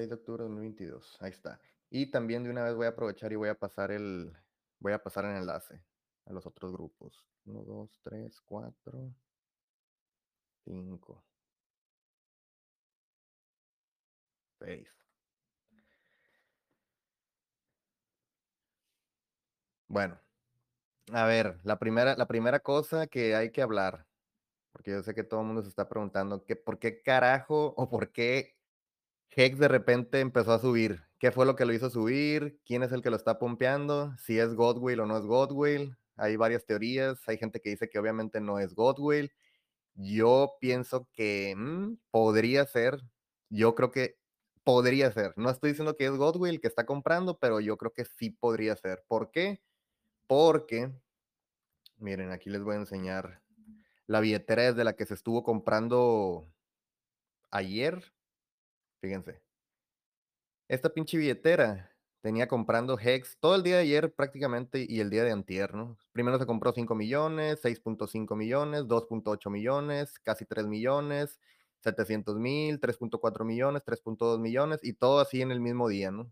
6 de octubre de 2022. Ahí está. Y también de una vez voy a aprovechar y voy a pasar el, voy a pasar el enlace a los otros grupos. 1, 2, 3, 4, 5, 6. Bueno, a ver, la primera, la primera cosa que hay que hablar, porque yo sé que todo el mundo se está preguntando que por qué carajo o por qué Hex de repente empezó a subir. ¿Qué fue lo que lo hizo subir? ¿Quién es el que lo está pompeando? Si es Godwill o no es Godwill. Hay varias teorías. Hay gente que dice que obviamente no es Godwill. Yo pienso que mmm, podría ser. Yo creo que podría ser. No estoy diciendo que es Godwill que está comprando, pero yo creo que sí podría ser. ¿Por qué? Porque, miren, aquí les voy a enseñar la billetera desde la que se estuvo comprando ayer. Fíjense. Esta pinche billetera tenía comprando Hex todo el día de ayer prácticamente y el día de antier, ¿no? Primero se compró 5 millones, 6.5 millones, 2.8 millones, casi 3 millones, 700 mil, 3.4 millones, 3.2 millones y todo así en el mismo día, ¿no?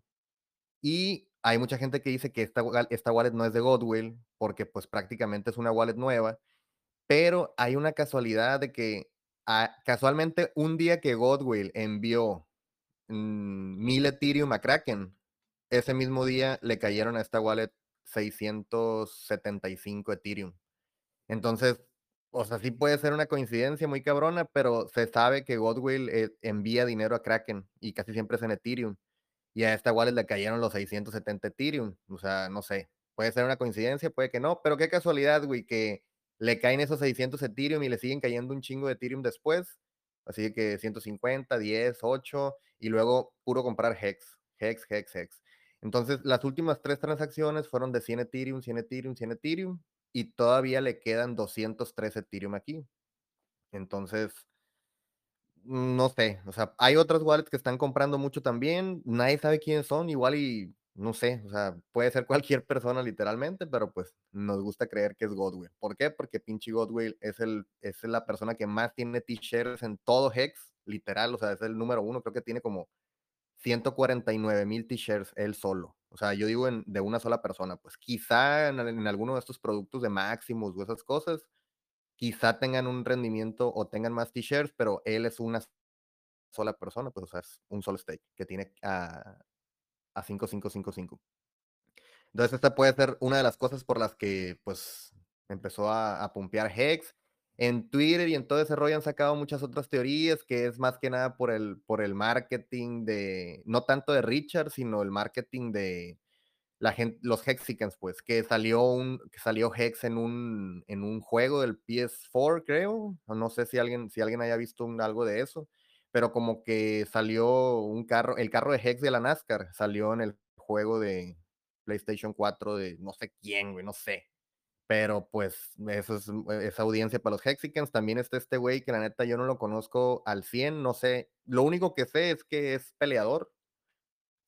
Y hay mucha gente que dice que esta, esta wallet no es de Godwill porque pues prácticamente es una wallet nueva, pero hay una casualidad de que ah, casualmente un día que Godwill envió Mm, mil Ethereum a Kraken. Ese mismo día le cayeron a esta wallet 675 Ethereum. Entonces, o sea, sí puede ser una coincidencia muy cabrona, pero se sabe que Godwill eh, envía dinero a Kraken y casi siempre es en Ethereum. Y a esta wallet le cayeron los 670 Ethereum. O sea, no sé. Puede ser una coincidencia, puede que no, pero qué casualidad, güey, que le caen esos 600 Ethereum y le siguen cayendo un chingo de Ethereum después. Así que 150, 10, 8 y luego puro comprar Hex, Hex, Hex, Hex. Entonces, las últimas tres transacciones fueron de 100 Ethereum, 100 Ethereum, 100 Ethereum y todavía le quedan 203 Ethereum aquí. Entonces, no sé, o sea, hay otras wallets que están comprando mucho también, nadie sabe quiénes son, igual y no sé, o sea, puede ser cualquier persona literalmente, pero pues nos gusta creer que es Godwill. ¿Por qué? Porque pinche Godwill es, el, es la persona que más tiene t-shirts en todo Hex, literal, o sea, es el número uno, creo que tiene como 149 mil t-shirts él solo. O sea, yo digo en, de una sola persona, pues quizá en, en, alguno de estos productos de Maximus o esas cosas, quizá tengan un rendimiento o tengan más t-shirts, pero él es una sola persona, pues o sea, es un solo stake que tiene a, a 5555. Entonces, esta puede ser una de las cosas por las que, pues, empezó a, a pumpear Hex. En Twitter y en todo ese rollo han sacado muchas otras teorías, que es más que nada por el, por el marketing de, no tanto de Richard, sino el marketing de la gente, los Hexicans, pues, que salió un, que salió Hex en un, en un juego del PS4, creo. No sé si alguien, si alguien haya visto algo de eso pero como que salió un carro, el carro de Hex de la NASCAR salió en el juego de PlayStation 4 de no sé quién, güey, no sé. Pero pues eso es esa audiencia para los Hexicans. También está este güey que la neta yo no lo conozco al 100, no sé. Lo único que sé es que es peleador,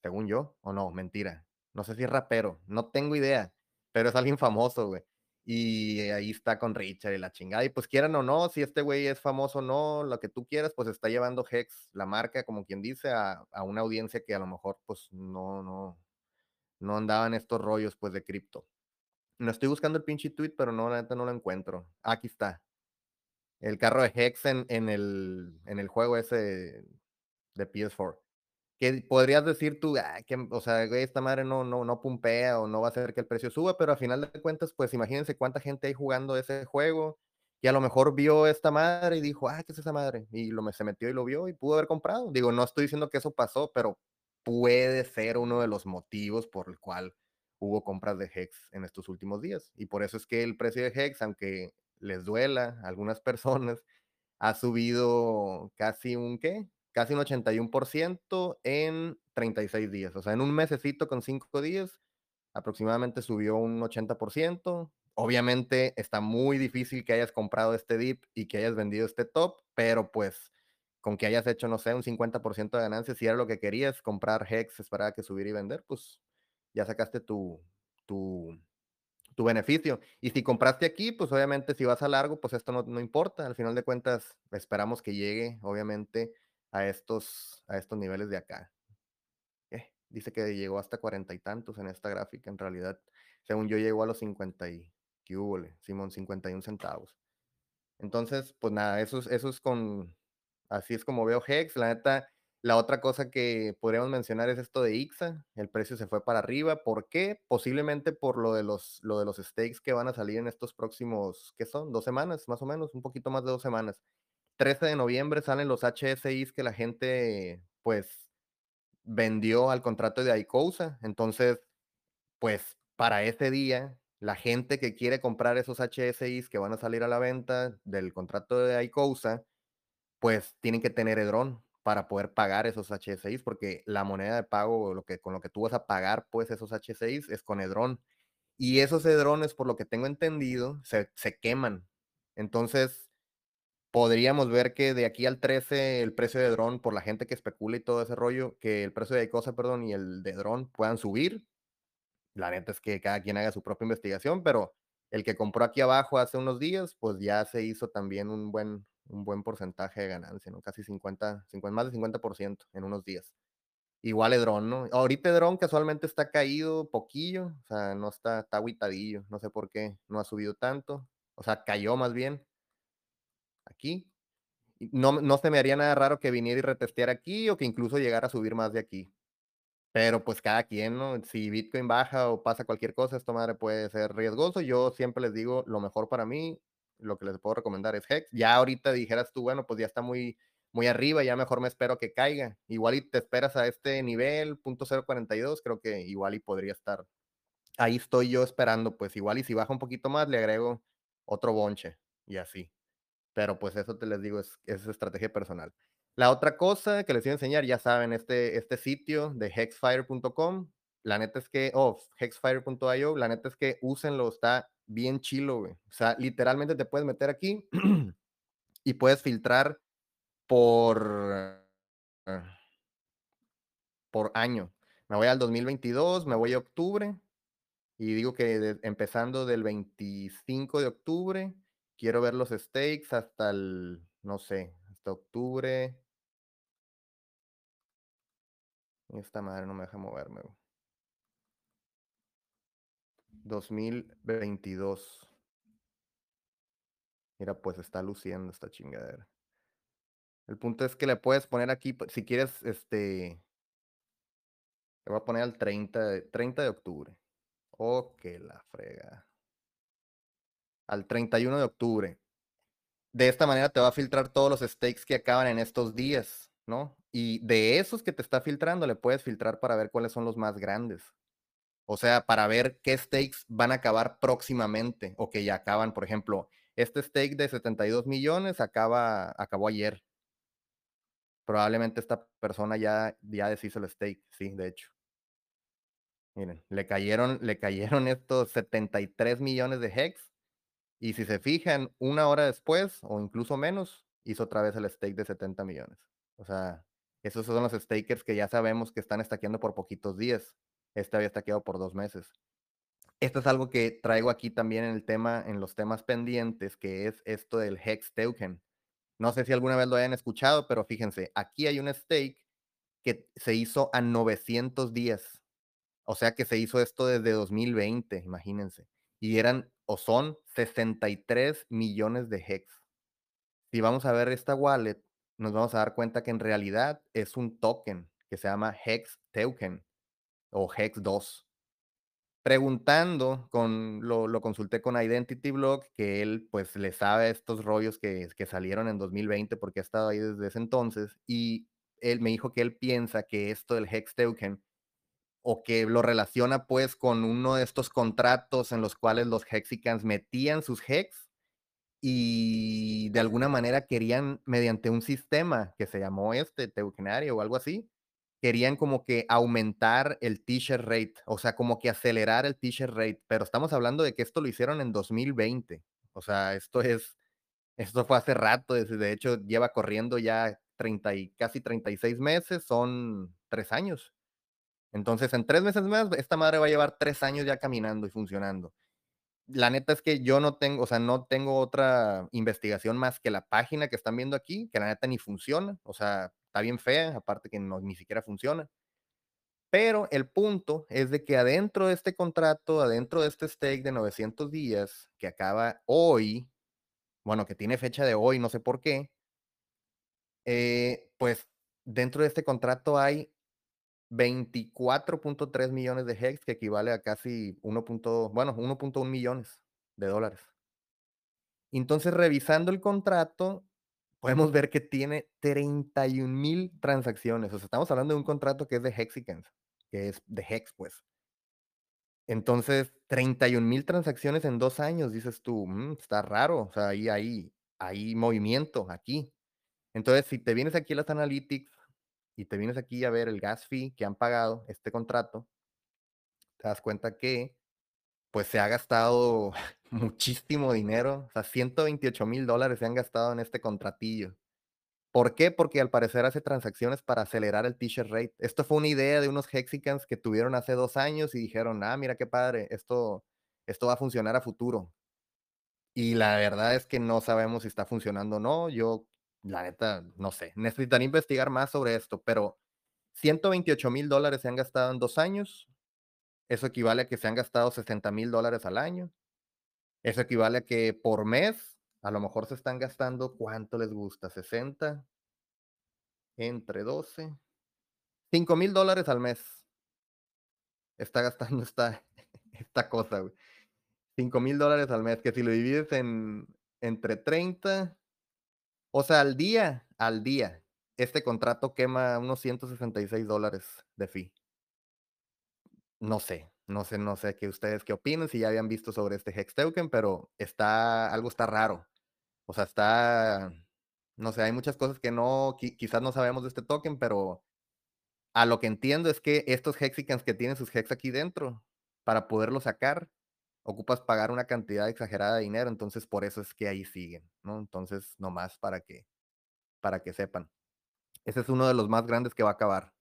según yo, o no, mentira. No sé si es rapero, no tengo idea, pero es alguien famoso, güey y ahí está con Richard y la chingada. Y pues quieran o no, si este güey es famoso o no, lo que tú quieras, pues está llevando Hex, la marca, como quien dice, a, a una audiencia que a lo mejor pues no, no, no andaban estos rollos pues de cripto. No estoy buscando el pinche tweet, pero no, la neta no lo encuentro. Aquí está. El carro de Hex en, en, el, en el juego ese de PS4 que podrías decir tú, ah, que, o sea, esta madre no, no, no pumpea o no va a hacer que el precio suba, pero a final de cuentas, pues imagínense cuánta gente hay jugando ese juego y a lo mejor vio esta madre y dijo, ah, ¿qué es esa madre? Y lo, se metió y lo vio y pudo haber comprado. Digo, no estoy diciendo que eso pasó, pero puede ser uno de los motivos por el cual hubo compras de Hex en estos últimos días. Y por eso es que el precio de Hex, aunque les duela a algunas personas, ha subido casi un, ¿qué? Casi un 81% en 36 días. O sea, en un mesecito con 5 días, aproximadamente subió un 80%. Obviamente está muy difícil que hayas comprado este dip y que hayas vendido este top, pero pues con que hayas hecho, no sé, un 50% de ganancias, si era lo que querías, comprar Hex, esperar que subir y vender, pues ya sacaste tu, tu, tu beneficio. Y si compraste aquí, pues obviamente si vas a largo, pues esto no, no importa. Al final de cuentas, esperamos que llegue, obviamente, a estos, a estos niveles de acá. Dice que llegó hasta cuarenta y tantos en esta gráfica, en realidad. Según yo, llegó a los 50 y ¿qué húbole? Simón, 51 centavos. Entonces, pues nada, eso es, eso es con, así es como veo Hex. La neta, la otra cosa que podríamos mencionar es esto de IXA. El precio se fue para arriba. ¿Por qué? Posiblemente por lo de los, lo de los stakes que van a salir en estos próximos, ¿qué son? Dos semanas, más o menos, un poquito más de dos semanas. 13 de noviembre salen los HSIs que la gente, pues, vendió al contrato de ICOSA. Entonces, pues, para ese día, la gente que quiere comprar esos HSIs que van a salir a la venta del contrato de ICOSA, pues tienen que tener Edron para poder pagar esos HSIs, porque la moneda de pago, lo que, con lo que tú vas a pagar, pues, esos HSIs es con Edron. Y esos Edrones, por lo que tengo entendido, se, se queman. Entonces, podríamos ver que de aquí al 13 el precio de dron, por la gente que especula y todo ese rollo, que el precio de Icosa, perdón, y el de dron puedan subir. La neta es que cada quien haga su propia investigación, pero el que compró aquí abajo hace unos días, pues ya se hizo también un buen, un buen porcentaje de ganancia, ¿no? Casi 50, 50 más de 50% en unos días. Igual Edron, ¿no? Ahorita Edron casualmente está caído poquillo, o sea, no está, está aguitadillo, no sé por qué, no ha subido tanto, o sea, cayó más bien aquí. No, no se me haría nada raro que viniera y retesteara aquí o que incluso llegara a subir más de aquí. Pero pues cada quien, ¿no? Si Bitcoin baja o pasa cualquier cosa, esto madre puede ser riesgoso. Yo siempre les digo, lo mejor para mí, lo que les puedo recomendar es Hex. Ya ahorita dijeras tú, bueno, pues ya está muy, muy arriba, ya mejor me espero que caiga. Igual y te esperas a este nivel, punto .042, creo que igual y podría estar. Ahí estoy yo esperando, pues igual y si baja un poquito más, le agrego otro bonche y así. Pero pues eso te les digo, es, es estrategia personal. La otra cosa que les voy a enseñar, ya saben, este, este sitio de hexfire.com, la neta es que, oh, hexfire.io, la neta es que úsenlo, está bien chilo, güey. O sea, literalmente te puedes meter aquí y puedes filtrar por, por año. Me voy al 2022, me voy a octubre y digo que empezando del 25 de octubre quiero ver los stakes hasta el, no sé, hasta octubre. Esta madre no me deja moverme. 2022. Mira, pues está luciendo esta chingadera. El punto es que le puedes poner aquí, pues, si quieres, este... Le voy a poner al 30, 30 de octubre. Oh, que la frega al 31 de octubre. De esta manera te va a filtrar todos los stakes que acaban en estos días, ¿no? Y de esos que te está filtrando, le puedes filtrar para ver cuáles son los más grandes. O sea, para ver qué stakes van a acabar próximamente o que ya acaban. Por ejemplo, este stake de 72 millones acaba, acabó ayer. Probablemente esta persona ya, ya deshizo el stake, sí, de hecho. Miren, le cayeron, le cayeron estos 73 millones de hex y si se fijan, una hora después, o incluso menos, hizo otra vez el stake de 70 millones. O sea, esos son los stakers que ya sabemos que están estaqueando por poquitos días. Este había estaqueado por dos meses. Esto es algo que traigo aquí también en el tema, en los temas pendientes, que es esto del Hex Token. No sé si alguna vez lo hayan escuchado, pero fíjense, aquí hay un stake que se hizo a 900 días. O sea que se hizo esto desde 2020, imagínense. Y eran o son 63 millones de hex. Si vamos a ver esta wallet, nos vamos a dar cuenta que en realidad es un token que se llama Hex Token o Hex 2. Preguntando, con, lo, lo consulté con Identity Block, que él pues le sabe estos rollos que, que salieron en 2020 porque ha estado ahí desde ese entonces y él me dijo que él piensa que esto del Hex Token o que lo relaciona pues con uno de estos contratos en los cuales los Hexicans metían sus hex y de alguna manera querían, mediante un sistema que se llamó este, Teukenario o algo así, querían como que aumentar el t-shirt rate, o sea, como que acelerar el t-shirt rate, pero estamos hablando de que esto lo hicieron en 2020, o sea, esto es, esto fue hace rato, de hecho lleva corriendo ya 30 y casi 36 meses, son tres años. Entonces, en tres meses más, esta madre va a llevar tres años ya caminando y funcionando. La neta es que yo no tengo, o sea, no tengo otra investigación más que la página que están viendo aquí, que la neta ni funciona, o sea, está bien fea, aparte que no, ni siquiera funciona. Pero el punto es de que adentro de este contrato, adentro de este stake de 900 días, que acaba hoy, bueno, que tiene fecha de hoy, no sé por qué, eh, pues dentro de este contrato hay 24.3 millones de hex, que equivale a casi 1. bueno, 1.1 millones de dólares. Entonces, revisando el contrato, podemos ver que tiene 31 mil transacciones. O sea, estamos hablando de un contrato que es de Hexicans, que es de Hex, pues. Entonces, 31 mil transacciones en dos años, dices tú, "Mm, está raro, o sea, ahí hay, hay movimiento aquí. Entonces, si te vienes aquí a las analytics y te vienes aquí a ver el gas fee que han pagado este contrato, te das cuenta que pues se ha gastado muchísimo dinero, o sea, 128 mil dólares se han gastado en este contratillo. ¿Por qué? Porque al parecer hace transacciones para acelerar el t-shirt rate. Esto fue una idea de unos Hexicans que tuvieron hace dos años y dijeron, ah, mira qué padre, esto, esto va a funcionar a futuro. Y la verdad es que no sabemos si está funcionando o no. Yo, la neta, no sé. Necesitaría investigar más sobre esto, pero 128 mil dólares se han gastado en dos años. Eso equivale a que se han gastado 60 mil dólares al año. Eso equivale a que por mes, a lo mejor se están gastando, ¿cuánto les gusta? 60 entre 12. 5 mil dólares al mes. Está gastando esta, esta cosa, güey. 5 mil dólares al mes, que si lo divides en, entre 30, o sea, al día, al día, este contrato quema unos 166 dólares de fee. No sé, no sé, no sé qué ustedes qué opinen, si ya habían visto sobre este Hex Token, pero está, algo está raro. O sea, está, no sé, hay muchas cosas que no, quizás no sabemos de este token, pero a lo que entiendo es que estos Hexicans que tienen sus Hex aquí dentro, para poderlo sacar, ocupas pagar una cantidad exagerada de dinero, entonces por eso es que ahí siguen, ¿no? Entonces, nomás para que, para que sepan. Ese es uno de los más grandes que va a acabar.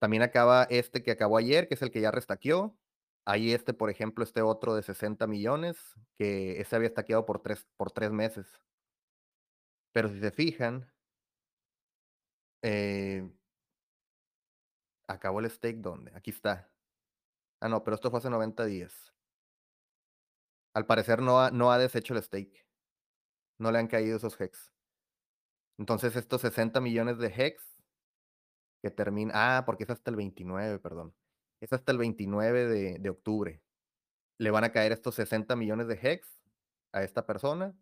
También acaba este que acabó ayer, que es el que ya restaqueó. Hay este, por ejemplo, este otro de 60 millones, que ese había estaqueado por tres, por tres meses. Pero si se fijan, eh, acabó el stake, ¿dónde? Aquí está. Ah, no, pero esto fue hace 90 días. Al parecer no ha, deshecho el stake. No le han caído esos hex. Entonces estos 60 millones de hex que termina, ah, porque es hasta el 29, perdón. Es hasta el 29 de, de octubre. Le van a caer estos 60 millones de hex a esta persona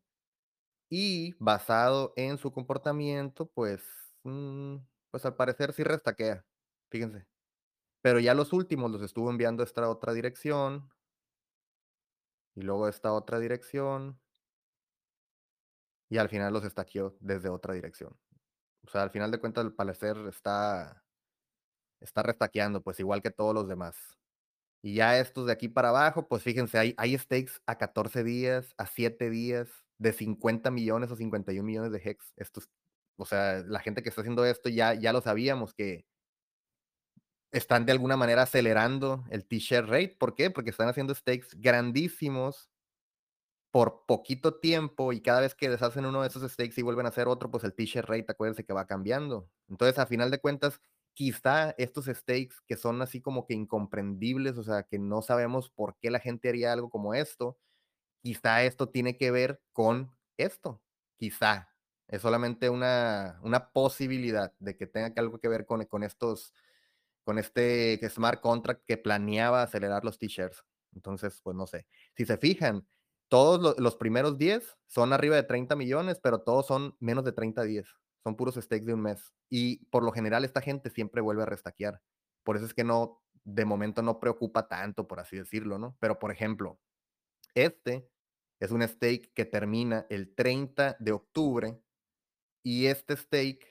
y basado en su comportamiento, pues, mm, pues al parecer sí restaquea, fíjense. Pero ya los últimos los estuvo enviando a esta otra dirección y luego esta otra dirección y al final los estaqueó desde otra dirección. O sea, al final de cuentas, al parecer está, está restaqueando, pues igual que todos los demás. Y ya estos de aquí para abajo, pues fíjense, hay, hay stakes a 14 días, a 7 días, de 50 millones o 51 millones de hex. Estos, o sea, la gente que está haciendo esto ya, ya lo sabíamos que están de alguna manera acelerando el t-shirt rate. ¿Por qué? Porque están haciendo stakes grandísimos por poquito tiempo y cada vez que deshacen uno de esos stakes y vuelven a hacer otro, pues el t-shirt rate, acuérdense que va cambiando. Entonces, a final de cuentas, quizá estos stakes que son así como que incomprendibles, o sea, que no sabemos por qué la gente haría algo como esto, quizá esto tiene que ver con esto, quizá. Es solamente una, una posibilidad de que tenga algo que ver con, con estos, con este smart contract que planeaba acelerar los t-shirts. Entonces, pues no sé. Si se fijan, todos los primeros 10 son arriba de 30 millones, pero todos son menos de 30 días. Son puros stakes de un mes. Y por lo general esta gente siempre vuelve a restaquear. Por eso es que no, de momento no preocupa tanto, por así decirlo, ¿no? Pero por ejemplo, este es un stake que termina el 30 de octubre y este stake,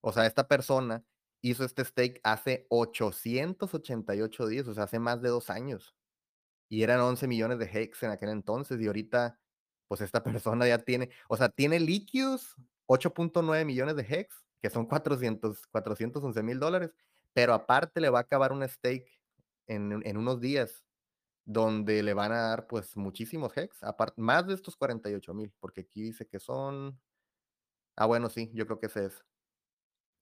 o sea, esta persona hizo este stake hace 888 días, o sea, hace más de dos años y eran 11 millones de hex en aquel entonces y ahorita, pues esta persona ya tiene, o sea, tiene líquidos 8.9 millones de hex, que son 400, 411 mil dólares, pero aparte le va a acabar un stake en, en, unos días donde le van a dar pues muchísimos hex, aparte, más de estos 48 mil, porque aquí dice que son, ah bueno, sí, yo creo que ese es.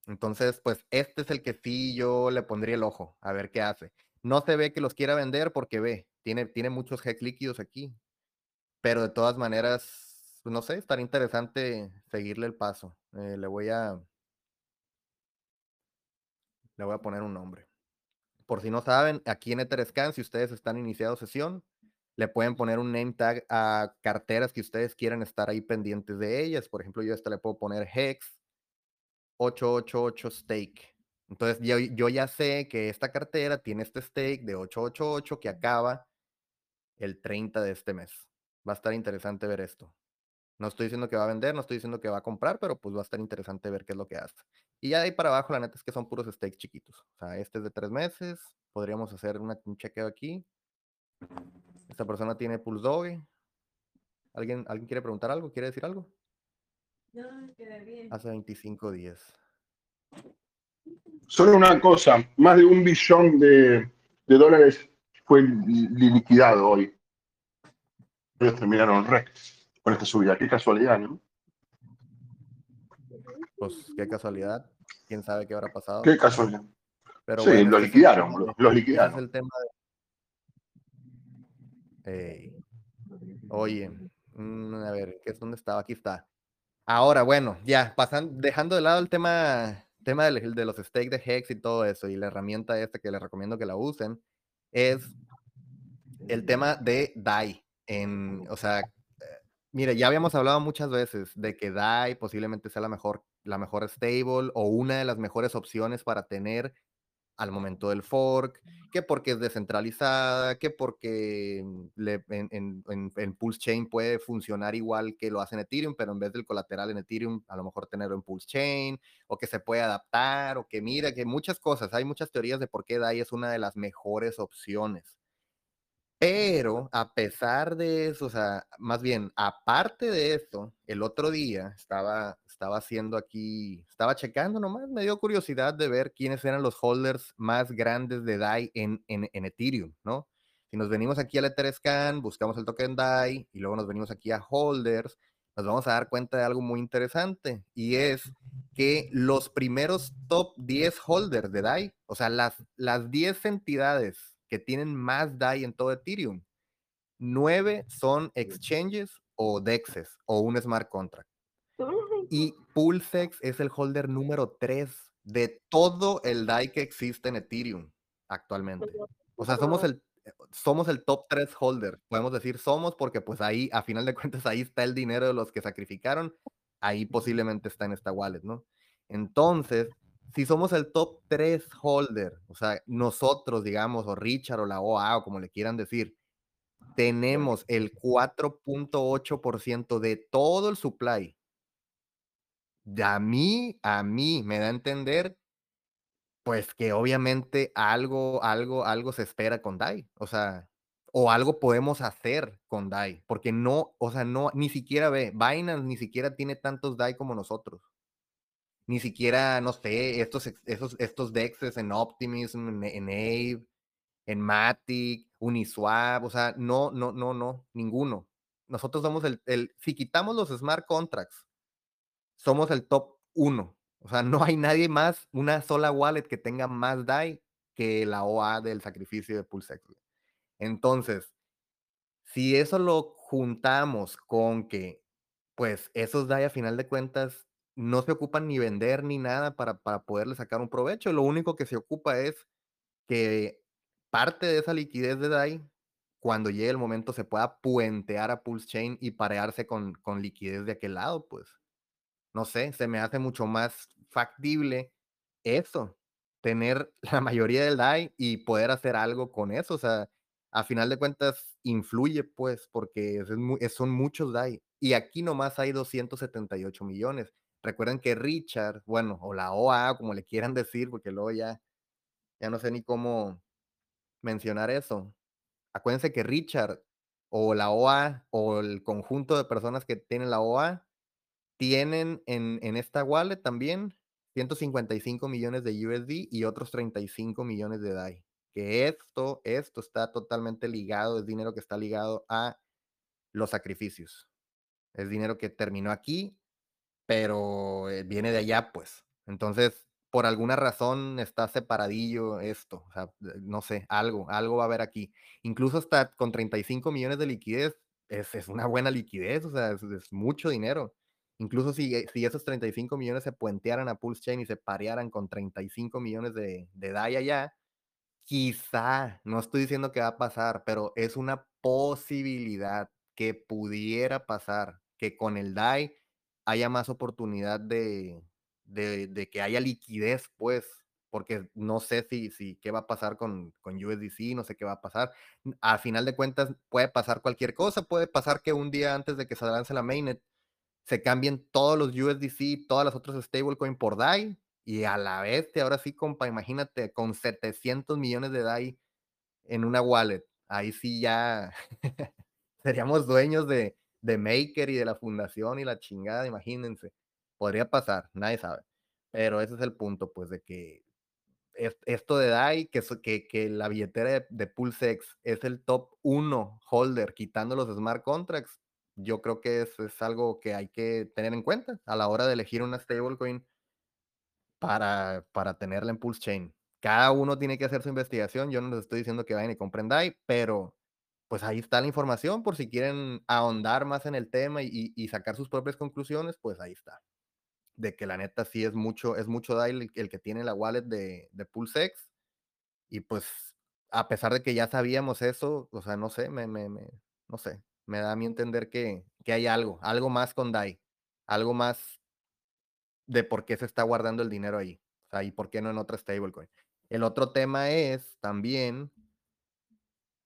Entonces, pues este es el que sí yo le pondría el ojo, a ver qué hace. No se ve que los quiera vender porque ve, tiene, tiene muchos hex líquidos aquí. Pero de todas maneras, no sé, estaría interesante seguirle el paso. Eh, le voy a. Le voy a poner un nombre. Por si no saben, aquí en Etherscan, si ustedes están iniciando sesión, le pueden poner un name tag a carteras que ustedes quieran estar ahí pendientes de ellas. Por ejemplo, yo a esta le puedo poner Hex 888 Stake. Entonces yo, yo ya sé que esta cartera tiene este stake de 888 que acaba el 30 de este mes. Va a estar interesante ver esto. No estoy diciendo que va a vender, no estoy diciendo que va a comprar, pero pues va a estar interesante ver qué es lo que hace. Y ya de ahí para abajo, la neta es que son puros stakes chiquitos. O sea, este es de tres meses. Podríamos hacer un chequeo aquí. Esta persona tiene Pulse Dog. ¿Alguien, ¿Alguien quiere preguntar algo? ¿Quiere decir algo? No, queda bien. Hace 25 días. Solo una cosa, más de un billón de, de dólares fue li- liquidado hoy. Ellos terminaron re con esta subida. Qué casualidad, ¿no? Pues qué casualidad. Quién sabe qué habrá pasado. Qué casualidad. Pero Sí, bueno, lo liquidaron, tema lo- liquidaron. es el tema de. Ey. Oye, mm, a ver, ¿qué es dónde estaba? Aquí está. Ahora, bueno, ya, pasando, dejando de lado el tema, tema de los stakes de Hex y todo eso, y la herramienta esta que les recomiendo que la usen, es el tema de DAI. En, o sea, mire, ya habíamos hablado muchas veces de que DAI posiblemente sea la mejor, la mejor stable o una de las mejores opciones para tener al momento del fork, que porque es descentralizada, que porque mm, le- en, en- en- en Pulse Chain puede funcionar igual que lo hace en Ethereum, pero en vez del colateral en Ethereum, a lo mejor tenerlo en Pulse Chain, o que se puede adaptar, o que mira, que muchas cosas, hay muchas teorías de por qué DAI es una de las mejores opciones. Pero a pesar de eso, o sea, más bien, aparte de eso, el otro día estaba, estaba haciendo aquí, estaba checando nomás, me dio curiosidad de ver quiénes eran los holders más grandes de DAI en, en, Ethereum, ¿no? Si nos venimos aquí al Etherscan, buscamos el token DAI y luego nos venimos aquí a holders, nos vamos a dar cuenta de algo muy interesante y es que los primeros top 10 holders de DAI, o sea, las, las 10 entidades que tienen más DAI en todo Ethereum, 9 son exchanges o DEXs o un smart contract. Y Pulsex es el holder número 3 de todo el DAI que existe en Ethereum actualmente. O sea, somos el, somos el top 3 holder. Podemos decir somos porque pues ahí, a final de cuentas, ahí está el dinero de los que sacrificaron. Ahí posiblemente está en esta wallet, ¿no? Entonces, si somos el top 3 holder, o sea, nosotros, digamos, o Richard o la OA o como le quieran decir, tenemos el 4.8% de todo el supply. A mí, a mí me da a entender, pues que obviamente algo, algo, algo se espera con DAI. O sea, o algo podemos hacer con DAI, porque no, o sea, no, ni siquiera ve, Binance ni siquiera tiene tantos DAI como nosotros. Ni siquiera, no sé, estos, esos, estos DEXs en Optimism, en, en Aave, en Matic, Uniswap, o sea, no, no, no, no, ninguno. Nosotros somos el, el, si quitamos los smart contracts, somos el top uno. O sea, no hay nadie más, una sola wallet que tenga más DAI que la OA del sacrificio de Pulsex. Entonces, si eso lo juntamos con que, pues, esos DAI a final de cuentas no se ocupan ni vender ni nada para, para poderle sacar un provecho, lo único que se ocupa es que parte de esa liquidez de DAI, cuando llegue el momento, se pueda puentear a Pulse Chain y parearse con, con liquidez de aquel lado, pues no sé, se me hace mucho más factible eso, tener la mayoría del DAI y poder hacer algo con eso. O sea, a final de cuentas influye, pues, porque son muchos DAI. Y aquí nomás hay 278 millones. Recuerden que Richard, bueno, o la OA, como le quieran decir, porque luego ya, ya no sé ni cómo mencionar eso. Acuérdense que Richard o la OA o el conjunto de personas que tienen la OA tienen en, en esta wallet también 155 millones de USD y otros 35 millones de DAI. Que esto, esto está totalmente ligado, es dinero que está ligado a los sacrificios. Es dinero que terminó aquí, pero eh, viene de allá, pues. Entonces, por alguna razón está separadillo esto, sea, no sé, algo, algo va a haber aquí. Incluso hasta con 35 millones de liquidez, es, es una buena liquidez, o sea, es mucho dinero. Incluso si, si, esos 35 millones se puentearan a Pulse Chain y se parearan con 35 millones de, de DAI allá, quizá, no estoy diciendo que va a pasar, pero es una posibilidad que pudiera pasar, que con el DAI haya más oportunidad de, de, de, que haya liquidez, pues, porque no sé si, si qué va a pasar con, con USDC, no sé qué va a pasar. A final de cuentas, puede pasar cualquier cosa, puede pasar que un día antes de que se lance la mainnet, se cambien todos los USDC, todas las otras stablecoin por DAI, y a la vez, ahora sí, compa, imagínate, con 700 millones de DAI en una wallet, ahí sí ya seríamos dueños de, de Maker y de la fundación y la chingada, imagínense. Podría pasar, nadie sabe. Pero ese es el punto, pues, de que esto de DAI, que, que, que la billetera de, de PulseX es el top 1 holder, quitando los smart contracts, yo creo que es, es, algo que hay que tener en cuenta a la hora de elegir una stablecoin para, para tenerla en Pulse Chain. Cada uno tiene que hacer su investigación. Yo no les estoy diciendo que vayan y compren DAI, pero pues ahí está la información por si quieren ahondar más en el tema y, y sacar sus propias conclusiones, pues ahí está. De que la neta sí es mucho, es mucho DAI el, que tiene la wallet de, de PulseX. Y pues a pesar de que ya sabíamos eso, o sea, no sé, me, me no sé, me da a mí entender que, que hay algo, algo más con DAI, algo más de por qué se está guardando el dinero ahí, o sea, y por qué no en otra stablecoin. El otro tema es también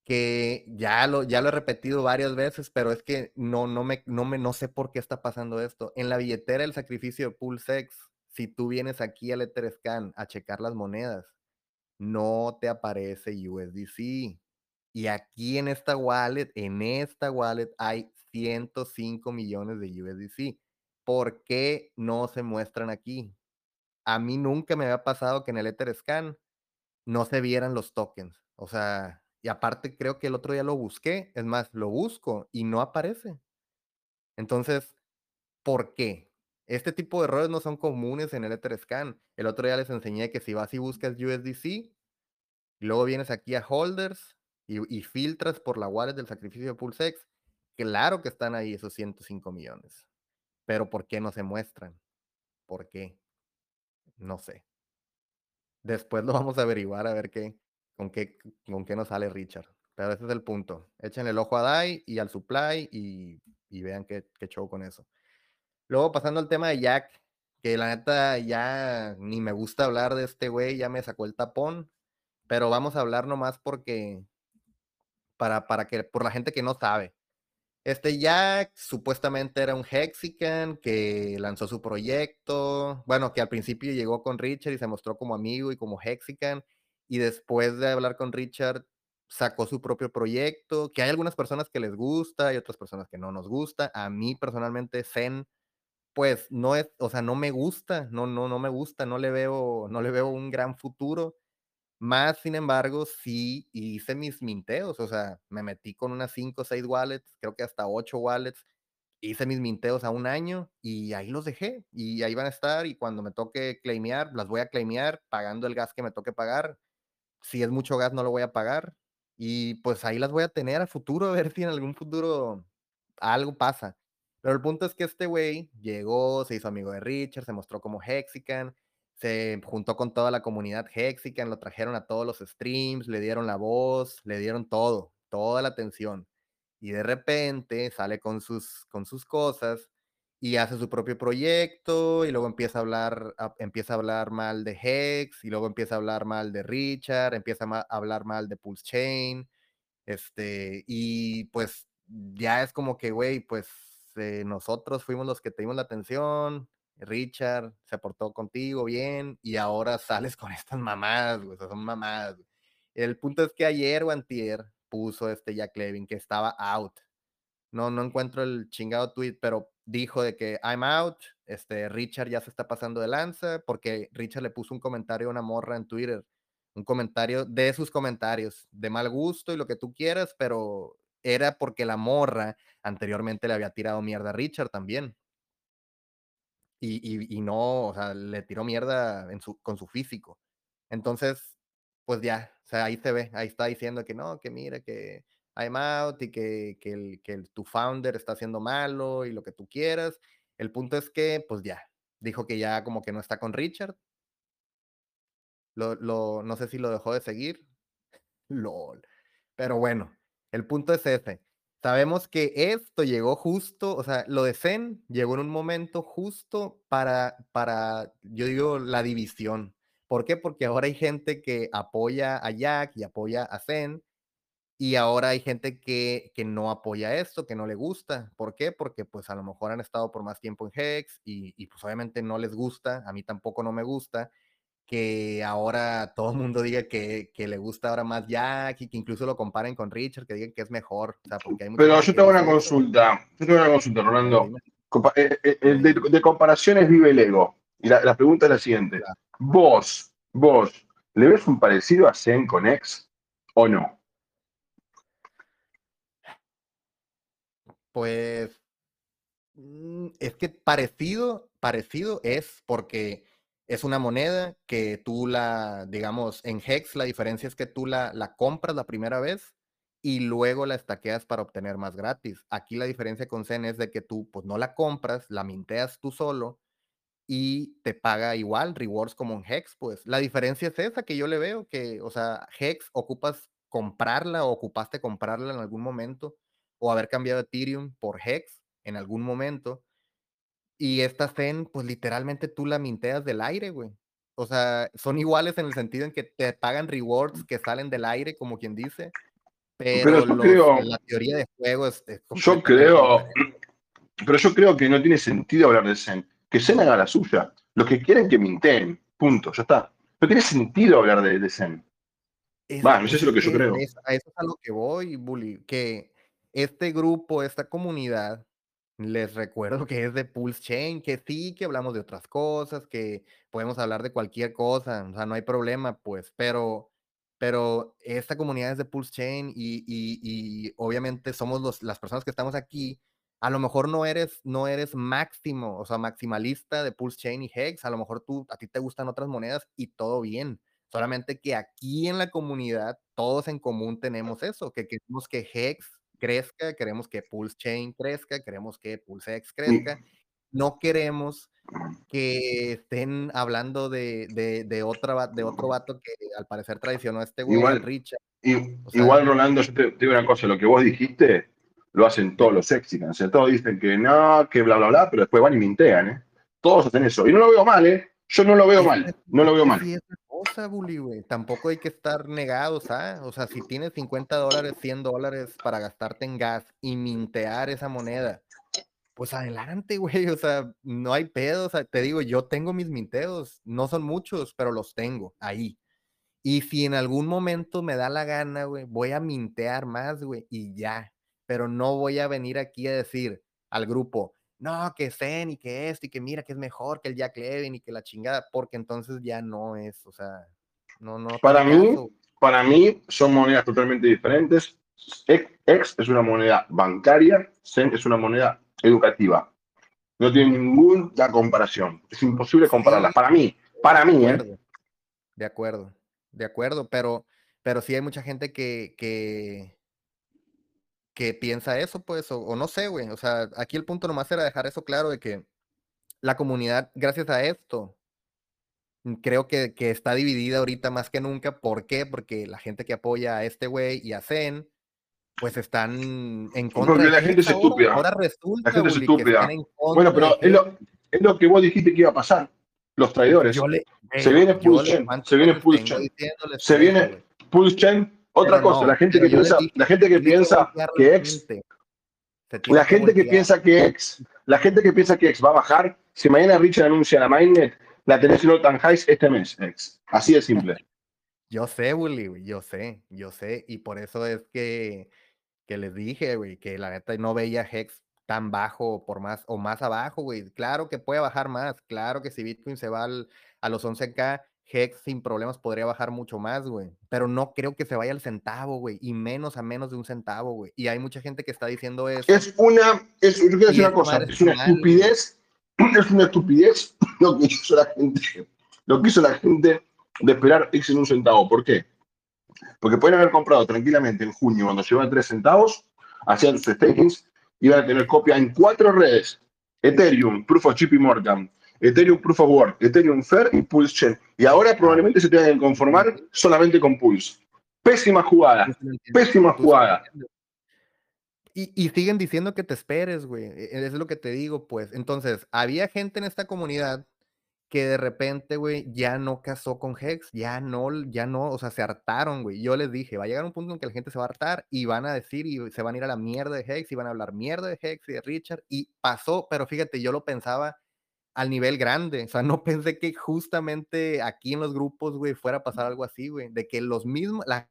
que ya lo, ya lo he repetido varias veces, pero es que no, no, me, no, me, no sé por qué está pasando esto. En la billetera del sacrificio de PulseX, si tú vienes aquí al Etherscan a checar las monedas, no te aparece USDC. Y aquí en esta wallet, en esta wallet hay 105 millones de USDC. ¿Por qué no se muestran aquí? A mí nunca me había pasado que en el Etherscan no se vieran los tokens. O sea, y aparte creo que el otro día lo busqué, es más, lo busco y no aparece. Entonces, ¿por qué? Este tipo de errores no son comunes en el Etherscan. El otro día les enseñé que si vas y buscas USDC, luego vienes aquí a holders y, y filtras por la wallet del sacrificio de PulseX, claro que están ahí esos 105 millones. Pero ¿por qué no se muestran? ¿Por qué? No sé. Después lo vamos a averiguar a ver qué, con qué, con qué nos sale Richard. Pero ese es el punto. Échenle el ojo a DAI y al supply y, y vean qué, qué, show con eso. Luego pasando al tema de Jack, que la neta ya ni me gusta hablar de este güey, ya me sacó el tapón, pero vamos a hablar nomás porque, para, para que, por la gente que no sabe. Este Jack supuestamente era un Hexican que lanzó su proyecto, bueno, que al principio llegó con Richard y se mostró como amigo y como Hexican, y después de hablar con Richard sacó su propio proyecto, que hay algunas personas que les gusta y otras personas que no nos gusta. A mí personalmente Zen pues no es, o sea, no me gusta, no no no me gusta, no le veo no le veo un gran futuro. Más, sin embargo, sí hice mis minteos, o sea, me metí con unas 5 o 6 wallets, creo que hasta 8 wallets, hice mis minteos a un año y ahí los dejé y ahí van a estar y cuando me toque claimear, las voy a claimear pagando el gas que me toque pagar. Si es mucho gas, no lo voy a pagar y pues ahí las voy a tener a futuro, a ver si en algún futuro algo pasa. Pero el punto es que este güey llegó, se hizo amigo de Richard, se mostró como Hexican, se juntó con toda la comunidad Hexican, lo trajeron a todos los streams, le dieron la voz, le dieron todo, toda la atención. Y de repente sale con sus, con sus cosas y hace su propio proyecto y luego empieza a hablar, empieza a hablar mal de Hex y luego empieza a hablar mal de Richard, empieza a, a hablar mal de Pulse Chain, este, y pues ya es como que, güey, pues eh, nosotros fuimos los que te dimos la atención, Richard se portó contigo bien y ahora sales con estas mamadas, güey, son mamadas. El punto es que ayer o antier puso este Jack Levin que estaba out. No, no encuentro el chingado tweet, pero dijo de que I'm out, este Richard ya se está pasando de lanza porque Richard le puso un comentario a una morra en Twitter, un comentario de sus comentarios, de mal gusto y lo que tú quieras, pero era porque la morra anteriormente le había tirado mierda a Richard también. Y, y- y no, o sea, le tiró mierda en su, con su físico. Entonces, pues ya, o sea, ahí se ve, ahí está diciendo que no, que mira, que I'm out y que, que, el, que el- tu founder está haciendo malo y lo que tú quieras. El punto es que, pues ya, dijo que ya como que no está con Richard. Lo, lo, no sé si lo dejó de seguir. LOL. Pero bueno, el punto es ese. Sabemos que esto llegó justo, o sea, lo de Zen llegó en un momento justo para, para, yo digo, la división. ¿Por qué? Porque ahora hay gente que apoya a Jack y apoya a Zen, y ahora hay gente que, que no apoya esto, que no le gusta. ¿Por qué? Porque pues a lo mejor han estado por más tiempo en Hex y, y pues obviamente no les gusta, a mí tampoco no me gusta que ahora todo el mundo diga que, que le gusta ahora más Jack y que incluso lo comparen con Richard, que digan que es mejor. O sea, porque hay mucha Pero yo tengo una dice consulta. Yo tengo una consulta, Rolando. Eh, eh, eh, de, de comparaciones vive el ego. Y la, la pregunta es la siguiente. Claro. Vos, vos, ¿le ves un parecido a Zen con X o no? Pues mm, es que parecido, parecido es porque es una moneda que tú la, digamos, en Hex la diferencia es que tú la, la compras la primera vez y luego la estaqueas para obtener más gratis. Aquí la diferencia con Zen es de que tú pues no la compras, la minteas tú solo y te paga igual rewards como en Hex, pues. La diferencia es esa que yo le veo, que, o sea, Hex ocupas comprarla o ocupaste comprarla en algún momento o haber cambiado Ethereum por Hex en algún momento. Y esta Zen, pues literalmente tú la minteas del aire, güey. O sea, son iguales en el sentido en que te pagan rewards que salen del aire, como quien dice, Pero pero yo los, creo, la teoría de juego es, es yo creo, pero yo creo que no tiene sentido hablar de Zen. Que Zen haga la suya. Los que quieren que minteen. Punto, ya está. No tiene sentido hablar de, de Zen. Es, Va, eso es lo que yo creo. es- a eso es a lo que voy, Bully, que este grupo, esta comunidad, les recuerdo que es de Pulse Chain, que sí, que hablamos de otras cosas, que podemos hablar de cualquier cosa, o sea, no hay problema, pues, pero, pero esta comunidad es de Pulse Chain y, y- y obviamente somos los, las personas que estamos aquí. A lo mejor no eres, no eres máximo, o sea, maximalista de Pulse Chain y Hex, a lo mejor tú, a ti te gustan otras monedas y todo bien. Solamente que aquí en la comunidad todos en común tenemos eso, que queremos que Hex crezca, queremos que Pulse Chain crezca, queremos que PulseX crezca. No queremos que estén hablando de, de, de, otra, de otro vato que al parecer traicionó a este güey, al igual, Richard. y- O sea, igual, Rolando, yo te, te digo una cosa, lo que vos dijiste lo hacen todos los Exicans. O sea, todos dicen que no, que bla, bla, bla, pero después van y mintean, ¿eh? Todos hacen eso. Y no lo veo mal, ¿eh? Yo no lo veo mal, no lo veo mal. cosa, Bully, güey. Tampoco hay que estar negados, ¿ah? O sea, si tienes 50 dólares, 100 dólares para gastarte en gas y mintear esa moneda, pues adelante, güey. O sea, no hay pedo. O sea, te digo, yo tengo mis minteos. No son muchos, pero los tengo ahí. Y si en algún momento me da la gana, güey, voy a mintear más, güey, y ya. Pero no voy a venir aquí a decir al grupo, no, que Zen y que esto y que mira que es mejor que el Jack Levin y que la chingada, porque entonces ya no es, o sea, no, no Para mí, caso. para mí son monedas totalmente diferentes. Ex es una moneda bancaria, Zen es una moneda educativa. No tiene ninguna comparación. Es imposible compararlas. Sí, Para mí, para mí, ¿eh? de acuerdo, de acuerdo, pero, pero sí hay mucha gente que, que, que piensa eso, pues, o, o no sé, güey. O sea, aquí el punto nomás era dejar eso claro de que la comunidad, gracias a esto, mm, creo que, que está dividida ahorita más que nunca. ¿Por qué? Porque la gente que apoya a este güey y a Zen, pues están en contra Porque de la gente es estúpida. Ahora La resulta, gente es Bully, que están estúpida. en Bueno, pero es lo, es lo que vos dijiste que iba a pasar. Los traidores. Yo le, Se güey, viene cuántas se viene diciéndoles se viene güey. Otra cosa, no, la gente que piensa, la gente que piensa que la X gente. Se tiene La gente que piensa que X, la gente que piensa que X va a bajar, si mañana Richard anuncia la mainnet, la tenés en time highs este mes, X. Así de simple. Yo sé, güey, yo sé, yo sé. Y por eso es que, que les dije, güey, que la neta no veía Hex tan bajo por más o más abajo, güey. Claro que puede bajar más. Claro que si Bitcoin se va al- a los 11K, Hex sin problemas podría bajar mucho más, güey. Pero no creo que se vaya al centavo, güey. Y menos a menos de un centavo, güey. Y hay mucha gente que está diciendo eso. Es una, es, yo quiero Y decir una cosa, es una mal, güey. estupidez, es una estupidez lo que hizo la gente, lo que hizo la gente de esperar X en un centavo. ¿Por qué? Porque pueden haber comprado tranquilamente en junio cuando llevan 3 centavos, hacían sus stakings, iban a tener copia en cuatro redes. Ethereum, Proof of JP Morgan, Ethereum Proof of Work, Ethereum Fair y Pulse Chain. Y ahora probablemente se tengan que conformar solamente con Pulse. Pésima jugada, pésima jugada. Y, y, siguen diciendo que te esperes, güey. e, Es lo que te digo, pues. Entonces, había gente en esta comunidad que de repente, güey, ya no casó con Hex, ya no, ya no, o sea, se hartaron, güey. Yo les dije, va a llegar un punto en que la gente se va a hartar y van a decir y se van a ir a la mierda de Hex y van a hablar mierda de Hex y de Richard. Y pasó, pero fíjate, yo lo pensaba al nivel grande, o sea, no pensé que justamente aquí en los grupos, güey, fuera a pasar algo así, güey, de que los mismos, la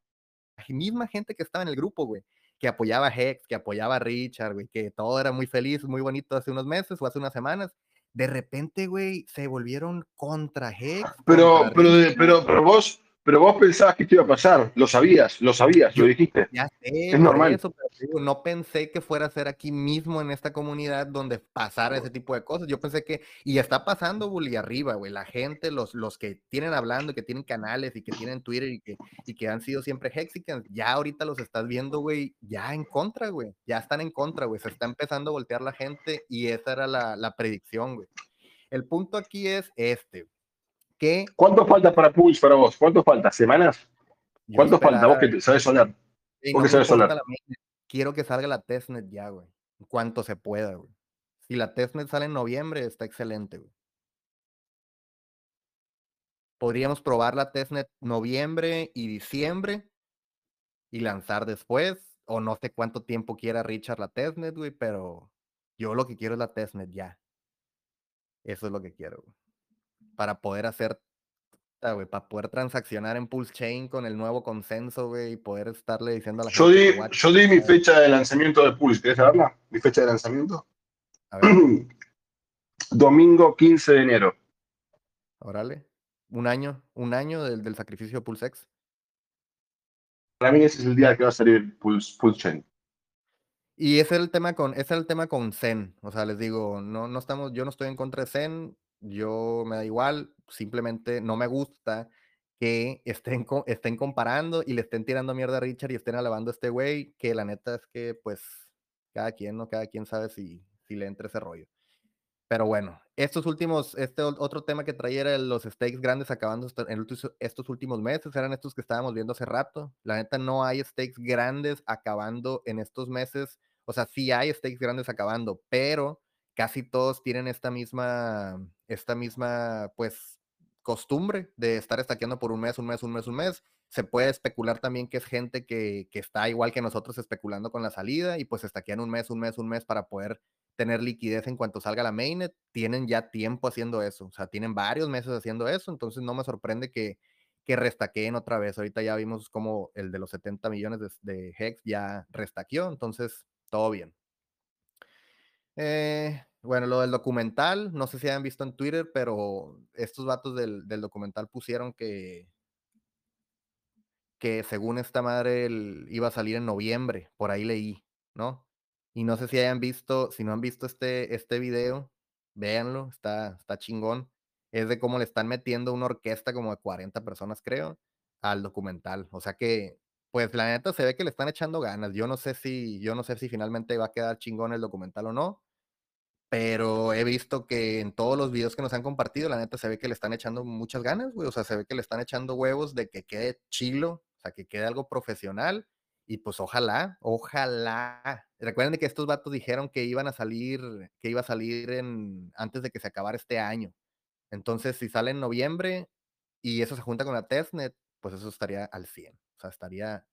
misma gente que estaba en el grupo, güey, que apoyaba a Hex, que apoyaba a Richard, güey, que todo era muy feliz, muy bonito hace unos meses o hace unas semanas, de repente, güey, se volvieron contra Hex. Pero, contra pero, Richard. pero, pero vos, pero vos pensabas que esto iba a pasar, lo sabías, lo sabías, lo dijiste. Ya sé, Es normal. eso, pero no pensé que fuera a ser aquí mismo en esta comunidad donde pasara ese tipo de cosas. Yo pensé que, y está pasando, Bully, arriba, güey. La gente, los, los que tienen hablando, que tienen canales y que tienen Twitter y que, y que han sido siempre Hexicans, ya ahorita los estás viendo, güey, ya en contra, güey. Ya están en contra, güey. Se está empezando a voltear la gente y esa era la, la predicción, güey. El punto aquí es este, que ¿Cuánto falta para Pulse para vos? ¿Cuánto falta? ¿Semanas? ¿Cuánto falta? Vos que sabes sonar. Ey, ¿Por no qué me sabes sonar? Quiero que salga la testnet ya, güey. Cuanto se pueda, güey. Si la testnet sale en noviembre, está excelente, güey. Podríamos probar la testnet noviembre y diciembre y lanzar después. O no sé cuánto tiempo quiera Richard la testnet, güey, pero yo lo que quiero es la testnet ya. Eso es lo que quiero, güey. Para poder hacer, ah, güey, para poder transaccionar en Pulse Chain con el nuevo consenso, güey, y poder estarle diciendo a la Yo gente di, yo di mi fecha de lanzamiento de Pulse. ¿Querés saberla? Mi fecha de lanzamiento. A ver. Domingo 15 de enero. Órale. Un año, un año del, del sacrificio de Pulsex. Para mí ese es el día que va a salir Pulse, Pulse Chain. Y ese es el tema con, ese es el tema con Zen. O sea, les digo, no, no estamos, yo no estoy en contra de Zen, yo me da igual, simplemente no me gusta que estén, estén comparando y le estén tirando mierda a Richard y estén alabando a este güey, que la neta es que, pues, cada quien, ¿no? Cada quien sabe si, si le entra ese rollo. Pero bueno, estos últimos, este ot- otro tema que traía era los stakes grandes acabando en estos últimos meses, eran estos que estábamos viendo hace rato. La neta no hay stakes grandes acabando en estos meses. O sea, sí hay stakes grandes acabando, pero casi todos tienen esta misma, esta misma, pues, costumbre de estar estaqueando por un mes, un mes, un mes, un mes. Se puede especular también que es gente que, que está igual que nosotros especulando con la salida y pues estaquean un mes, un mes, un mes para poder tener liquidez en cuanto salga la mainnet, tienen ya tiempo haciendo eso, o sea, tienen varios meses haciendo eso, entonces no me sorprende que, que restaqueen otra vez. Ahorita ya vimos como el de los 70 millones de, de Hex ya restaqueó, entonces todo bien. Eh, bueno, lo del documental, no sé si hayan visto en Twitter, pero estos vatos del, del documental pusieron que, que según esta madre el- iba a salir en noviembre, por ahí leí, ¿no? Y no sé si hayan visto, si no han visto este, este video, véanlo, está, está chingón. Es de cómo le están metiendo una orquesta como de 40 personas, creo, al documental. O sea que, pues la neta se ve que le están echando ganas. Yo no sé si, yo no sé si finalmente va a quedar chingón el documental o no, pero he visto que en todos los videos que nos han compartido, la neta se ve que le están echando muchas ganas, güey. O sea, se ve que le están echando huevos de que quede chilo, o sea, que quede algo profesional. Y pues ojalá, ojalá. Recuerden que estos vatos dijeron que iban a salir, que iba a salir en, antes de que se acabara este año. Entonces, si sale en noviembre y eso se junta con la testnet, pues eso estaría al 100. O sea, estaría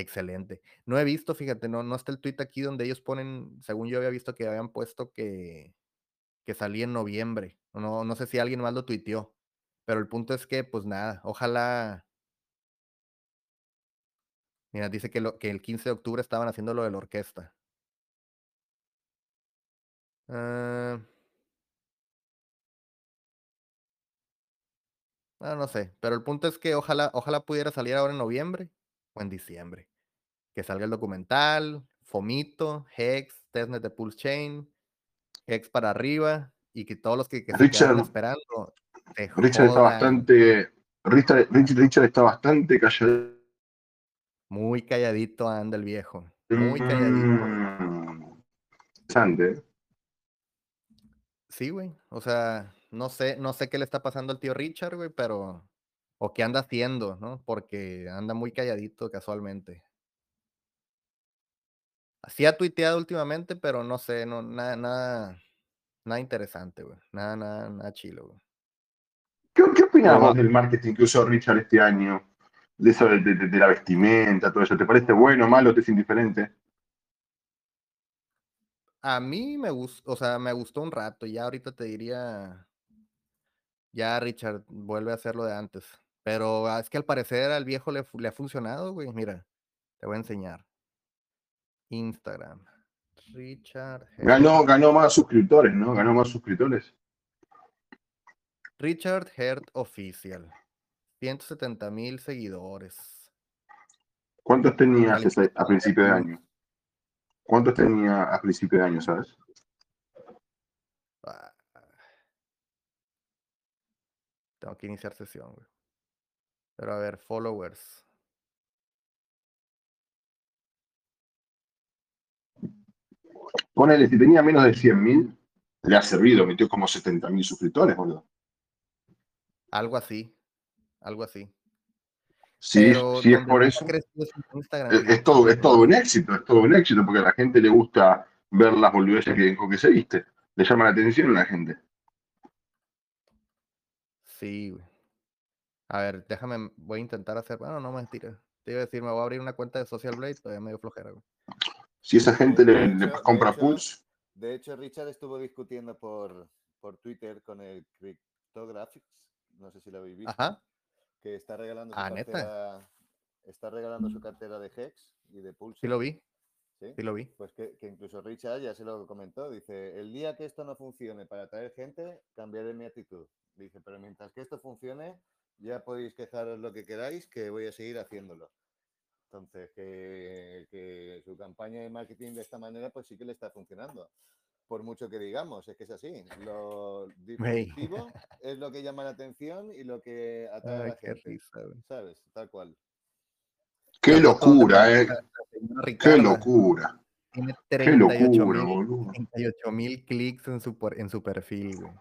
excelente. No he visto, fíjate, no, no está el tweet aquí donde ellos ponen, según yo había visto que habían puesto que, que salía en noviembre. No, no sé si alguien más lo tuiteó. Pero el punto es que, pues nada, ojalá. Mira, dice que, lo, que el 15 de octubre estaban haciendo lo de la orquesta. Ah, ah, no sé, pero el punto es que ojalá, ojalá pudiera salir ahora en noviembre en diciembre. Que salga el documental, Fomito, Hex, Testnet de Pulse Chain, Hex para arriba y que todos los que, que se Richard- esperando. se Richard está bastante. Richard, Richard, está bastante callado. Muy calladito anda el viejo. Muy calladito. Mm, Interesante. ¿eh? Sí, güey. O sea, no sé, no sé qué le está pasando al tío Richard, güey, pero. O qué anda haciendo, ¿no? Porque anda muy calladito casualmente. Sí ha tuiteado últimamente, pero no sé, no, nada, nada, nada interesante, güey. Nada, nada, nada chilo, güey. ¿Qué, qué del marketing que usó Richard este año? De eso de, de- de la vestimenta, todo eso. ¿Te parece bueno, malo, te es indiferente? A mí me gustó, o sea, me gustó un rato. Ya ahorita te diría. Ya, Richard, vuelve a hacer lo de antes. Pero ah, es que al parecer al viejo le, ha funcionado, güey. Mira, te voy a enseñar. Instagram. Richard. Hertz. Ganó, ganó más suscriptores, ¿no? Ganó más suscriptores. Richard Hert Official. 170 mil seguidores. ¿Cuántos ese- a principio de año? ¿Cuántos tenía a principio de año, sabes? Ah. Tengo que iniciar sesión, güey. Pero a ver, followers. Ponele, si tenía menos de 100.000, le ha servido, metió como 70.000 suscriptores, boludo. Algo así. Algo así. Sí, sí es por eso. crecido es todo, es todo un éxito, es todo un éxito, porque a la gente le gusta ver las boludeces que, con que se viste. Le llama la atención a la gente. Sí, güey. A ver, déjame, voy a intentar hacer. Bueno, no mentira. Te iba a decir, me voy a abrir una cuenta de Social Blade, todavía medio flojera, güey. Si esa gente le, de compra Pulse, De hecho, Richard estuvo discutiendo por, por Twitter con el Cryptographics, no sé si lo habéis visto, Ajá. que está regalando su Ah, ¿neta? cartera, está regalando su cartera de Hex y de Pulse. Sí lo vi, ¿sí? sí lo vi. Pues que, que incluso Richard ya se lo comentó, dice, el día que esto no funcione para atraer gente, cambiaré mi actitud. Dice, pero mientras que esto funcione, ya podéis quejaros lo que queráis, que voy a seguir haciéndolo. Entonces, que, que su campaña de marketing de esta manera, pues sí que le está funcionando. Por mucho que digamos, es que es así. Lo disruptivo es lo que llama la atención y lo que atrae a Ay, la qué gente. risa. ¿Sabes? Tal cual. qué La locura, eh. la- la Qué locura. Tiene Qué 38 locura, mil boludo. 38 mil clics en su, en su perfil, güey.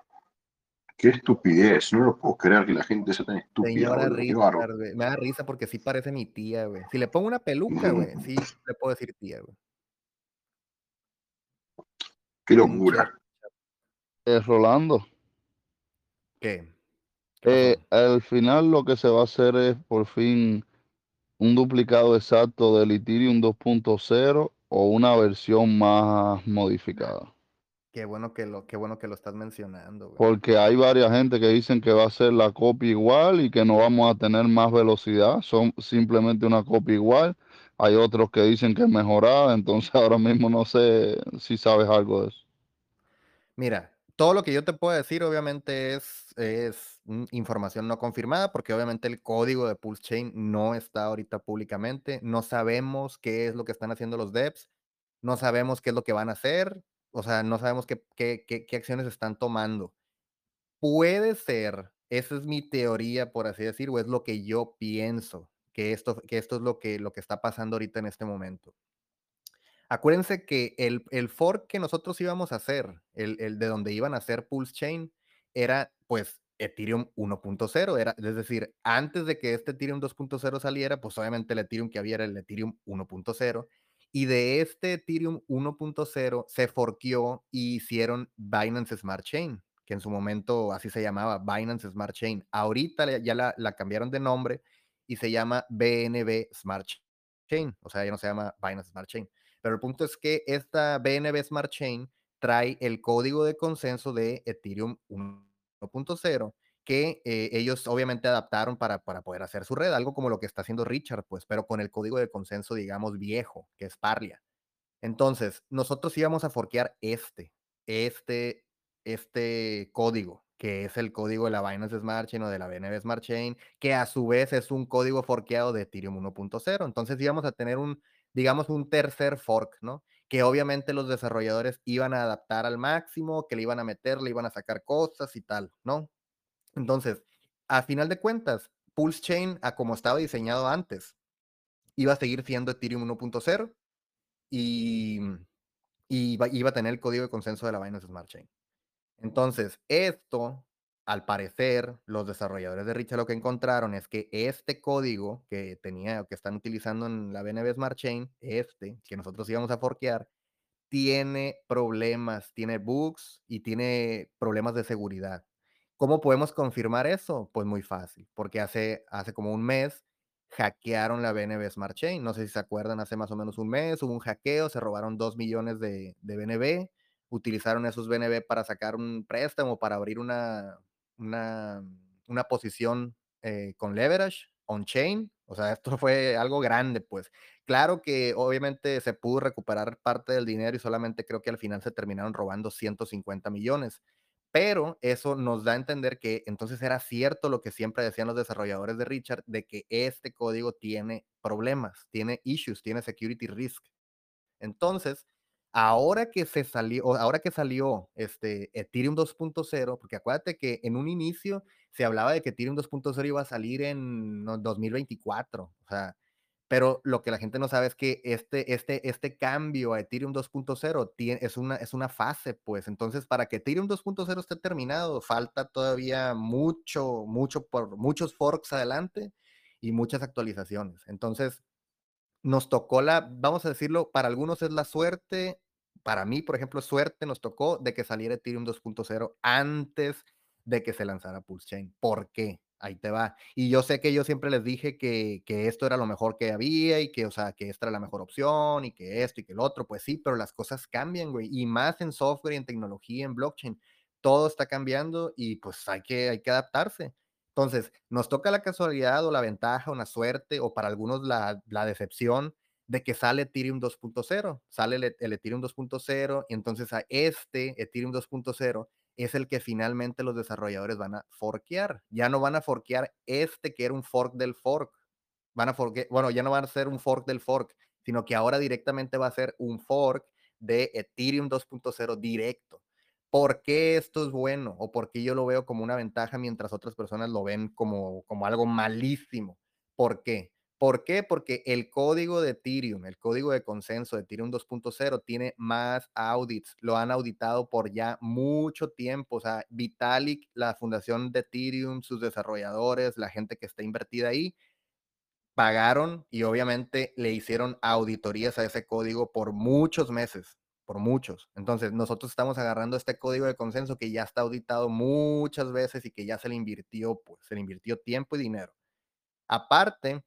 Qué estupidez. No lo puedo creer que la gente sea tan estúpida, Señora güey. Me da risa porque sí parece mi tía, güey. Si le pongo una peluca, güey, sí le puedo decir tía, güey. Qué locura. Eh, Rolando, ¿Qué? ¿Qué eh, al final lo que se va a hacer es por fin un duplicado exacto del Ethereum 2.0 o una versión más modificada. Qué bueno que lo, qué bueno que lo estás mencionando, güey. Porque hay varias gente que dicen que va a ser la copia igual y que no vamos a tener más velocidad, son simplemente una copia igual. Hay otros que dicen que es mejorada, entonces ahora mismo no sé si sabes algo de eso. Mira, todo lo que yo te puedo decir obviamente es, es mm, información no confirmada porque obviamente el código de Pulse Chain no está ahorita públicamente. No sabemos qué es lo que están haciendo los devs. No sabemos qué es lo que van a hacer. O sea, no sabemos qué, acciones están tomando. Puede ser, esa es mi teoría, por así decir, o es lo que yo pienso, que esto, que esto es lo que, lo que está pasando ahorita en este momento. Acuérdense que el, el fork que nosotros íbamos a hacer, el, el de donde iban a hacer Pulse Chain, era pues Ethereum 1.0, era, es decir, antes de que este Ethereum 2.0 saliera, pues obviamente el Ethereum que había era el Ethereum 1.0, y de este Ethereum 1.0 se forqueó y hicieron Binance Smart Chain, que en su momento así se llamaba, Binance Smart Chain. Ahorita ya la, la cambiaron de nombre y se llama BNB Smart Chain, o sea, ya no se llama Binance Smart Chain. Pero el punto es que esta BNB Smart Chain trae el código de consenso de Ethereum 1.0 que eh, ellos obviamente adaptaron para, para poder hacer su red, algo como lo que está haciendo Richard, pues, pero con el código de consenso, digamos, viejo, que es Parlia. Entonces, nosotros íbamos a forquear este, este, este código, que es el código de la Binance Smart Chain o de la BNB Smart Chain, que a su vez es un código forqueado de Ethereum 1.0. Entonces íbamos a tener un, digamos, un tercer fork, ¿no? que obviamente los desarrolladores iban a adaptar al máximo, que le iban a meter, le iban a sacar cosas y tal, ¿no? Entonces, a final de cuentas, Pulse Chain, a como estaba diseñado antes, iba a seguir siendo Ethereum 1.0 y, y iba, a tener el código de consenso de la Binance Smart Chain. Entonces, esto, al parecer, los desarrolladores de Richa lo que encontraron es que este código que tenía, que están utilizando en la BNB Smart Chain, este, que nosotros íbamos a forquear, tiene problemas, tiene bugs y tiene problemas de seguridad. ¿Cómo podemos confirmar eso? Pues muy fácil, porque hace, hace como un mes hackearon la BNB Smart Chain. No sé si se acuerdan, hace más o menos un mes hubo un hackeo, se robaron 2 millones de, de BNB, utilizaron esos BNB para sacar un préstamo, para abrir una, una, una posición eh, con leverage on-chain. O sea, esto fue algo grande, pues. Claro que obviamente se pudo recuperar parte del dinero y solamente creo que al final se terminaron robando 150 millones. Pero eso nos da a entender que entonces era cierto lo que siempre decían los desarrolladores de Richard, de que este código tiene problemas, tiene issues, tiene security risk. Entonces, ahora que se salió, ahora que salió este Ethereum 2.0, porque acuérdate que en un inicio se hablaba de que Ethereum 2.0 iba a salir en 2024, o sea, pero lo que la gente no sabe es que este, este, este cambio a Ethereum 2.0 es una, es una fase, pues. Entonces, para que Ethereum 2.0 esté terminado, falta todavía mucho, mucho, por muchos forks adelante y muchas actualizaciones. Entonces, nos tocó la, vamos a decirlo, para algunos es la suerte, para mí, por ejemplo, suerte nos tocó de que saliera Ethereum 2.0 antes de que se lanzara Pulse Chain. ¿Por qué? Ahí te va. Y yo sé que yo siempre les dije que, que, esto era lo mejor que había y que, o sea, que esta era la mejor opción y que esto y que el otro. Pues sí, pero las cosas cambian, güey. Y más en software y en tecnología, en blockchain. Todo está cambiando y pues hay que, hay que adaptarse. Entonces, nos toca la casualidad o la ventaja o la suerte o para algunos la, la decepción de que sale Ethereum 2.0. Sale el, el Ethereum 2.0 y entonces a este Ethereum 2.0 es el que finalmente los desarrolladores van a forkear. Ya no van a forkear este que era un fork del fork. Van a forkear, bueno, ya no van a ser un fork del fork, sino que ahora directamente va a ser un fork de Ethereum 2.0 directo. ¿Por qué esto es bueno? ¿O por qué yo lo veo como una ventaja mientras otras personas lo ven como, como algo malísimo? ¿Por qué? ¿Por qué? Porque el código de Ethereum, el código de consenso de Ethereum 2.0 tiene más audits, lo han auditado por ya mucho tiempo, o sea, Vitalik, la fundación de Ethereum, sus desarrolladores, la gente que está invertida ahí, pagaron y obviamente le hicieron auditorías a ese código por muchos meses, por muchos. Entonces, nosotros estamos agarrando este código de consenso que ya está auditado muchas veces y que ya se le invirtió, pues, se le invirtió tiempo y dinero. Aparte,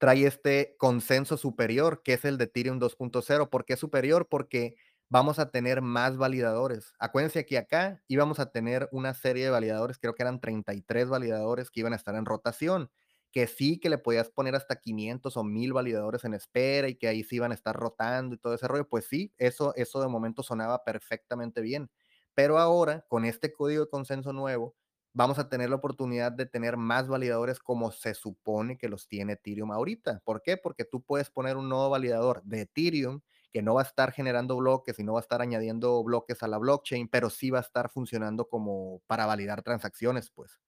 trae este consenso superior, que es el de Ethereum 2.0. ¿Por qué superior? Porque vamos a tener más validadores. Acuérdense que acá íbamos a tener una serie de validadores, creo que eran 33 validadores que iban a estar en rotación, que sí que le podías poner hasta 500 o 1000 validadores en espera y que ahí sí iban a estar rotando y todo ese rollo. Pues sí, eso, eso de momento sonaba perfectamente bien. Pero ahora, con este código de consenso nuevo, vamos a tener la oportunidad de tener más validadores como se supone que los tiene Ethereum ahorita. ¿Por qué? Porque tú puedes poner un nuevo validador de Ethereum que no va a estar generando bloques y no va a estar añadiendo bloques a la blockchain, pero sí va a estar funcionando como para validar transacciones, pues.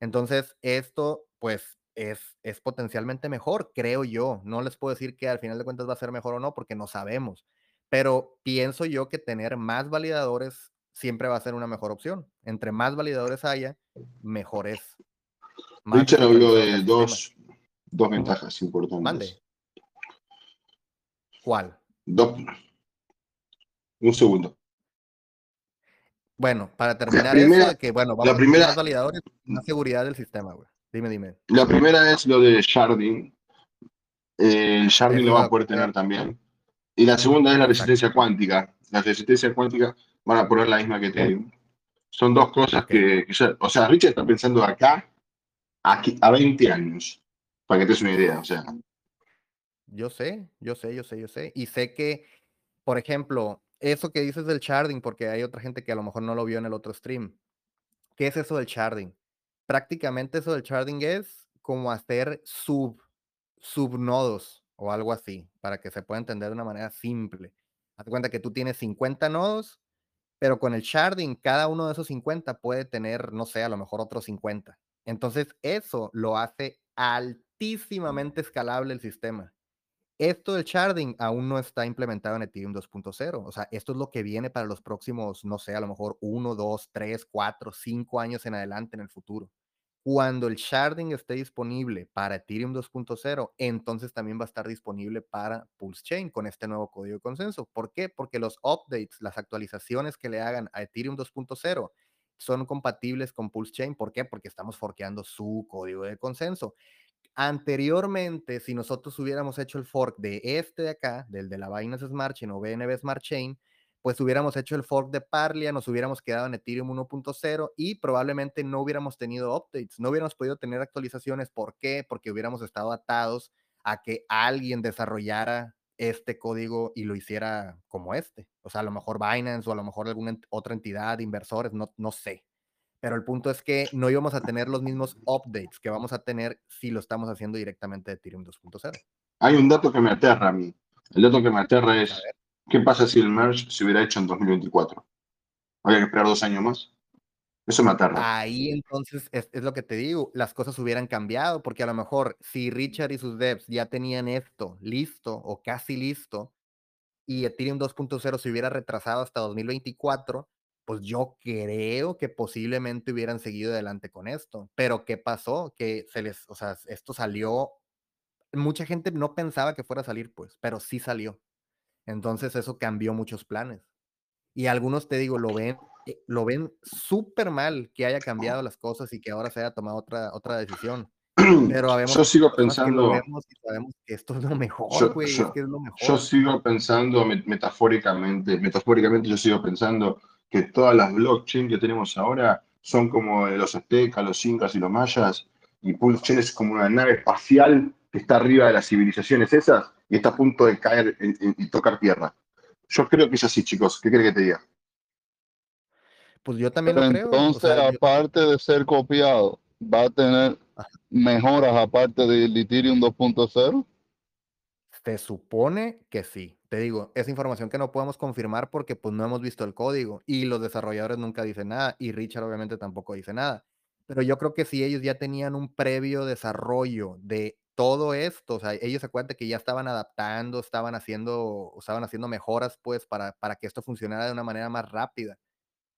Entonces, esto, pues, es, es potencialmente mejor, creo yo. No les puedo decir que al final de cuentas va a ser mejor o no, porque no sabemos. Pero pienso yo que tener más validadores siempre va a ser una mejor opción. Entre más validadores haya, mejor es. Richard habló de dos, dos ventajas importantes. Mande. ¿Cuál? Dos. Un segundo. Bueno, para terminar primera- eso, de que bueno, vamos la a primera- más validadores, más seguridad del sistema, güey. Dime, dime. La primera es lo de Sharding. Eh, el Sharding Eso lo va a poder tener también. Y la segunda es la resistencia cuántica. La resistencia cuántica van a poner la misma que Ethereum. Son dos cosas que, o sea, Richard está pensando acá aquí, a 20 años, para que te des una idea. O sea, Yo sé, yo sé, yo sé, yo sé. Y sé que, por ejemplo, eso que dices del sharding, porque hay otra gente que a lo mejor no lo vio en el otro stream. ¿Qué es eso del sharding? Prácticamente eso del sharding es como hacer sub, subnodos o algo así, para que se pueda entender de una manera simple. Haz cuenta que tú tienes 50 nodos, pero con el sharding, cada uno de esos 50 puede tener, no sé, a lo mejor otros 50. Entonces, eso lo hace altísimamente escalable el sistema. Esto del sharding aún no está implementado en Ethereum 2.0. O sea, esto es lo que viene para los próximos, no sé, a lo mejor 1, 2, 3, 4, 5 años en adelante en el futuro. Cuando el sharding esté disponible para Ethereum 2.0, entonces también va a estar disponible para Pulse Chain con este nuevo código de consenso. ¿Por qué? Porque los updates, las actualizaciones que le hagan a Ethereum 2.0 son compatibles con Pulse Chain. ¿Por qué? Porque estamos forkeando su código de consenso. Anteriormente, si nosotros hubiéramos hecho el fork de este de acá, del de la Binance Smart Chain o BNB Smart Chain, pues hubiéramos hecho el fork de Parlia, nos hubiéramos quedado en Ethereum 1.0 y probablemente no hubiéramos tenido updates, no hubiéramos podido tener actualizaciones. ¿Por qué? Porque hubiéramos estado atados a que alguien desarrollara este código y lo hiciera como este. O sea, a lo mejor Binance o a lo mejor alguna otra entidad, inversores, no, no sé. Pero el punto es que no íbamos a tener los mismos updates que vamos a tener si lo estamos haciendo directamente de Ethereum 2.0. Hay un dato que me aterra a mí. El dato que me aterra es ¿Qué pasa si el merge se hubiera hecho en 2024? ¿Habría que esperar dos años más? Eso me. Ahí entonces es, es, lo que te digo, las cosas hubieran cambiado, porque a lo mejor si Richard y sus devs ya tenían esto listo o casi listo, y Ethereum 2.0 se hubiera retrasado hasta 2024, pues yo creo que posiblemente hubieran seguido adelante con esto. Pero ¿qué pasó? Que se les, o sea, esto salió, mucha gente no pensaba que fuera a salir, pues, pero sí salió. Entonces eso cambió muchos planes. Y algunos, te digo, lo ven, eh, lo ven súper mal que haya cambiado las cosas y que ahora se haya tomado otra, otra decisión. Pero habemos yo sigo pensando. Que sabemos que esto es lo mejor. Yo, es que es lo mejor. yo sigo pensando metafóricamente, metafóricamente, yo sigo pensando que todas las blockchain que tenemos ahora son como los aztecas, los incas y los mayas, y Pulse es como una nave espacial que está arriba de las civilizaciones esas y está a punto de caer y tocar tierra. Yo creo que es así, chicos. ¿Qué quiere que te diga? Pues yo también Pero lo creo. entonces, o sea, yo- aparte de ser copiado, va a tener mejoras aparte del Ethereum 2.0. Se supone que sí. Te digo, es información que no podemos confirmar porque pues no hemos visto el código y los desarrolladores nunca dicen nada y Richard obviamente tampoco dice nada. Pero yo creo que si ellos ya tenían un previo desarrollo de todo esto, o sea, ellos se acuerdan que ya estaban adaptando, estaban haciendo, estaban haciendo mejoras pues para, para que esto funcionara de una manera más rápida.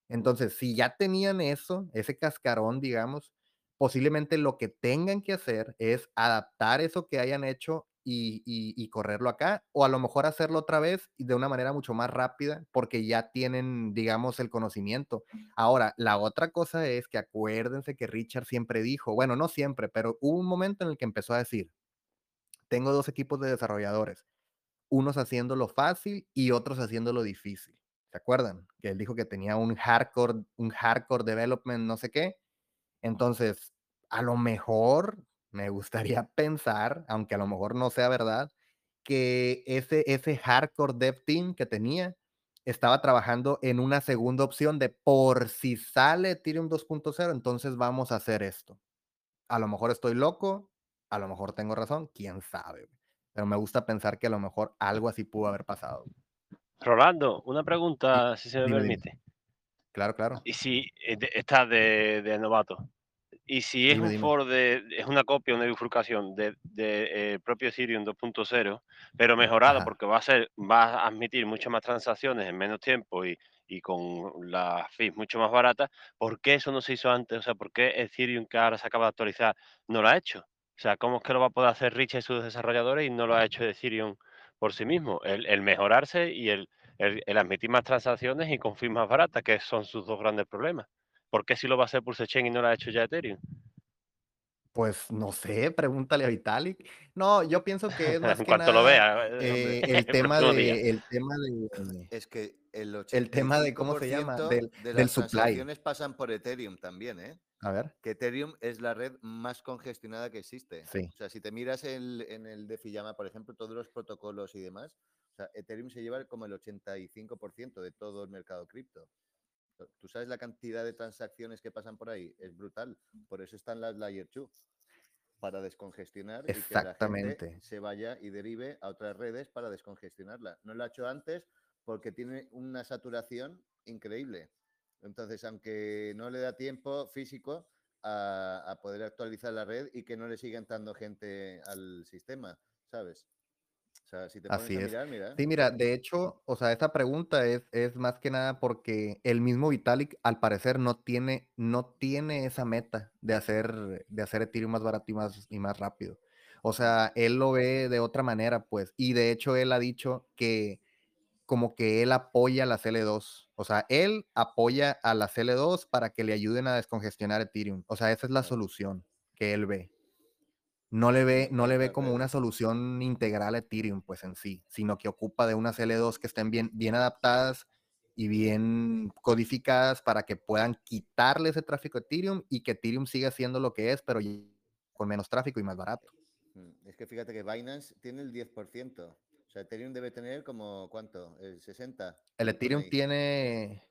Entonces, si ya tenían eso, ese cascarón, digamos, posiblemente lo que tengan que hacer es adaptar eso que hayan hecho y, y- y correrlo acá, o a lo mejor hacerlo otra vez y de una manera mucho más rápida, porque ya tienen, digamos, el conocimiento. Ahora, la otra cosa es que acuérdense que Richard siempre dijo, bueno, no siempre, pero hubo un momento en el que empezó a decir, tengo dos equipos de desarrolladores, unos haciéndolo fácil y otros haciéndolo difícil. ¿Se acuerdan? Que él dijo que tenía un hardcore, un hardcore development, no sé qué. Entonces, a lo mejor me gustaría pensar, aunque a lo mejor no sea verdad, que ese, ese hardcore dev team que tenía estaba trabajando en una segunda opción de por si sale Ethereum 2.0, entonces vamos a hacer esto. A lo mejor estoy loco, a lo mejor tengo razón, quién sabe. Pero me gusta pensar que a lo mejor algo así pudo haber pasado. Rolando, una pregunta, si se me dime, dime. permite. Claro, claro. Y si eh, está de, de novato. Y si es Dime, un for de, es una copia, una bifurcación de, de, eh, propio Ethereum 2.0, pero mejorado Ajá. porque va a ser, va a admitir muchas más transacciones en menos tiempo y, y con las fees mucho más baratas, ¿por qué eso no se hizo antes? O sea, ¿por qué Ethereum que ahora se acaba de actualizar no lo ha hecho? O sea, ¿cómo es que lo va a poder hacer Rich y sus desarrolladores y no lo ha hecho Ethereum por sí mismo? El, el mejorarse y el, el, el admitir más transacciones y con fees más baratas, que son sus dos grandes problemas. ¿Por qué si lo va a hacer Pulse Chain y no lo ha hecho ya Ethereum? Pues no sé, pregúntale a Vitalik. No, yo pienso que es más en que cuanto lo vea. eh, el tema de, el tema de, Es que el el tema de, ¿cómo se llama? 85% Del, de del las supply. transacciones pasan por Ethereum también, ¿eh? A ver, Que Ethereum es la red más congestionada que existe. sí. O sea, si te miras el- en el DeFi Llama, por ejemplo, todos los protocolos y demás, o sea, Ethereum se lleva como el 85% de todo el mercado cripto. ¿Tú sabes la cantidad de transacciones que pasan por ahí? Es brutal. Por eso están las Layer 2, para descongestionar y que la Exactamente. gente se vaya y derive a otras redes para descongestionarla. No lo ha hecho antes porque tiene una saturación increíble. Entonces, aunque no le da tiempo físico a, a poder actualizar la red y que no le siga entrando gente al sistema, ¿sabes? O sea, si te pones Así es. mira. Sí, mira, de hecho, o sea, esta pregunta es, es más que nada porque el mismo Vitalik, al parecer, no tiene, no tiene esa meta de hacer, de hacer Ethereum más barato y más, y más rápido. O sea, él lo ve de otra manera, pues. Y de hecho, él ha dicho que como que él apoya la CL2. O sea, él apoya a la CL2 para que le ayuden a descongestionar Ethereum. O sea, esa es la solución que él ve. No le ve, no le ve como una solución integral a Ethereum, pues en sí, sino que ocupa de unas L2 que estén bien, bien adaptadas y bien codificadas para que puedan quitarle ese tráfico a Ethereum y que Ethereum siga siendo lo que es, pero con menos tráfico y más barato. Mm, Es que fíjate que Binance tiene el 10%. O sea, Ethereum debe tener como, ¿cuánto? ¿El 60? El Ethereum tiene.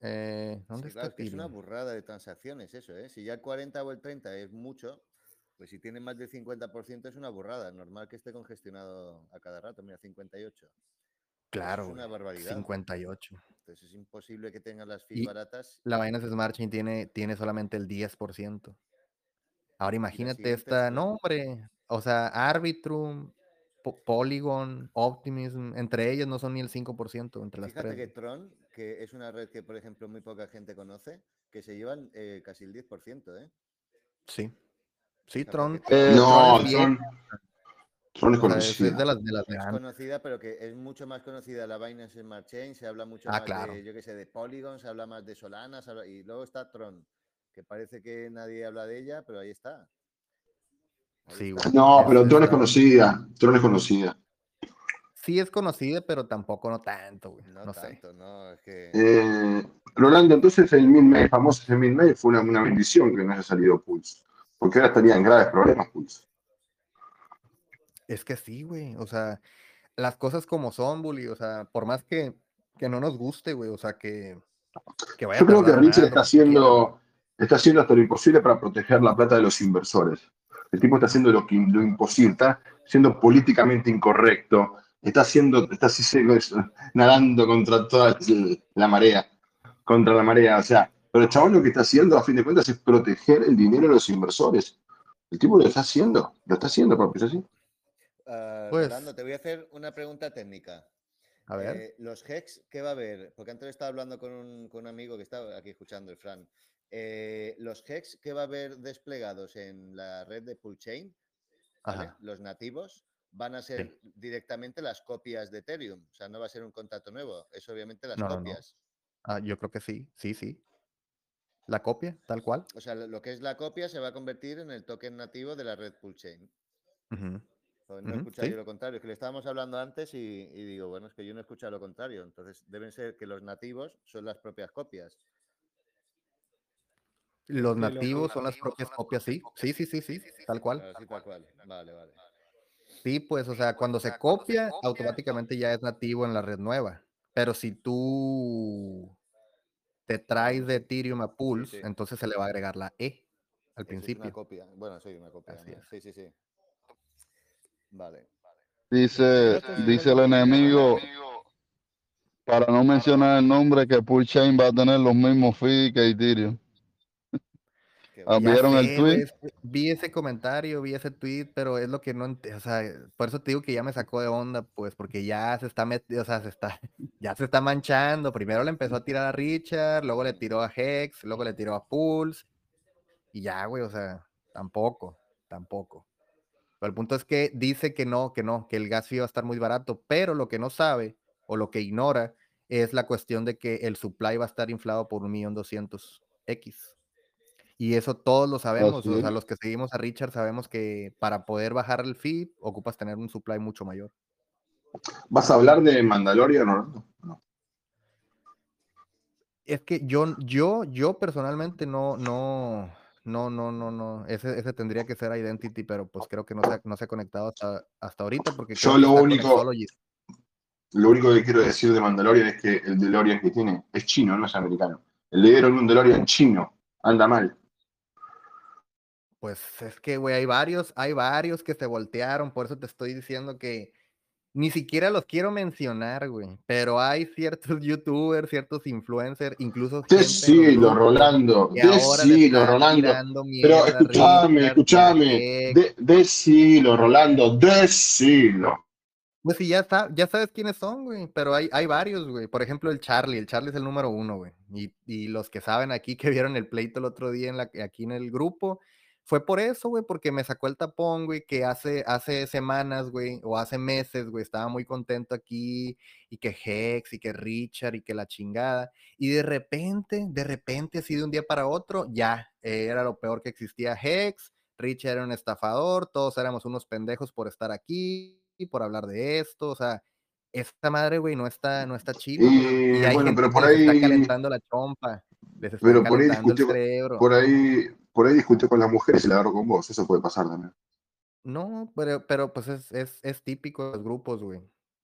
eh, ¿Dónde Sí, está claro, es que es una Ethereum? burrada de transacciones eso, ¿eh? Si ya el 40 o el 30 es mucho, pues si tiene más del 50% es una burrada. Normal que esté congestionado a cada rato. Mira, 58. Pues Claro, es una barbaridad. 58. Entonces es imposible que tengan las fees Y baratas. la Binance Smart Chain tiene, tiene solamente el 10%. Ahora imagínate es esta, Tron. no hombre, o sea, Arbitrum, Po- Polygon, Optimism, entre ellos no son ni el 5% entre las Fíjate tres. que. Tron, que es una red que, por ejemplo, muy poca gente conoce, que se llevan eh, casi el 10%, ¿eh? Sí. Sí, Tron. Eh, Tron No, es bien, Tron, Tron es sea, es, conocido. de las de las Es conocida, pero que es mucho más conocida la Binance Smart Chain, se habla mucho Ah, más claro. de, yo qué sé, de Polygon, se habla más de Solana, habla- y luego está Tron, que parece que nadie habla de ella, pero ahí está. Ahí Sí, está. No, pero Tron es conocida. Tron es conocida. sí es conocida, pero tampoco no tanto, güey. No, No, sé. tanto, no, es que... Eh, Rolando, entonces el min famoso ese min fue una, una bendición que no haya salido Pulse. Porque ahora estaría en graves problemas Pulse. Es que sí, güey. O sea, las cosas como son, Bully. O sea, por más que, que no nos guste, güey. O sea, que, que vaya Yo creo que Richard está haciendo, está haciendo hasta lo imposible para proteger la plata de los inversores. El tipo está haciendo lo, que, lo imposible, está siendo políticamente incorrecto, está haciendo, está así nadando contra toda la marea, contra la marea. O sea, pero el chabón lo que está haciendo, a fin de cuentas, es proteger el dinero de los inversores. El tipo lo está haciendo, lo está haciendo, papi, es así. Pues- Rolando, te voy a hacer una pregunta técnica. A ver. Eh, los HEX, ¿qué va a haber? Porque antes estaba hablando con un, con un amigo que estaba aquí escuchando, el Fran. Eh, los HEX, ¿qué va a haber desplegados en la red de Poolchain? ¿vale? Los nativos van a ser directamente las copias de Ethereum. O sea, no va a ser un contrato nuevo. Es obviamente las No, no, no. copias. Ah, yo creo que sí, sí, sí. La copia, tal cual. O sea, lo que es la copia se va a convertir en el token nativo de la red Poolchain. Pues no he escuchado sí. yo lo contrario, es que le estábamos hablando antes y, y digo, bueno, es que yo no he escuchado lo contrario. Entonces deben ser que los nativos son las propias copias. Los Sí, los nativos son las propias copias, sí. Sí, sí, sí, sí, tal cual. Claro, sí, tal cual. Vale, vale. Sí, pues, o sea, cuando se copia, automáticamente ya es nativo en la red nueva. Pero si tú te traes de Ethereum a Pulse, sí. entonces se le va a agregar la E al es una principio. copia. Bueno, sí, una copia. Sí, sí, sí. Vale. Dice, dice el enemigo, para no mencionar el nombre, que Pulchain va a tener los mismos fees que Ethereum. Ah, bueno. Ya ¿Vieron el tweet? es vi ese comentario, vi ese tweet, pero es lo que no, o sea, por eso te digo que ya me sacó de onda, pues, porque ya se está metiendo, o sea, se está, ya se está manchando. Primero le empezó a tirar a Richard, luego le tiró a Hex, luego le tiró a Pulse, y ya, güey, o sea, tampoco, tampoco. Pero el punto es que dice que no, que no, que el gas va a estar muy barato, pero lo que no sabe o lo que ignora es la cuestión de que el supply va a estar inflado por un millón doscientos X. Y eso todos lo sabemos, o sea, los que seguimos a Richard sabemos que para poder bajar el fee ocupas tener un supply mucho mayor. ¿Vas a hablar de Mandalorian, Rolando? No. Es que yo, yo, yo personalmente no, no, no, no, no, no. Ese, ese tendría que ser Identity, pero pues creo que no se ha, no se ha conectado hasta, hasta ahorita porque Yo lo único-. Lo único que quiero decir de Mandalorian es que el DeLorean que tiene es chino, no es americano. Le dieron un DeLorean chino. Anda mal. Pues es que, güey, hay varios, hay varios que se voltearon, por eso te estoy diciendo que, Ni siquiera los quiero mencionar, güey, pero hay ciertos youtubers, ciertos influencers, incluso Decilo, Rolando, decilo, Rolando. Pero escúchame, escúchame. De, decilo, Rolando, decilo. Pues sí, ya, sa- ya sabes quiénes son, güey, pero hay, hay varios, güey. Por ejemplo, el Charlie, el Charlie es el número uno, güey. Y, y los que saben aquí, que vieron el pleito el otro día en la, aquí en el grupo, fue por eso, güey, porque me sacó el tapón, güey, que hace, hace semanas, güey, o hace meses, güey, estaba muy contento aquí, y que Hex, y que Richard, y que la chingada. Y de repente, de repente, así de un día para otro, ya, eh, era lo peor que existía Hex, Richard era un estafador, todos éramos unos pendejos por estar aquí, por hablar de esto, o sea, esta madre, güey, no está, no está chido. Y Y hay bueno, gente pero que por está ahí, calentando la chompa, les está pero por ahí por ahí, por ahí discutió con las mujeres y la agarró con vos. Eso puede pasar también. No, pero, pero pues es, es, es típico de los grupos, güey.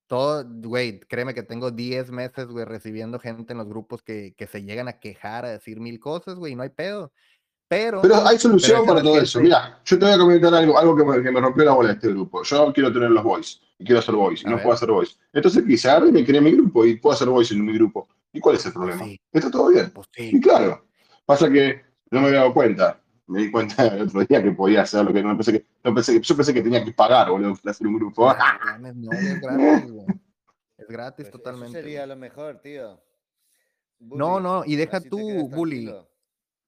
Todo, güey, créeme que tengo 10 meses, güey, recibiendo gente en los grupos que, que se llegan a quejar, a decir mil cosas, güey, y no hay pedo. Pero, Pero hay pero solución esa para todo eso. Mira, yo te voy a comentar algo, algo que me, que me rompió la bola de este grupo. Yo quiero tener los boys y quiero hacer boys y a no puedo ver, hacer boys. Entonces y me creé mi grupo y puedo hacer boys en mi grupo. ¿Y cuál es el problema? sí, Está todo bien. pues Y sí, claro, pasa que no me había dado cuenta. Me di cuenta el otro día que podía hacer lo que no pensé que, no pensé que, yo pensé que tenía que pagar, boludo, para hacer un grupo. no, güey, es gratis, güey. Es gratis Pues eso totalmente, sería lo mejor, tío. No, Bully, no, y deja tú, bully.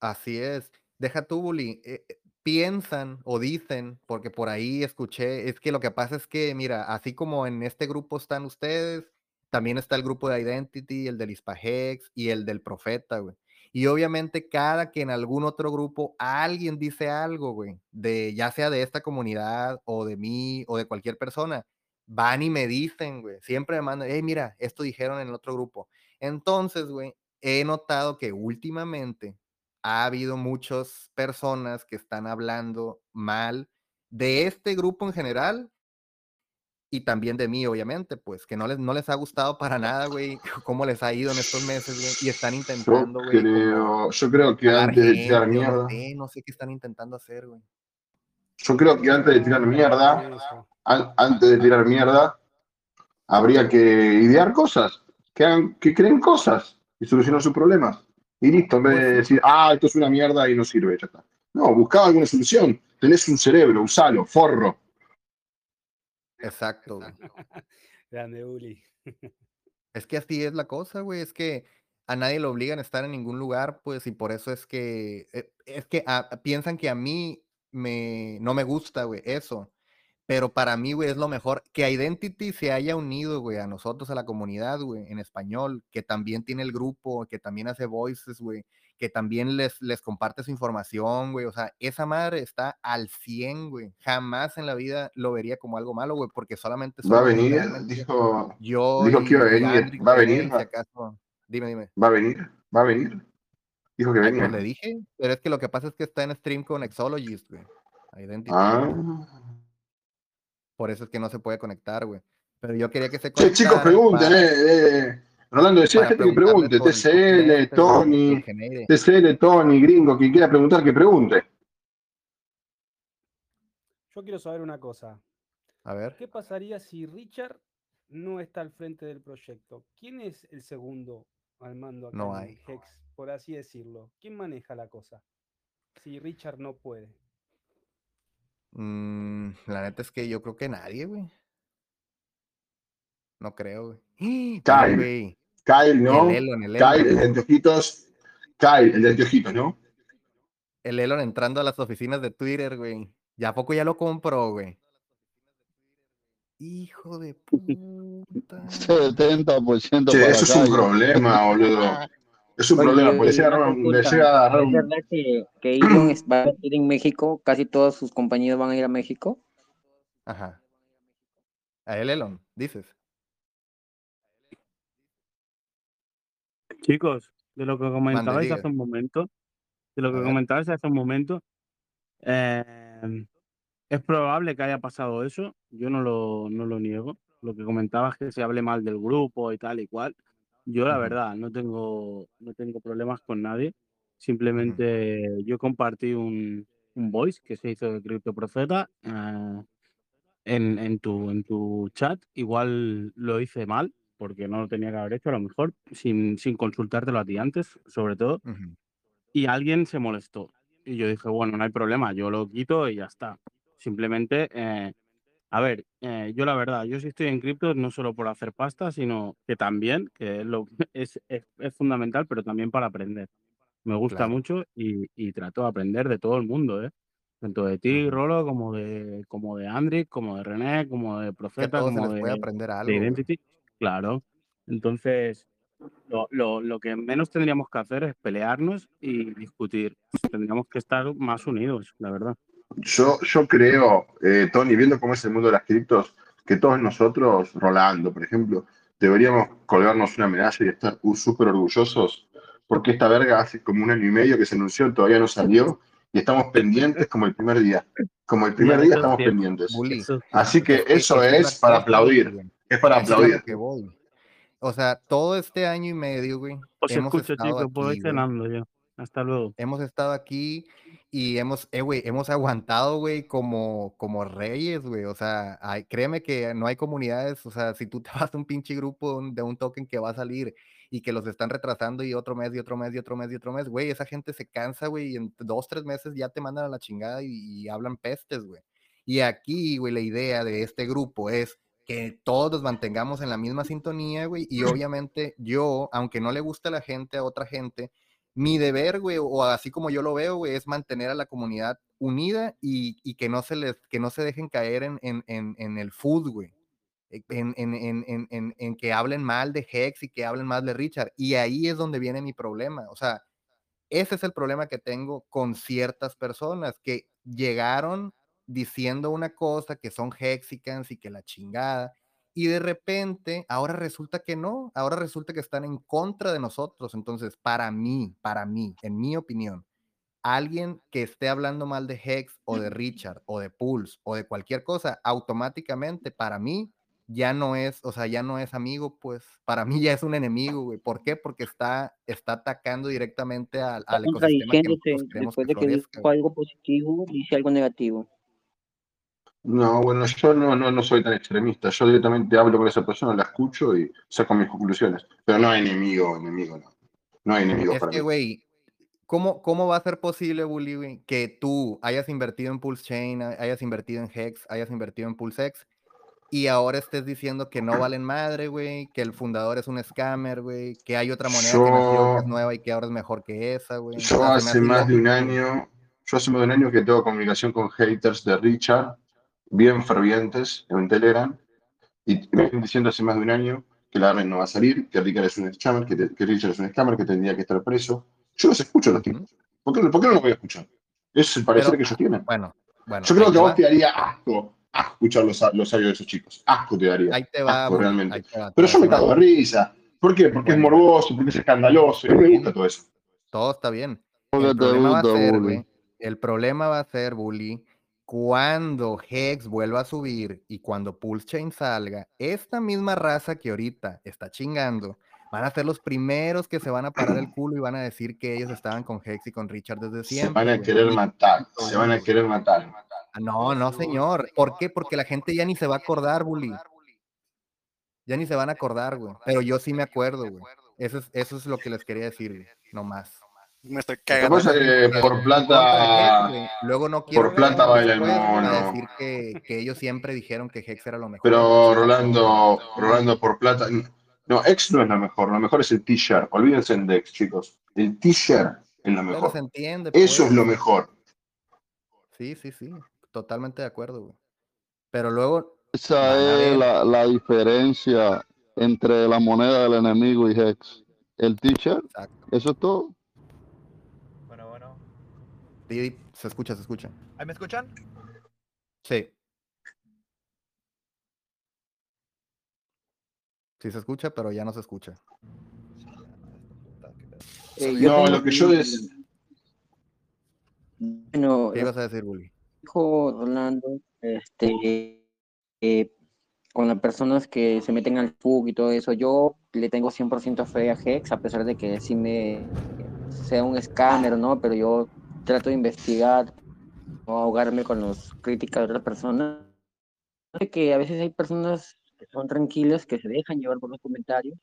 Así es. Deja tú, bully. eh, eh, piensan o dicen, porque por ahí escuché, es que lo que pasa es que, mira, así como en este grupo están ustedes, también está el grupo de Identity, el del Hispahex y el del Profeta, güey. Y obviamente cada que en algún otro grupo alguien dice algo, güey, de ya sea de esta comunidad o de mí o de cualquier persona, van y me dicen, güey, siempre me mandan, hey, mira, esto dijeron en el otro grupo. Entonces, güey, he notado que últimamente ha habido muchas personas que están hablando mal de este grupo en general y también de mí, obviamente, pues que no les, no les ha gustado para nada, güey, cómo les ha ido en estos meses, güey, y están Yo intentando, güey, como creo, yo creo que antes de tirar no mierda, sé, no sé qué están intentando hacer, güey. yo creo que antes de tirar mierda, an- antes de tirar mierda, habría que idear cosas, que, hagan, que creen cosas y solucionar sus problemas. Y listo, en vez Pues de decir, ah, esto es una mierda y no sirve, ya está. No, buscaba alguna solución. Tenés un cerebro, usalo, forro. Exacto. Grande Uli. Es que así es la cosa, güey. Es que a nadie lo obligan a estar en ningún lugar, pues, y por eso es que, eh, es que a- piensan que a mí me, no me gusta, güey, eso. Pero para mí, güey, es lo mejor que Identity se haya unido, güey, a nosotros, a la comunidad, güey, en español, que también tiene el grupo, que también hace voices, güey, que también les, les comparte su información, güey. O sea, esa madre está al 100, güey. Jamás en la vida lo vería como algo malo, güey, porque solamente Va a venir, dijo, yo dijo que iba a venir, Andrick va a venir, si va, acaso. Dime, dime. va a venir, va a venir. Dijo que pues le venía. dije, pero es que lo que pasa es que está en stream con Exologist, güey. Identity. Ah. Por eso es que no se puede conectar, güey. Pero yo quería que se Che, chicos, conectara pregunten, para, eh, eh. Rolando, decía gente que pregunte. TCL, Tony. TCL, Tony, gringo, quien quiera preguntar, que pregunte. Yo quiero saber una cosa. A ver. ¿Qué pasaría si Richard no está al frente del proyecto? ¿Quién es el segundo al mando acá No en hay. Hex, por así decirlo? ¿Quién maneja la cosa? Si Richard no puede. Mm, la neta es que yo creo que nadie, güey. No creo, güey. Kyle, güey. Kyle, El ¿no? Elon, el Kyle, el Elon. de anteojitos. Kyle, el de anteojitos, ¿no? El Elon entrando a las oficinas de Twitter, güey. ¿Ya a poco ya lo compró, güey? Hijo de puta. 70% Che, para eso es un problema, boludo. Es un Oye, problema, porque le llega a una agarrar un- le consulta. llega a agarrar ¿Es un- verdad que, que Elon va a ir en México? ¿Casi todos sus compañeros van a ir a México? Ajá. A el Elon, dices. Chicos, de lo que comentabais hace un momento, de lo que comentabais hace un momento, eh, es probable que haya pasado eso, yo no lo, no lo niego. Lo que comentabas que se hable mal del grupo y tal y cual. Yo la verdad no tengo, no tengo problemas con nadie. Simplemente yo compartí un, un voice que se hizo de Crypto Profeta. eh, en, en tu, en tu chat, igual lo hice mal, porque no lo tenía que haber hecho a lo mejor, sin, sin consultártelo a ti antes, sobre todo, Ujú. y alguien se molestó. Y yo dije, bueno, no hay problema, yo lo quito y ya está. Simplemente, eh, a ver, eh, yo la verdad, yo sí estoy en criptos no solo por hacer pasta, sino que también, que es, lo, es, es, es fundamental, pero también para aprender. Me gusta Claro. mucho y, y trato de aprender de todo el mundo, ¿eh? Tanto de ti. Rolo, como de, como de Andric, como de René, como de Que Profeta, todos se como les puede de, aprender de algo, güey. Identity. Claro. Entonces, lo, lo, lo que menos tendríamos que hacer es pelearnos y discutir. Tendríamos que estar más unidos, la verdad. Yo, yo creo, eh, Tony, viendo cómo es el mundo de las criptos, que todos nosotros, Rolando, por ejemplo, deberíamos colgarnos una medalla y estar súper orgullosos, porque esta verga hace como un año y medio que se anunció, todavía no salió, y estamos pendientes como el primer día. Como el primer día estamos pendientes. Así que es que eso es para aplaudir. Es para aplaudir. voy. O sea, todo este año y medio, güey, Os hemos escucho, estado chicos, puedo ir aquí, güey. cenando yo. Hasta luego. Hemos estado aquí y hemos, eh, güey, hemos aguantado, güey, como, como reyes, güey. O sea, hay- créeme que no hay comunidades, o sea, si tú te vas a un pinche grupo de un, de un token que va a salir y que los están retrasando y otro mes y otro mes y otro mes y otro mes, güey, esa gente se cansa, güey, y en dos, tres meses ya te mandan a la chingada y, y hablan pestes, güey. Y aquí, güey, la idea de este grupo es que todos nos mantengamos en la misma sintonía, güey, y obviamente yo, aunque no le guste a la gente, a otra gente, mi deber, güey, o así como yo lo veo, güey, es mantener a la comunidad unida y, y que no se les, que no se dejen caer en, en, en, en el food, güey. eh, En, en, en, en, en, en que hablen mal de Hex y que hablen mal de Richard. Y ahí es donde viene mi problema. O sea, ese es el problema que tengo con ciertas personas que llegaron diciendo una cosa que son hexicans y que la chingada y de repente ahora resulta que no, ahora resulta que están en contra de nosotros. Entonces, para mí, para mí, en mi opinión, alguien que esté hablando mal de Hex o de Richard o de Pulse o de cualquier cosa, automáticamente para mí ya no es, o sea, ya no es amigo, pues para mí ya es un enemigo, güey. ¿Por qué? Porque está, está atacando directamente al, al ecosistema que Después que de que florezca. dijo algo positivo, dice algo negativo. No, bueno, yo no, no, no soy tan extremista. Yo directamente hablo con esa persona, la escucho y saco mis conclusiones. Pero no hay enemigo, enemigo, no. No hay enemigos Es para que, güey, ¿cómo, ¿cómo va a ser posible, Bully, güey, que tú hayas invertido en Pulse Chain, ha- hayas invertido en Hex, hayas invertido en PulseX y ahora estés diciendo que no valen madre, güey, que el fundador es un scammer, güey, que hay otra moneda que nació que es nueva y que ahora es mejor que esa, güey? Yo hace más de un año, yo hace más de un año que tengo comunicación con haters de Richard, bien fervientes en Telegram, y me están diciendo hace más de un año que la red no va a salir, que Richard es un scammer, que, te- que Richard es un scammer, que tendría que estar preso. Yo los escucho a los tipos. ¿Por qué, por qué no los voy a escuchar? Es el parecer Pero, que ellos tienen. bueno, bueno, Yo creo que a vos te daría asco, asco escuchar los, los audios de esos chicos. Asco te daría. ahí te va, Asco, Bully, realmente. ahí te va, te Pero a yo me cago de risa. ¿Por qué? Porque es Bueno, bueno, morboso, porque es escandaloso. Y me gusta todo eso. todo está bien. El problema va a gusta, ser, Bully. güey, el problema va a ser, Bully, cuando Hex vuelva a subir y cuando Pulse Chain salga, esta misma raza que ahorita está chingando, van a ser los primeros que se van a parar el culo y van a decir que ellos estaban con Hex y con Richard desde Se siempre, van a querer matar. Se van a querer matar. Ah, No, no, señor. ¿Por qué? Porque la gente ya ni se va a acordar, Bully. Ya ni se van a acordar, güey. Pero yo sí me acuerdo, güey. Eso es, eso es lo que les quería decir. No más. Me estoy cagando. por Hex, plata. Luego no quiero por que plata baila el mono. decir que, que ellos siempre dijeron que Hex era lo mejor. Pero. Rolando, Rolando por plata. No, X no es lo mejor. Lo mejor es el t-shirt. Olvídense de X, chicos. El t-shirt es lo se mejor. Eso es pues. lo mejor. Sí, sí, sí. Totalmente de acuerdo, güey. Pero luego Esa es la, la diferencia entre la moneda del enemigo y Hex. El t-shirt, Exacto. eso es todo. Bueno, bueno. Di- di, Se escucha, se escucha. ¿Ahí me escuchan? Sí. Sí se escucha, pero ya no se escucha. Eh, No, lo que yo des... Bueno, ¿Qué ibas a decir, Bully? dijo Rolando, este, eh, con las personas que se meten al FUG y todo eso, yo le tengo 100% fe a Hex, a pesar de que sí me sea un scammer, ¿no? Pero yo trato de investigar, no ahogarme con las críticas de otras personas. que a veces hay personas que son tranquilas, que se dejan llevar por los comentarios,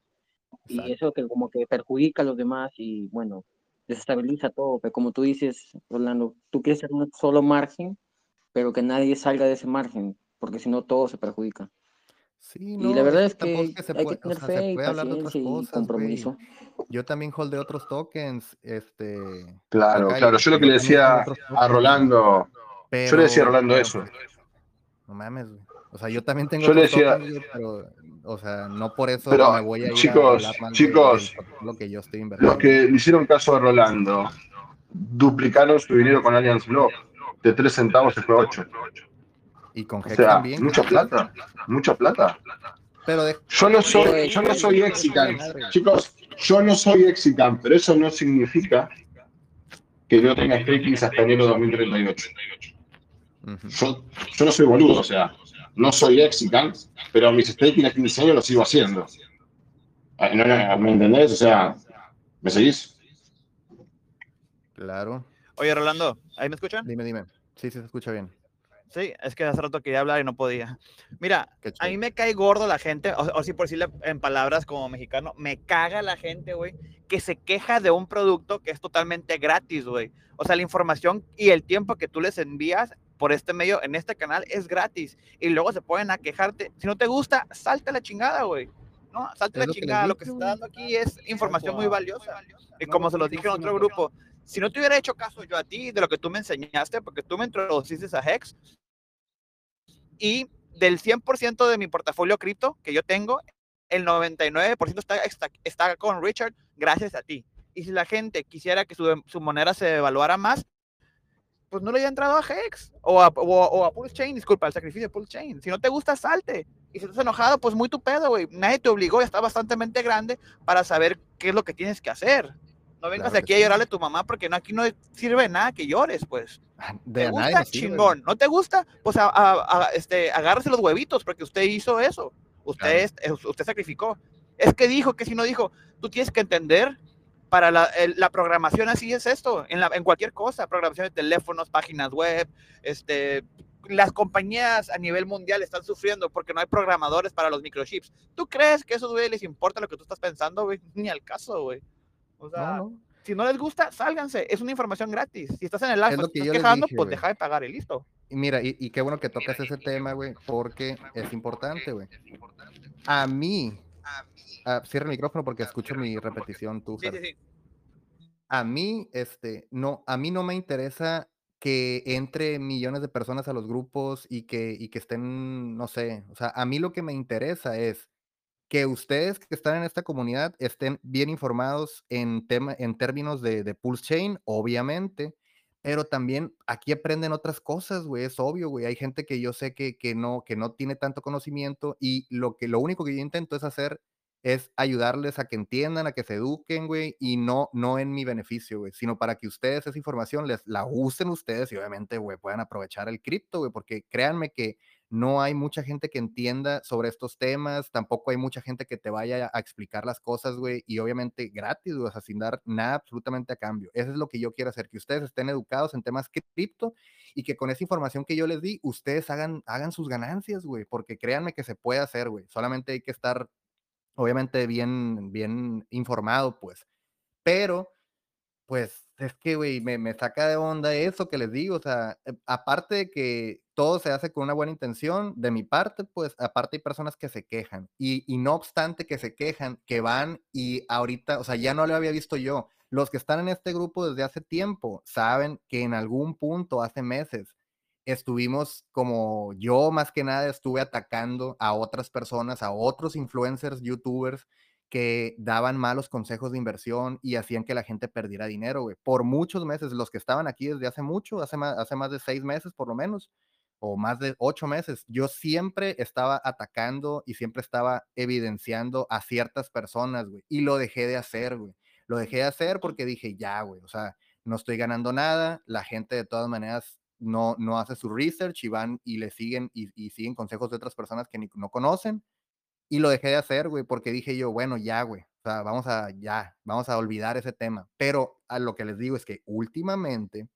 y eso que como que perjudica a los demás y bueno, desestabiliza todo, pero como tú dices, Rolando, tú quieres hacer un solo margen, pero que nadie salga de ese margen, porque si no todo se perjudica. Sí, Y no, la verdad es que es que se hay que tener fe y puede hablar de otras paciencia y compromiso. Yo también holdeo otros tokens, este, Claro, acá claro. y Yo lo que le decía a. Rolando, yo le decía a Pero, Rolando pero eso. no mames, güey. O sea, yo también tengo Yo le decía, tokens, pero, o sea, no por eso pero me voy a ir a chicos, de, del chicos, protocolo que yo estoy los invirtiendo. que le hicieron caso a Rolando duplicaron su dinero con Allianz Block. De 3 centavos se fue a 8. Y con O sea, también, mucha plata, mucha plata. Pero de, Yo no soy, yo no soy Exican. Chicos, yo no soy Exican, pero eso no significa que yo tenga stakings hasta enero de 2038. Ujú. Yo, yo no soy boludo, o sea, no soy Exican, pero mis stakings a 15 años los sigo haciendo. Ah, no, no, ¿Me entendés? O sea, ¿me seguís? Claro. Oye, Rolando, ¿ahí me escuchan? Dime, dime. Sí, sí se escucha bien. Sí, es que hace rato quería hablar y no podía. Mira, a mí me cae gordo la gente, o, o si por decirle en palabras como mexicano, me caga la gente, güey, que se queja de un producto que es totalmente gratis, güey. O sea, la información y el tiempo que tú les envías por este medio, en este canal, es gratis. Y luego se ponen a quejarte. Si no te gusta, salte a la chingada, güey. No, salte la chingada. Lo que se está dando aquí es información muy valiosa. Y como se los dije en otro grupo, si no te hubiera hecho caso yo a ti de lo que tú me enseñaste, porque tú me introduciste a Hex, y del 100% de mi portafolio cripto que yo tengo, el 99% está, está, está con Richard gracias a ti. Y si la gente quisiera que su, su moneda se evaluara más, pues no le haya entrado a Hex o a, o, o a Pulse Chain, disculpa, al sacrificio de Pulse Chain. Si no te gusta, salte. Y si estás enojado, pues muy tu pedo, güey. Nadie te obligó, ya está bastante grande para saber qué es lo que tienes que hacer. No vengas Claro aquí a llorarle a tu mamá porque no, aquí no sirve nada que llores, pues. De ¿Te gusta? Chingón. ¿No te gusta? Pues a, a- a- este, agárrese los huevitos porque usted hizo eso. Usted, Claro. usted sacrificó. Es que dijo que si no dijo, tú tienes que entender para la, el- la programación así es esto, en, la- en cualquier cosa, programación de teléfonos, páginas web, este, las compañías a nivel mundial están sufriendo porque no hay programadores para los microchips. ¿Tú crees que a esos güeyes les importa lo que tú estás pensando, güey? Ni al caso, güey. O sea, No, no. si no les gusta, sálganse. Es una información gratis. Si estás en el lo si que estás quejando, dije, pues deja de pagar y listo. Y mira, y, y qué bueno que tocas ese tema, güey, porque es importante, güey. A mí, ah, cierra el micrófono porque escucho mi repetición, tú, sí, sí. A mí, este, no, a mí no me interesa que entre millones de personas a los grupos y que, y que estén, no sé, o sea, a mí lo que me interesa es que ustedes que están en esta comunidad estén bien informados en tema, en términos de, de Pulse Chain, obviamente, pero también aquí aprenden otras cosas, güey, es obvio, güey. Hay gente que yo sé que, que no, que no tiene tanto conocimiento y lo que lo único que yo intento es hacer es ayudarles a que entiendan, a que se eduquen, güey, y no, no en mi beneficio, güey, sino para que ustedes esa información les la usen ustedes y obviamente, güey, puedan aprovechar el cripto, güey, porque créanme que no hay mucha gente que entienda sobre estos temas, tampoco hay mucha gente que te vaya a explicar las cosas, güey, y obviamente gratis, güey, o sea, sin dar nada absolutamente a cambio. Eso es lo que yo quiero hacer, que ustedes estén educados en temas cripto y que con esa información que yo les di, ustedes hagan, hagan sus ganancias, güey, porque créanme que se puede hacer, güey, solamente hay que estar, obviamente, bien, bien informado, pues, pero pues es que, güey, me, me saca de onda eso que les digo, o sea, eh, aparte de que todo se hace con una buena intención, de mi parte, pues aparte hay personas que se quejan y, y no obstante que se quejan, que van y ahorita, o sea, ya no lo había visto yo, los que están en este grupo desde hace tiempo saben que en algún punto, hace meses, estuvimos como yo más que nada estuve atacando a otras personas, a otros influencers, youtubers, que daban malos consejos de inversión y hacían que la gente perdiera dinero, güey. Por muchos meses, los que estaban aquí desde hace mucho, hace más, hace más de seis meses por lo menos, o más de ocho meses, yo siempre estaba atacando y siempre estaba evidenciando a ciertas personas, güey. Y lo dejé de hacer, güey. Lo dejé de hacer porque dije, ya, güey, o sea, no estoy ganando nada, la gente de todas maneras no, no hace su research y van y le siguen y, y siguen consejos de otras personas que ni, no conocen. Y lo dejé de hacer, güey, porque dije yo, bueno, ya, güey, o sea, vamos a, ya, vamos a olvidar ese tema. Pero a lo que les digo es que últimamente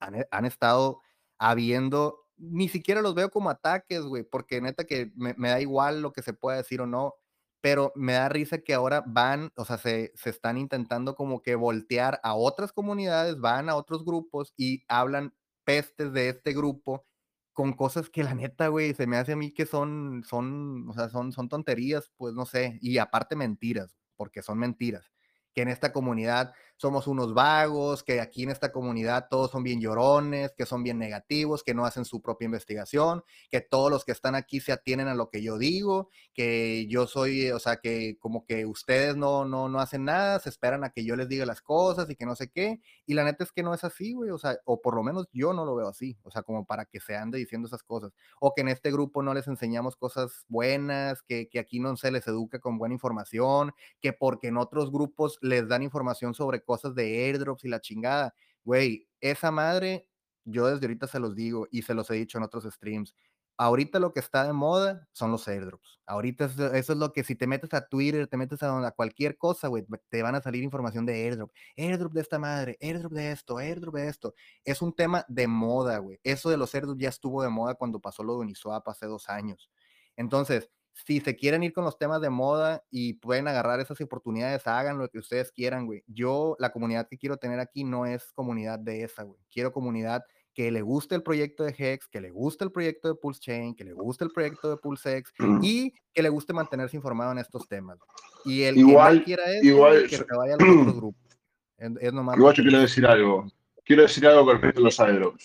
han, han estado habiendo ni siquiera los veo como ataques, güey, porque neta que me, me da igual lo que se pueda decir o no, pero me da risa que ahora van, o sea, se, se están intentando como que voltear a otras comunidades, van a otros grupos y hablan pestes de este grupo con cosas que la neta, güey, se me hace a mí que son, son, o sea, son, son tonterías, pues no sé, y aparte mentiras, porque son mentiras que en esta comunidad somos unos vagos, que aquí en esta comunidad todos son bien llorones, que son bien negativos, que no hacen su propia investigación, que todos los que están aquí se atienen a lo que yo digo, que yo soy, o sea, que como que ustedes no, no, no hacen nada, se esperan a que yo les diga las cosas y que no sé qué. Y la neta es que no es así, güey, o sea, o por lo menos yo no lo veo así, o sea, como para que se ande diciendo esas cosas. O que en este grupo no les enseñamos cosas buenas, que, que aquí no se les educa con buena información, que porque en otros grupos les dan información sobre cosas de airdrops y la chingada. Güey, esa madre, yo desde ahorita se los digo y se los he dicho en otros streams. Ahorita lo que está de moda son los airdrops. Ahorita eso, eso es lo que si te metes a Twitter, te metes a, a cualquier cosa, güey, te van a salir información de airdrop. Airdrop de esta madre, airdrop de esto, airdrop de esto. Es un tema de moda, güey. Eso de los airdrops ya estuvo de moda cuando pasó lo de Uniswap hace dos años. Entonces, si se quieren ir con los temas de moda y pueden agarrar esas oportunidades, hagan lo que ustedes quieran, güey. Yo, la comunidad que quiero tener aquí no es comunidad de esa, güey. Quiero comunidad que le guste el proyecto de Hex, que le guste el proyecto de Pulse Chain, que le guste el proyecto de PulseX y que le guste mantenerse informado en estos temas. Y el Igual- que no quiera eso, igual- güey, que se vaya a los otros grupos. Es, es nomás Igual yo quiero decir algo. Quiero decir algo con respecto a los. Dame un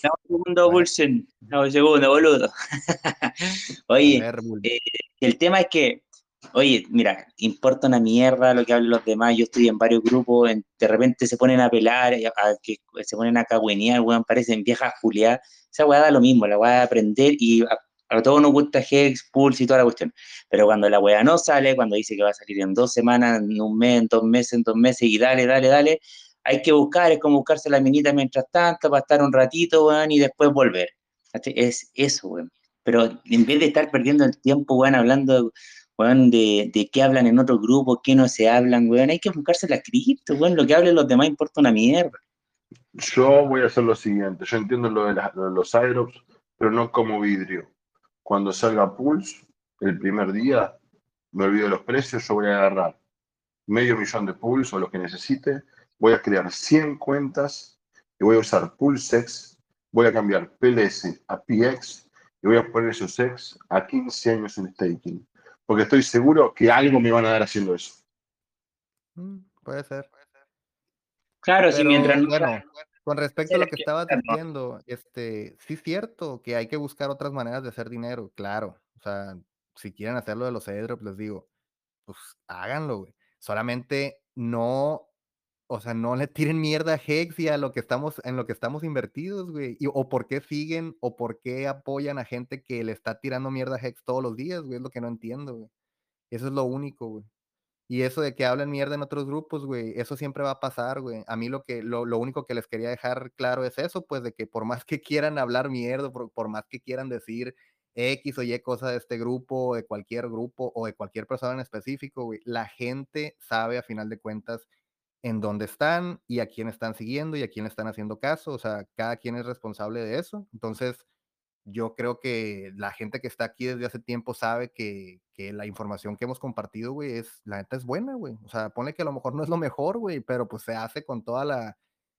segundo, Bulsen. Dame un segundo, boludo. Oye, A ver, eh, el tema es que, oye, mira, importa una mierda lo que hablen los demás. Yo estoy en varios grupos, en- de repente se ponen a pelar, a, a que se ponen a cagüenear, weón, parecen viejas Juliá. Esa weá da lo mismo, la weá de aprender y a, a todos nos gusta Hex, Pulse y toda la cuestión. Pero cuando la weá no sale, cuando dice que va a salir en dos semanas, en un mes, en dos meses, en dos meses, y dale, dale, dale, hay que buscar, es como buscarse la minita mientras tanto, para estar un ratito, weón, y después volver. Es eso, weón. Pero en vez de estar perdiendo el tiempo, weón, hablando, weón, de, de qué hablan en otros grupos, qué no se hablan, weón, hay que buscarse la cripto, weón, lo que hablen los demás importa una mierda. Yo voy a hacer lo siguiente. Yo entiendo lo de, la- lo de los pero no como vidrio. Cuando salga Pulse, el primer día, me olvido de los precios, yo voy a agarrar medio millón de Pulse o lo que necesite, voy a crear 100 cuentas y voy a usar PulseX, voy a cambiar PLS a PX y voy a poner esos X a 15 años en staking. Porque estoy seguro que algo me van a dar haciendo eso. Mm, puede ser. Claro, si Pero, mientras no- bueno, con respecto a lo que no. diciendo, este, sí es cierto que hay que buscar otras maneras de hacer dinero, claro. O sea, si quieren hacerlo de los airdrops, les digo, pues háganlo, güey. Solamente no, o sea, no le tiren mierda a Hex y a lo que estamos, en lo que estamos invertidos, güey. Y, o por qué siguen, o por qué apoyan a gente que le está tirando mierda a Hex todos los días, güey. Es lo que no entiendo, güey. Eso es lo único, güey. Y eso de que hablan mierda en otros grupos, güey, eso siempre va a pasar, güey. A mí lo que, lo, lo único que les quería dejar claro es eso, pues, de que por más que quieran hablar mierda, por, por más que quieran decir X o Y cosa de este grupo, de cualquier grupo, o de cualquier persona en específico, güey, la gente sabe a final de cuentas en dónde están y a quién están siguiendo y a quién están haciendo caso. O sea, cada quien es responsable de eso. Entonces, yo creo que la gente que está aquí desde hace tiempo sabe que, que la información que hemos compartido, güey, es, la neta es buena, güey. O sea, pone que a lo mejor no es lo mejor, güey, pero pues se hace con toda la,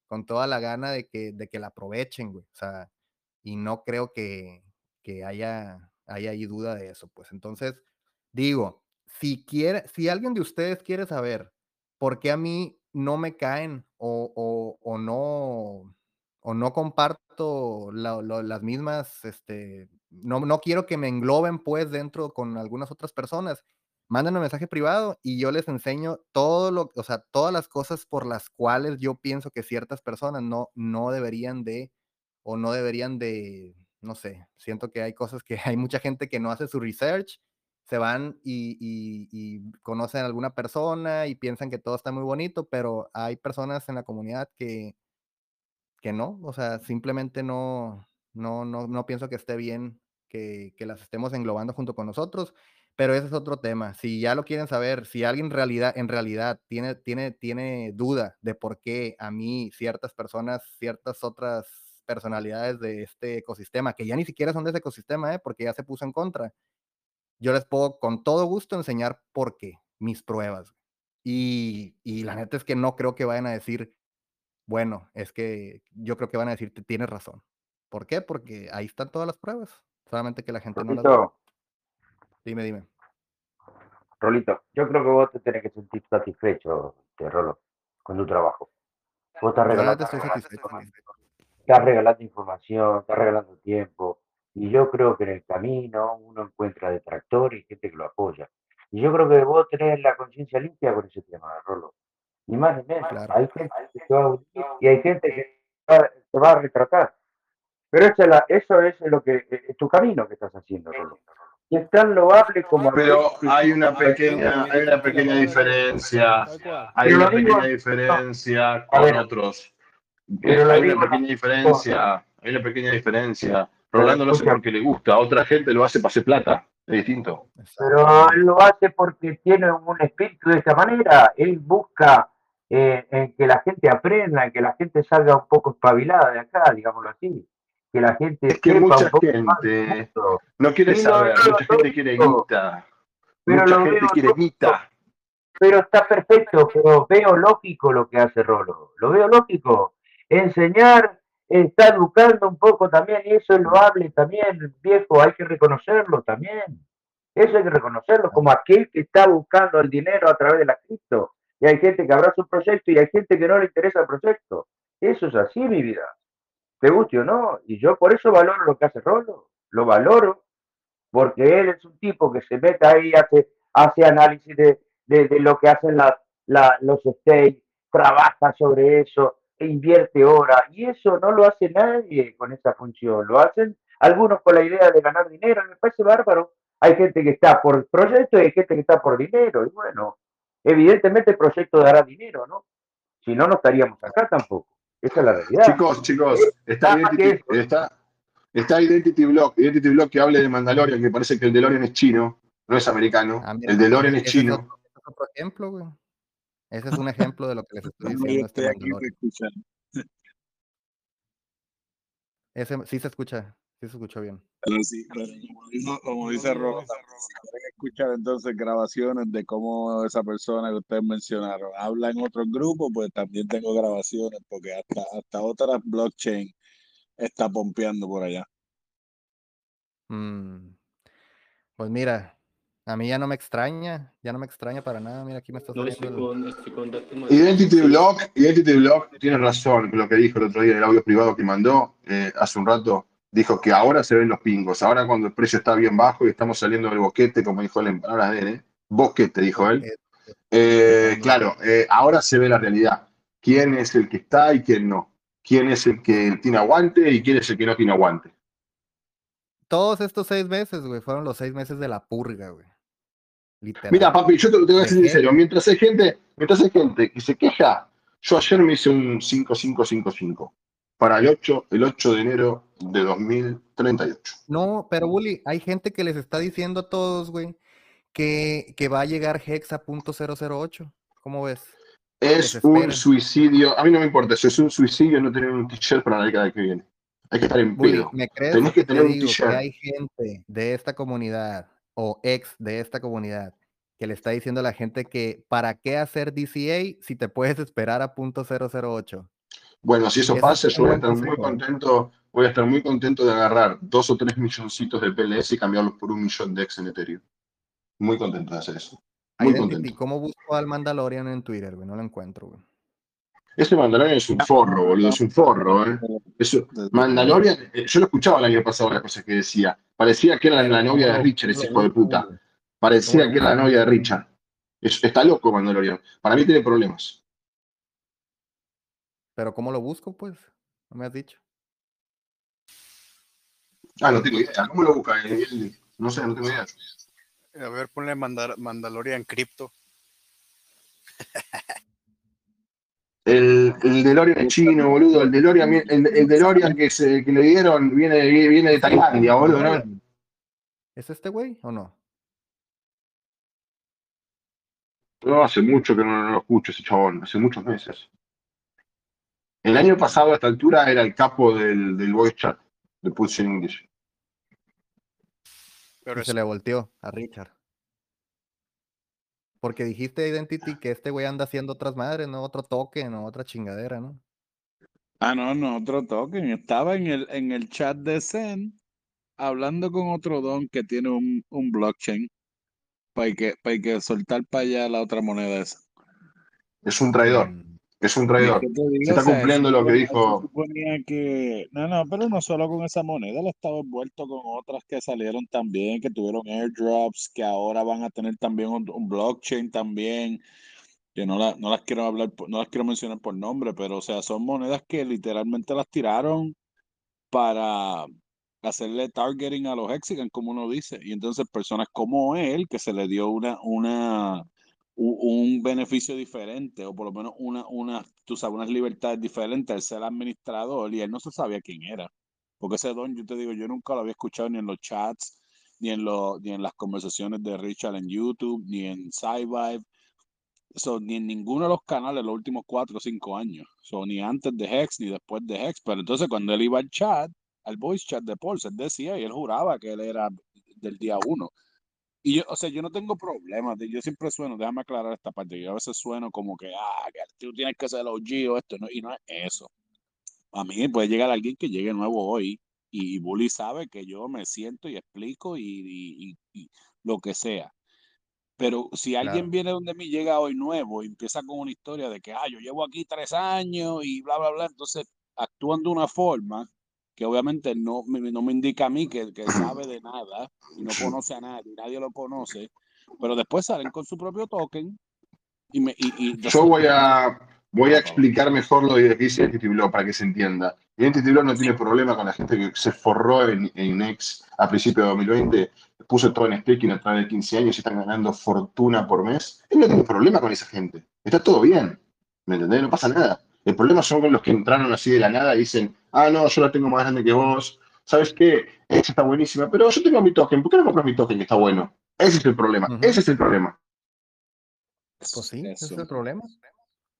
con toda la gana de que, de que la aprovechen, güey. O sea, y no creo que, que haya, haya ahí duda de eso, pues. Entonces, digo, si quiere, si alguien de ustedes quiere saber por qué a mí no me caen o, o, no o no comparto las mismas, este, no, no quiero que me engloben pues dentro con algunas otras personas. Mándenme un mensaje privado y yo les enseño todo lo, o sea, todas las cosas por las cuales yo pienso que ciertas personas no, no deberían de, o no deberían de, no sé, siento que hay cosas que hay mucha gente que no hace su research, se van y, conocen a alguna persona y piensan que todo está muy bonito, pero hay personas en la comunidad que, que no, o sea, simplemente no, no, no, no pienso que esté bien que, que las estemos englobando junto con nosotros, pero ese es otro tema. Si ya lo quieren saber, si alguien en realidad, en realidad tiene, tiene, tiene duda de por qué a mí ciertas personas, ciertas otras personalidades de este ecosistema, que ya ni siquiera son de ese ecosistema, ¿eh? porque ya se puso en contra, yo les puedo con todo gusto enseñar por qué, mis pruebas. Y, y la neta es que no creo que vayan a decir, bueno, es que yo creo que van a decir, tienes razón. ¿Por qué? Porque ahí están todas las pruebas, solamente que la gente no las ve. Dime, dime. Rolito, yo creo que vos te tenés que sentir satisfecho, este, Rolo, con tu trabajo. Vos estás regalando, estás regalando información, estás regalando tiempo, y yo creo que en el camino uno encuentra detractores y gente que lo apoya. Y yo creo que vos tenés la conciencia limpia con ese tema, Rolo. Ni más ni menos. Claro. Hay gente que se va a unir y hay gente que se va a retratar. Pero esa es la- eso es lo que es tu camino que estás haciendo, Rolo. Y es tan loable como Pero hay una pequeña, hay una pequeña diferencia, hay una pequeña diferencia A con otros. Eh, hay una pequeña diferencia, hay una pequeña diferencia. Rolando lo hace porque le gusta, otra gente lo hace para hacer plata, es distinto. Pero él lo hace porque tiene un espíritu de esa manera. Él busca eh, en que la gente aprenda, en que la gente salga un poco espabilada de acá, digámoslo así. Que la gente Es que sepa mucha un poco gente no quiere Sí, saber, no, mucha no, gente quiere guita, Pero mucha gente veo quiere guita. Pero está perfecto, pero veo lógico lo que hace Rolo. Lo veo lógico. Enseñar está educando un poco también, y eso es loable también, viejo, hay que reconocerlo también. Eso hay que reconocerlo como aquel que está buscando el dinero a través de la cripto. Y hay gente que abraza un proyecto y hay gente que no le interesa el proyecto. Eso es así, mi vida. Te guste o no. Y yo por eso valoro lo que hace Rolo. Lo valoro porque él es un tipo que se mete ahí, hace, hace análisis de, de- lo que hacen las- la- los states, trabaja sobre eso, e invierte horas, y eso no lo hace nadie con esa función, lo hacen algunos con la idea de ganar dinero, me parece bárbaro. Hay gente que está por proyecto y hay gente que está por dinero, y bueno, evidentemente el proyecto dará dinero, ¿no? Si no, no estaríamos acá tampoco. Esa es la realidad. Chicos, chicos, está Identity, está, está Identity Block, Identity Block que hable de Mandalorian, que parece que el DeLorean es chino, no es americano, Ah, mira, el DeLorean es chino. otro, ejemplo, güey. Ese es un ejemplo de lo que les estoy Yo diciendo. Este estoy aquí. Ese sí se escucha, sí se escuchó bien. Pero sí, pero como, dijo- como dice si quieren escuchar entonces grabaciones de cómo esa persona que ustedes mencionaron habla en otros grupos, pues también tengo grabaciones, porque hasta, hasta otras blockchain está pompeando por allá. Mm, Pues mira, a mí ya no me extraña, ya no me extraña para nada. Mira, aquí me está No, estoy saliendo el- estoy con. Identity Block, Identity Block tiene razón con lo que dijo el otro día en el audio privado que mandó eh, hace un rato. Dijo que ahora se ven los pingos, ahora cuando el precio está bien bajo y estamos saliendo del boquete, como dijo él en palabras de él, ¿eh? boquete, dijo él. Eh, claro, eh, ahora se ve la realidad. ¿Quién es el que está y quién no? ¿Quién es el que tiene aguante y quién es el que no tiene aguante? Todos estos seis meses, güey, fueron los seis meses de la purga, güey. Literal. Mira, papi, yo te, te voy a ¿De decir qué? sincero, mientras hay gente, mientras hay gente que se queja, yo ayer me hice un 5555 para el 8, el 8 de enero de 2038. No, pero Bully, hay gente que les está diciendo a todos, güey, que, que va a llegar Hex a punto .008. ¿Cómo ves? Que Es un suicidio, a mí no me importa eso, es un suicidio no tener un t-shirt para la década que viene. Hay que estar en Bully, pedo. ¿me crees Tenés que que te tener un digo que t-shirt. hay gente de esta comunidad o ex de esta comunidad que le está diciendo a la gente que para qué hacer DCA si te puedes esperar a punto .008? Bueno, si eso pasa, yo voy a estar muy contento, voy a estar muy contento de agarrar dos o tres milloncitos de PLS y cambiarlos por un millón de X en Ethereum. Muy contento de hacer eso. Muy Identity, contento. ¿cómo busco al Mandalorian en Twitter, güey? No lo encuentro, güey. Ese Mandalorian es un forro, boludo, es un forro, ¿eh? Eso, Mandalorian, yo lo escuchaba el año pasado las cosas que decía. Parecía que era la novia de Richard, ese hijo de puta. Parecía que era la novia de Richard. Es- está loco Mandalorian. Para mí tiene problemas. Pero ¿cómo lo busco, pues? No me has dicho. Ah, no tengo idea. ¿Cómo lo busca? No sé, no tengo idea. A ver, ponle Mandalorian Crypto. El, el DeLorean es chino, boludo. El DeLorean, el, el DeLorean que, se, que le dieron viene, viene de Tailandia, boludo. ¿no? ¿Es este güey o no? No, hace mucho que no, no lo escucho ese chabón, hace muchos meses. El año pasado, a esta altura, era el capo del, del voice chat de Pulse in English. Pero se le volteó a Richard. Porque dijiste Identity que este güey anda haciendo otras madres, ¿no? Otro token o otra chingadera, ¿no? Ah, no, no, otro token. Estaba en el, en el chat de Zen hablando con otro don que tiene un, un blockchain para que, para que soltar para allá la otra moneda esa. Es un traidor. Es un es traidor. que Se está o sea, cumpliendo lo que dijo. suponía que... No, no, pero no solo con esa moneda, él estaba envuelto con otras que salieron también, que tuvieron airdrops, que ahora van a tener también un, un blockchain también, que no, la- no las quiero hablar, no las quiero mencionar por nombre, pero o sea, son monedas que literalmente las tiraron para hacerle targeting a los Hexagon, como uno dice. Y entonces personas como él, que se le dio una, una, un beneficio diferente, o por lo menos una, una, tú sabes, unas libertades diferentes al ser administrador, y él no se sabía quién era. Porque ese don, yo te digo, yo nunca lo había escuchado ni en los chats, ni en, los ni en las conversaciones de Richard en YouTube, ni en SciVibe, so, ni en ninguno de los canales los últimos cuatro o cinco años. So, ni antes de Hex, ni después de Hex. Pero entonces cuando él iba al chat, al voice chat de Pulse, él decía y él juraba que él era del día uno. Y yo, o sea, yo no tengo problemas. Yo siempre sueno, déjame aclarar esta parte. Yo a veces sueno como que, ah, que tú tienes que ser OG o esto, no, y no es eso. A mí puede llegar alguien que llegue nuevo hoy y Bully sabe que yo me siento y explico y, y- y- y lo que sea. Pero si alguien claro. viene donde mí, llega hoy nuevo y empieza con una historia de que, ah, yo llevo aquí tres años y bla, bla, bla, entonces actúan de una forma que obviamente no, me- no me indica a mí que, que sabe de nada y no conoce a nadie, nadie lo conoce, pero después salen con su propio token y me... Y, y entonces- Yo voy a, voy a explicar mejor lo que dice Identity Block para que se entienda. Identity Block no tiene problema con la gente que se forró en, en X a principios de 2020, puso todo en staking a través de 15 años y están ganando fortuna por mes. Él no tiene problema con esa gente. Está todo bien. ¿Me entendés? No pasa nada. El problema son con los que entraron así de la nada y dicen, ah, no, yo la tengo más grande que vos. ¿Sabes qué? Esa está buenísima, pero yo tengo mi token. ¿Por qué no compras mi token que está bueno? Ese es el problema. Ujú. Ese es el problema. Pues sí, ese es el problema.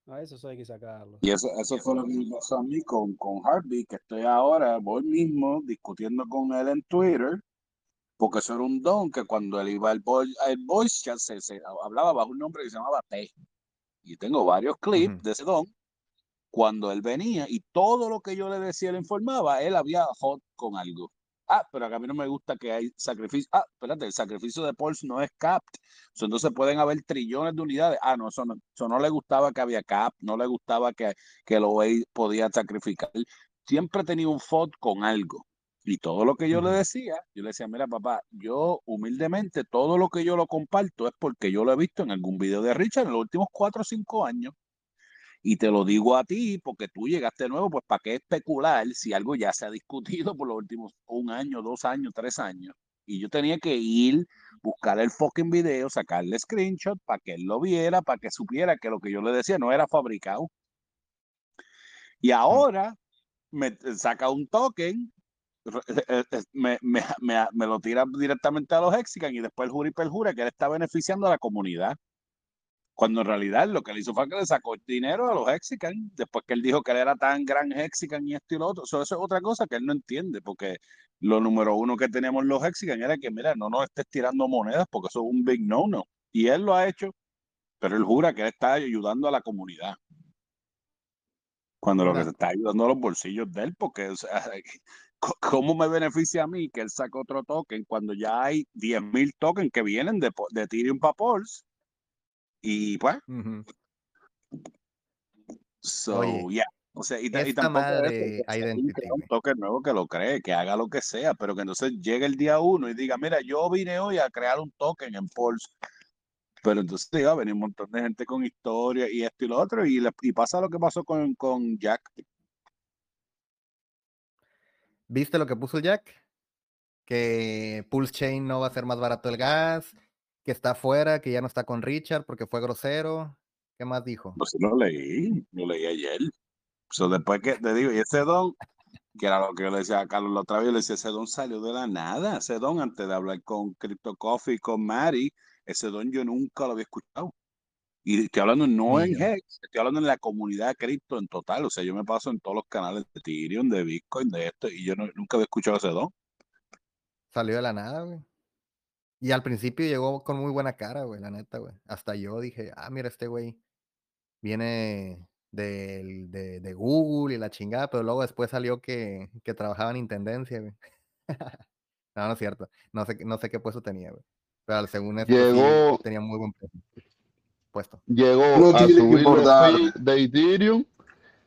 A eso hay que sacarlo. Y eso, eso fue lo que me pasó a mí con, con Heartbeat, que estoy ahora, voy mismo discutiendo con él en Twitter, porque eso era un don que cuando él iba al voice, al voice chat se, se hablaba bajo un nombre que se llamaba T. Y tengo varios clips Ujú. de ese don cuando él venía y todo lo que yo le decía, le informaba, él había hot con algo. Ah, pero a mí no me gusta que hay sacrificio. Ah, espérate, el sacrificio de Pulse no es. So, entonces pueden haber trillones de unidades. Ah, no, eso no, eso no le gustaba que había cap, no le gustaba que, que el OA podía sacrificar. Siempre tenía un FOD con algo. Y todo lo que yo le decía, yo le decía, mira, papá, yo humildemente, todo lo que yo lo comparto es porque yo lo he visto en algún video de Richard en los últimos cuatro o cinco años. Y te lo digo a ti porque tú llegaste nuevo, pues para qué especular si algo ya se ha discutido por los últimos un año, dos años, tres años. Y yo tenía que ir, buscar el fucking video, sacarle screenshot para que él lo viera, para que supiera que lo que yo le decía no era fabricado. Y ahora me saca un token, re- eh, eh, me, me, me, me lo tira directamente a los Hexican y después el jura y perjura que él está beneficiando a la comunidad. Cuando en realidad lo que le hizo fue que le sacó el dinero a los Hexican, después que él dijo que él era tan gran Hexican y esto y lo otro. So, eso es otra cosa que él no entiende, porque lo número uno que teníamos los Hexican era que, mira, no nos estés tirando monedas porque eso es un big no-no. Y él lo ha hecho, pero él jura que él está ayudando a la comunidad. Cuando lo que se está ayudando a los bolsillos de él, porque, o sea, ¿cómo me beneficia a mí que él saque otro token cuando ya hay 10.000 tokens que vienen de, de Ethereum para Pulse? Y pues. So, Oye, yeah. O sea, y, y tampoco madre un token nuevo que lo cree, que haga lo que sea, pero que entonces llegue el día uno y diga, mira, yo vine hoy a crear un token en Pulse, pero entonces iba a venir un montón de gente con historia y esto y lo otro, y, le- y pasa lo que pasó con, con Jack. ¿Viste lo que puso Jack? Que Pulse Chain no va a ser más barato el gas, que está afuera, que ya no está con Richard porque fue grosero. ¿Qué más dijo? Pues lo leí, lo leí ayer. So, después que te digo, y ese don, que era lo que yo le decía a Carlos la otra vez, yo le decía, ese don salió de la nada, ese don antes de hablar con Crypto Coffee, con Mari, ese don yo nunca lo había escuchado. Y estoy hablando no en. Hex, estoy hablando en la comunidad cripto en total. O sea, yo me paso en todos los canales de Ethereum, de Bitcoin, de esto, y yo no- nunca había escuchado ese don. Salió de la nada, güey. Y al principio llegó con muy buena cara, güey, la neta, güey. Hasta yo dije, ah, mira, este güey viene del- de, de Google y la chingada, pero luego después salió que, que trabajaba en Intendencia, güey. no, no es cierto. No sé, no sé qué puesto tenía, güey. Pero según esto Llegó- sí tenía muy buen puesto. puesto. Llegó No a subir los de Ethereum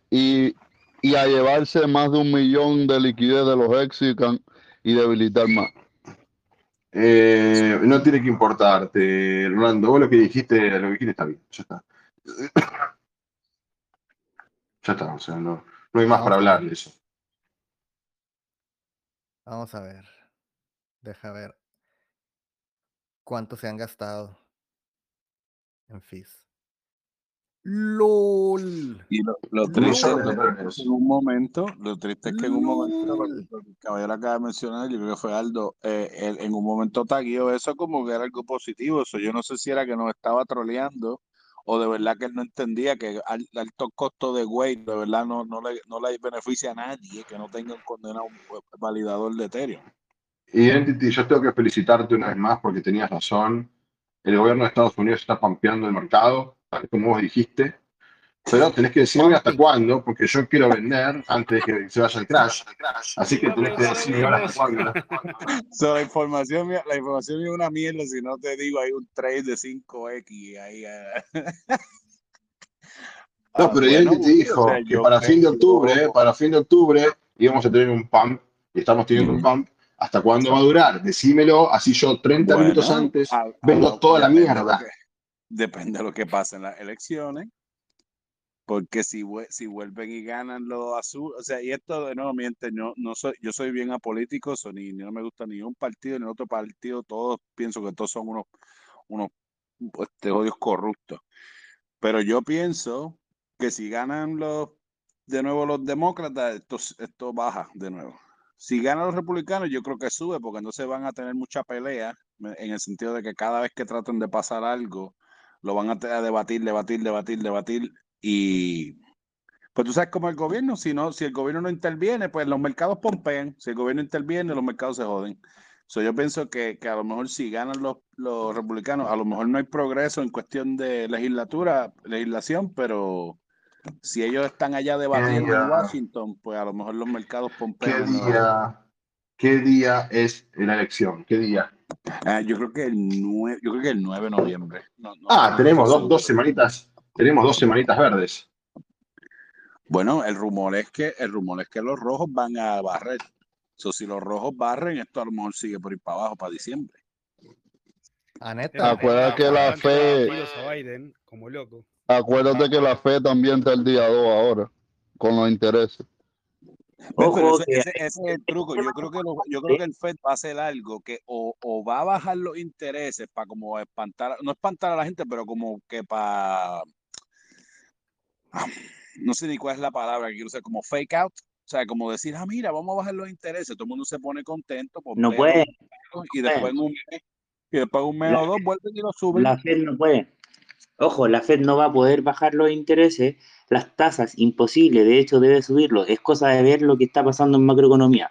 y, y a llevarse más de un millón de liquidez de los Hexican y debilitar más. Eh, no tiene que importarte, Rolando. Vos lo que dijiste, lo que dijiste está bien. Ya está. Ya está, o sea, no, no hay más para hablar de eso. Vamos a ver. Deja ver. ¿Cuánto se han gastado en fees? LOL. Y lo, lo triste es en un momento, lo triste es que en un momento, el caballero acaba de mencionar, yo creo que fue Aldo, eh, él en un momento taguió eso como que era algo positivo. Eso yo no sé si era que nos estaba troleando o de verdad que él no entendía que al alto costo de weight de verdad no, no, le, no le beneficia a nadie que no tenga un condenado un validador de Ethereum. Identity, yo tengo que felicitarte una vez más porque tenías razón. El gobierno de Estados Unidos está pampeando el mercado, como vos dijiste. Pero tenés que decirme hasta cuándo, porque yo quiero vender antes de que se vaya el crash. Así que tenés que decirme hasta cuándo. So, la información mía, la información es una mierda si no te digo hay un trade de 5X ahí. eh. No, Ah, pero bueno, Identity dijo o sea, que para fin de octubre, para fin de octubre íbamos a tener un pump y estamos teniendo un pump. ¿Hasta cuándo va a durar? Decímelo, así yo 30 Bueno, minutos antes a- a vendo toda la mierda. que- Depende de lo que pase en las elecciones. Porque si, vue- si vuelven y ganan los azules, o sea, y esto de nuevo miente, no, no soy, yo soy bien apolítico, so, ni, no me gusta ni un partido ni otro partido, todos pienso que todos son unos, unos este, odios corruptos. Pero yo pienso que si ganan los de nuevo los demócratas, esto, esto baja de nuevo. Si ganan los republicanos, yo creo que sube, porque entonces van a tener mucha pelea, en el sentido de que cada vez que traten de pasar algo, lo van a, debatir, debatir, debatir, debatir, y pues tú sabes como el gobierno, si no, si el gobierno no interviene, pues los mercados pompean, si el gobierno interviene, los mercados se joden. So, yo pienso que, que a lo mejor si ganan los, los republicanos, a lo mejor no hay progreso en cuestión de legislatura, legislación, pero si ellos están allá debatiendo en? Washington, pues a lo mejor los mercados ¿Qué pompean. nuevo. día, ¿Qué día es la elección? ¿Qué día? Ah, yo creo que el 9, yo creo que el 9 de noviembre. No, no, Ah, no tenemos dos, dos semanitas, tenemos dos semanitas verdes. Bueno, el rumor es que el rumor es que los rojos van a barrer. So, si los rojos barren, esto a lo mejor sigue por ir para abajo para diciembre. Neta. Acuérdate que la fe, Tiros a Biden como loco. acuérdate que la fe también está el día 2 ahora, con los intereses. Ojo ese, que ese- ese es el truco. Yo creo que lo- yo creo que el Fed va a hacer algo que o, o va a bajar los intereses para como espantar, no espantar a la gente, pero como que para no sé ni cuál es la palabra que quiero usar, como fake out. O sea, como decir, ah, mira, vamos a bajar los intereses, todo el mundo se pone contento, no pompea puede, y después en un mes, y después en un mes La- o dos vuelven y lo suben. la Fed no puede. Ojo, la Fed no va a poder bajar los intereses, las tasas, imposible, de hecho debe subirlos. Es cosa de ver lo que está pasando en macroeconomía.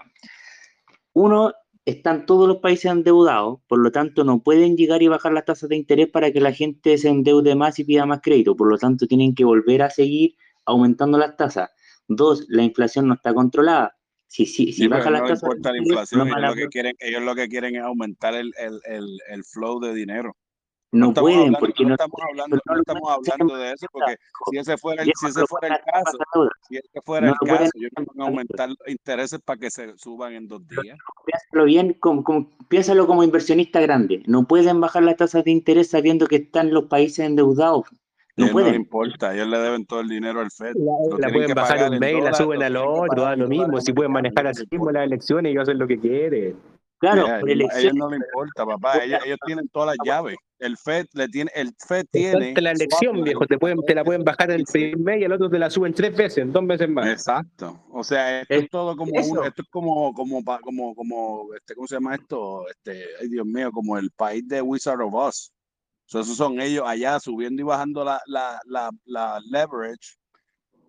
Uno, están todos los países endeudados, por lo tanto no pueden llegar y bajar las tasas de interés para que la gente se endeude más y pida más crédito, por lo tanto tienen que volver a seguir aumentando las tasas. Dos, la inflación no está controlada. Si, si, si Sí, bajan las no tasas importa la inflación, ellos lo que quieren, ellos lo que quieren es aumentar el, el, el, el flow de dinero. No estamos pueden, hablando, porque no no- estamos hablando, no estamos hablando de eso, porque si ese fuera el, si ese fuera el caso, si ese fuera No el caso, ellos no van a aumentar los intereses para que se suban en dos días. piénsalo bien, como, como- piénsalo como inversionista grande. No pueden bajar las tasas de interés sabiendo que están los países endeudados. No ellos no les pueden. importa, ellos le deben todo el dinero al Fed. La, pueden bajar un en mail, la suben lo al otro, da lo mismo. Si pueden manejar así mismo las elecciones, ellos hacen lo que quieren. Claro, a ellos no les importa, papá. Ellos, ellos tienen todas las llaves. El Fed le tiene, el Fed tiene la elección, viejo. Te, pueden, te la pueden bajar en el primer mes y al otro te la suben tres veces, dos veces más. Exacto. O sea, esto Es- es todo como eso. un, esto es como, como, pa- como, como, este, ¿cómo se llama esto? Este, ay Dios mío, como el país de Wizard of Oz. So, esos son ellos allá subiendo y bajando la, la, la, la leverage,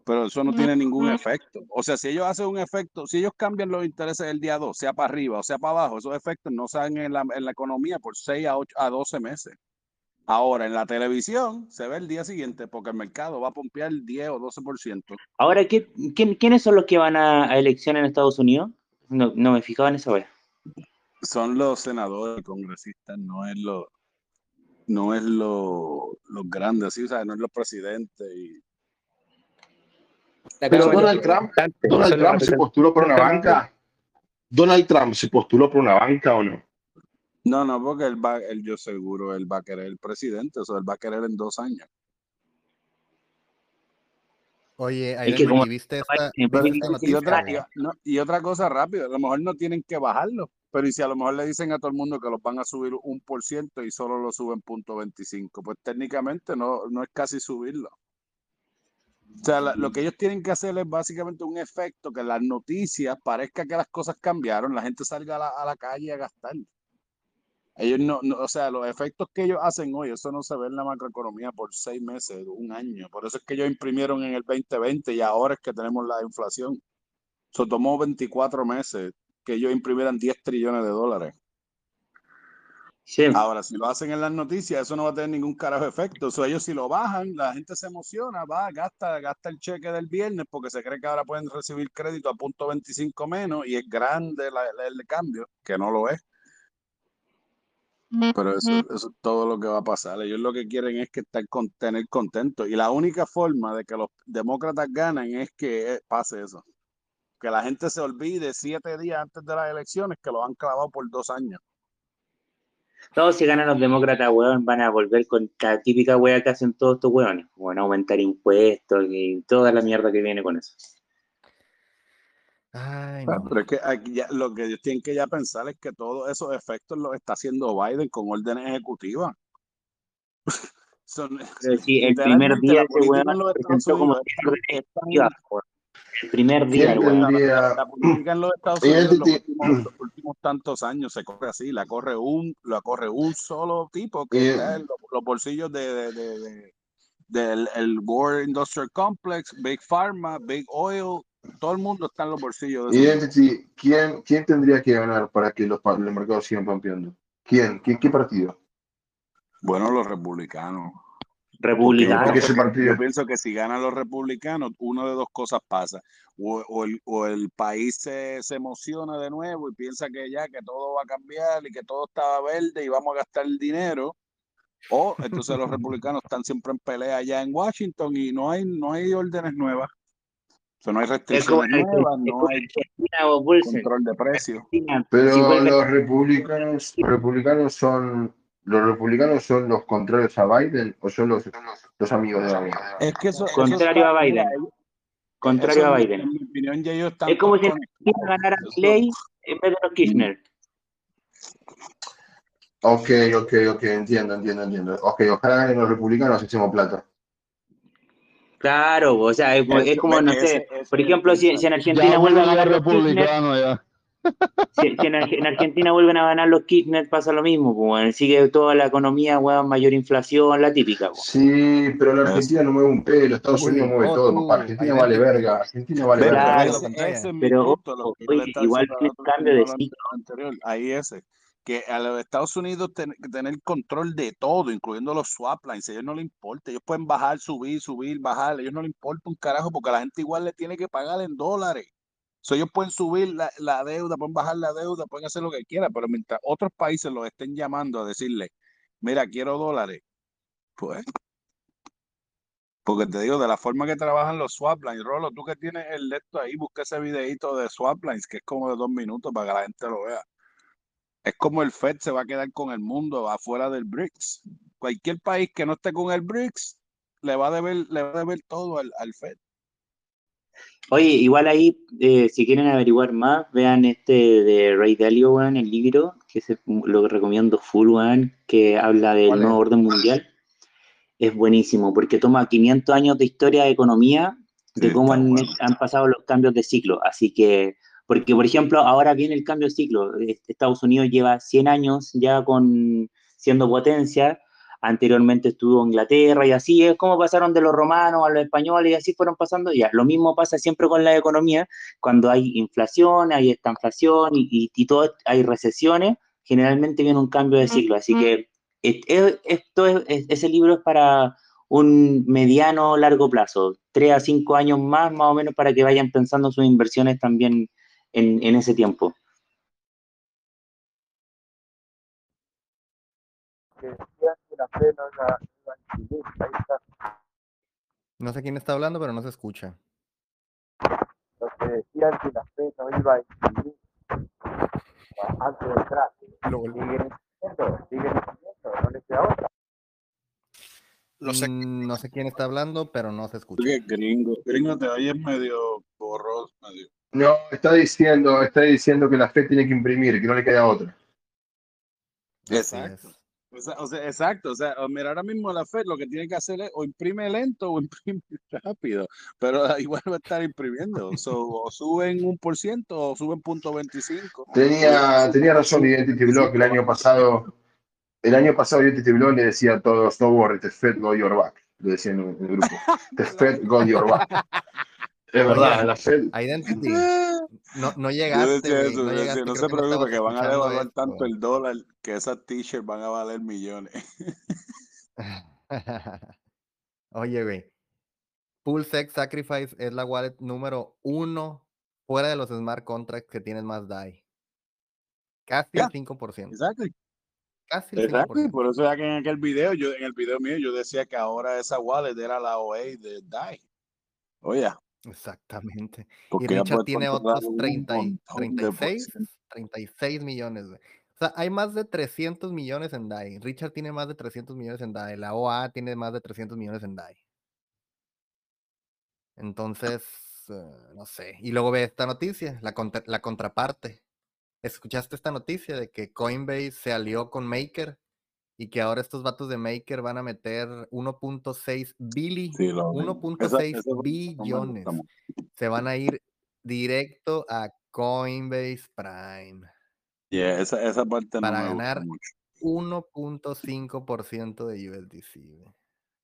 pero eso no tiene ningún efecto. O sea, si ellos hacen un efecto, si ellos cambian los intereses el día 2, sea para arriba o sea para abajo, esos efectos no salen en la, en la economía por 6 a, 8, a 12 meses. Ahora, en la televisión se ve el día siguiente porque el mercado va a pompear el 10 o 12%. Ahora, ¿qué, quién- ¿quiénes son los que van a, a elecciones en Estados Unidos? No, no me fijaba en esa vez. Son los senadores y congresistas, no es lo, no es lo, los grandes, ¿sí? o sea, no es los presidentes. Y... Pero Donald Trump, Donald Trump se postuló por una banca. Donald Trump se postuló por una banca o no? No, no, porque él va, él, yo seguro, él va a querer el presidente, o sea, él va a querer en dos años. Oye, Es que como ¿viste esta, y, noticia? otra, y, no, y otra cosa rápido, a lo mejor no tienen que bajarlo, pero y si a lo mejor le dicen a todo el mundo que los van a subir un por ciento y solo lo suben punto 25, pues técnicamente no, no es casi subirlo. O sea, la- lo que ellos tienen que hacer es básicamente un efecto que las noticias parezca que las cosas cambiaron, la gente salga a la, a la calle a gastar. Ellos no, no- o sea, los efectos que ellos hacen hoy, eso no se ve en la macroeconomía por seis meses, un año. Por eso es que ellos imprimieron en el 2020 y ahora es que tenemos la inflación. Eso tomó 24 meses que ellos imprimieran 10 trillones de dólares. Ahora, si lo hacen en las noticias, eso no va a tener ningún carajo efecto. O sea, ellos si lo bajan, la gente se emociona, va, gasta, gasta el cheque del viernes porque se cree que ahora pueden recibir crédito a punto 25 menos y es grande la- la- el cambio, que no lo es. Pero eso, eso es todo lo que va a pasar. Ellos lo que quieren es que estar con, tener contento. Y la única forma de que los demócratas ganen es que eh, pase eso. Que la gente se olvide siete días antes de las elecciones que lo han clavado por dos años. Todos si ganan los demócratas, weón, van a volver con la típica wea que hacen todos estos weones. Bueno, aumentar impuestos y toda la mierda que viene con eso. Ay, no. Pero es que aquí ya- lo que ellos tienen que ya pensar es que todos esos efectos los está haciendo Biden con órdenes ejecutivas. Son, Pero sí, el primer día política weón presentó como órdenes ejecutivas, weón. El primer día, ¿Quién el weón. tendría? la política en los Estados Unidos los Identity. últimos, los últimos tantos años se corre así, la corre un, la corre un solo tipo que Y- está en los, los bolsillos de, de- de- de- del el War Industrial Complex, Big Pharma, Big Oil, todo el mundo está en los bolsillos de. Identity, ¿quién, ¿quién tendría que ganar para que los, los mercados sigan pompeando? ¿Quién? ¿Qué, qué partido? Bueno, los republicanos. Republicanos. Yo pienso que si ganan los republicanos, una de dos cosas pasa. O, o el, o el país se, se emociona de nuevo y piensa que ya, que todo va a cambiar y que todo estaba verde y vamos a gastar el dinero. O entonces los republicanos están siempre en pelea allá en Washington y no hay, no hay órdenes nuevas. O sea, no hay Es como, restricciones es nuevas, no hay control de precios. Pero los republicanos, los republicanos son, los republicanos son los contrarios a Biden o son los, los amigos de Biden. Es que eso, eso contrario a Biden. Contrario eso a Biden. opinión ellos Es como si Argentina ganara Milei en vez de los Kirchner. Ok, ok, ok, entiendo, entiendo, entiendo. Ok, ojalá ganen los republicanos, hacemos plata. Claro, o sea, es, como- es Eso, como, no sé, por ejemplo, si, si en. Argentina Ya vuelven a ganar los Kirchner, republicanos ya. Si, si en, en Argentina vuelven a ganar los Kirchner, pasa lo mismo, pues, sigue toda la economía, weón, mayor inflación, la típica, pues. Sí, pero la. Argentina no mueve un pelo, Estados Unidos mueve oh, todo, tú, papá. Argentina vale verga, Argentina vale Pero verga. Ese, es pero punto, lo que oye, igual tiene cambio de ciclo. anterior. Ahí ese. Que a los Estados Unidos ten- que tener control de todo, incluyendo los swap lines, a ellos no les importa. Ellos pueden bajar, subir, subir, bajar. A ellos no les importa un carajo porque a la gente igual le tiene que pagar en dólares. So, ellos pueden subir la, la deuda, pueden bajar la deuda, pueden hacer lo que quieran, pero mientras otros países los estén llamando a decirle, mira, quiero dólares, pues, porque te digo, de la forma que trabajan los swap lines, Rolo, tú que tienes el de esto ahí, busca ese videito de swap lines, que es como de dos minutos para que la gente lo vea. Es como el Fed se va a quedar con el mundo afuera del BRICS. Cualquier país que no esté con el BRICS le va a deber, le va a deber todo al, al Fed. Oye, igual ahí, eh, si quieren averiguar más, vean este de Ray Dalio, weón, el libro, que se, lo recomiendo full, weón, que habla del ¿Cuál es? nuevo orden mundial. Es buenísimo, porque toma 500 años de historia de economía, de Sí, cómo han, bueno. han pasado los cambios de ciclo. Así que, porque por ejemplo, ahora viene el cambio de ciclo. Estados Unidos lleva 100 años ya con siendo potencia. Anteriormente estuvo Inglaterra y así es como pasaron de los romanos a los españoles y así fueron pasando ya. Lo mismo pasa siempre con la economía, cuando hay inflación, hay estanflación y, y, y todo, hay recesiones, generalmente viene un cambio de ciclo. Así que es- es- esto es, es- ese libro es para un mediano largo plazo, tres a cinco años más, más o menos, para que vayan pensando sus inversiones también en, en ese tiempo. Que la no ahí está. Sé quién está hablando, pero no se escucha. Los que decían que la fe no iba a antes del traje. Lo- Siguen incidiendo, siguen incidiendo, no les queda otra. Mm, No sé quién está hablando, pero no se escucha. Oye, gringo, gringo, te oyes medio borroso, medio. No, está diciendo, está diciendo que la fe tiene que imprimir, que no le queda otra. Exacto. O sea, o sea, exacto, o sea, mira, ahora mismo la Fed lo que tiene que hacer es o imprime lento o imprime rápido, pero igual va a estar imprimiendo. So, o suben un por ciento o suben punto 25. Tenía, tenía razón Identity Block el año pasado. El año pasado Identity Block le decía a todos, no worry, the Fed got your back. Le decían en el grupo. The Fed got your back. Es verdad, la Fed. Identity. No, no llegaste, eso, No llegaste. se preocupe que van a devaluar esto. tanto el dólar que esas t-shirts van a valer millones. Oye, güey. Pulsex Sacrifice es la wallet número uno fuera de los smart contracts que tienen más DAI. Casi Ya. el 5%. Exacto. Casi el Exacto, y 5%. por eso ya que en aquel video, yo, en el video mío, yo decía que ahora esa wallet era la OA de DAI. Oye, Exactamente. Y porque Richard tiene otros un 30 y- montón de 36, porcentaje. 36 millones, güey. O sea, hay más de 300 millones en DAI. Richard tiene más de 300 millones en DAI. La OA tiene más de 300 millones en DAI. Entonces, eh, no sé. Y luego ve esta noticia, la, contra- la contraparte. ¿Escuchaste esta noticia de que Coinbase se alió con Maker y que ahora estos vatos de Maker van a meter 1.6 billy, Sí, lo vi. Esa, 1.6 esa no me billones. Se van a ir directo a Coinbase Prime Yeah, esa, esa parte para ganar mucho. 1.5% de USDC.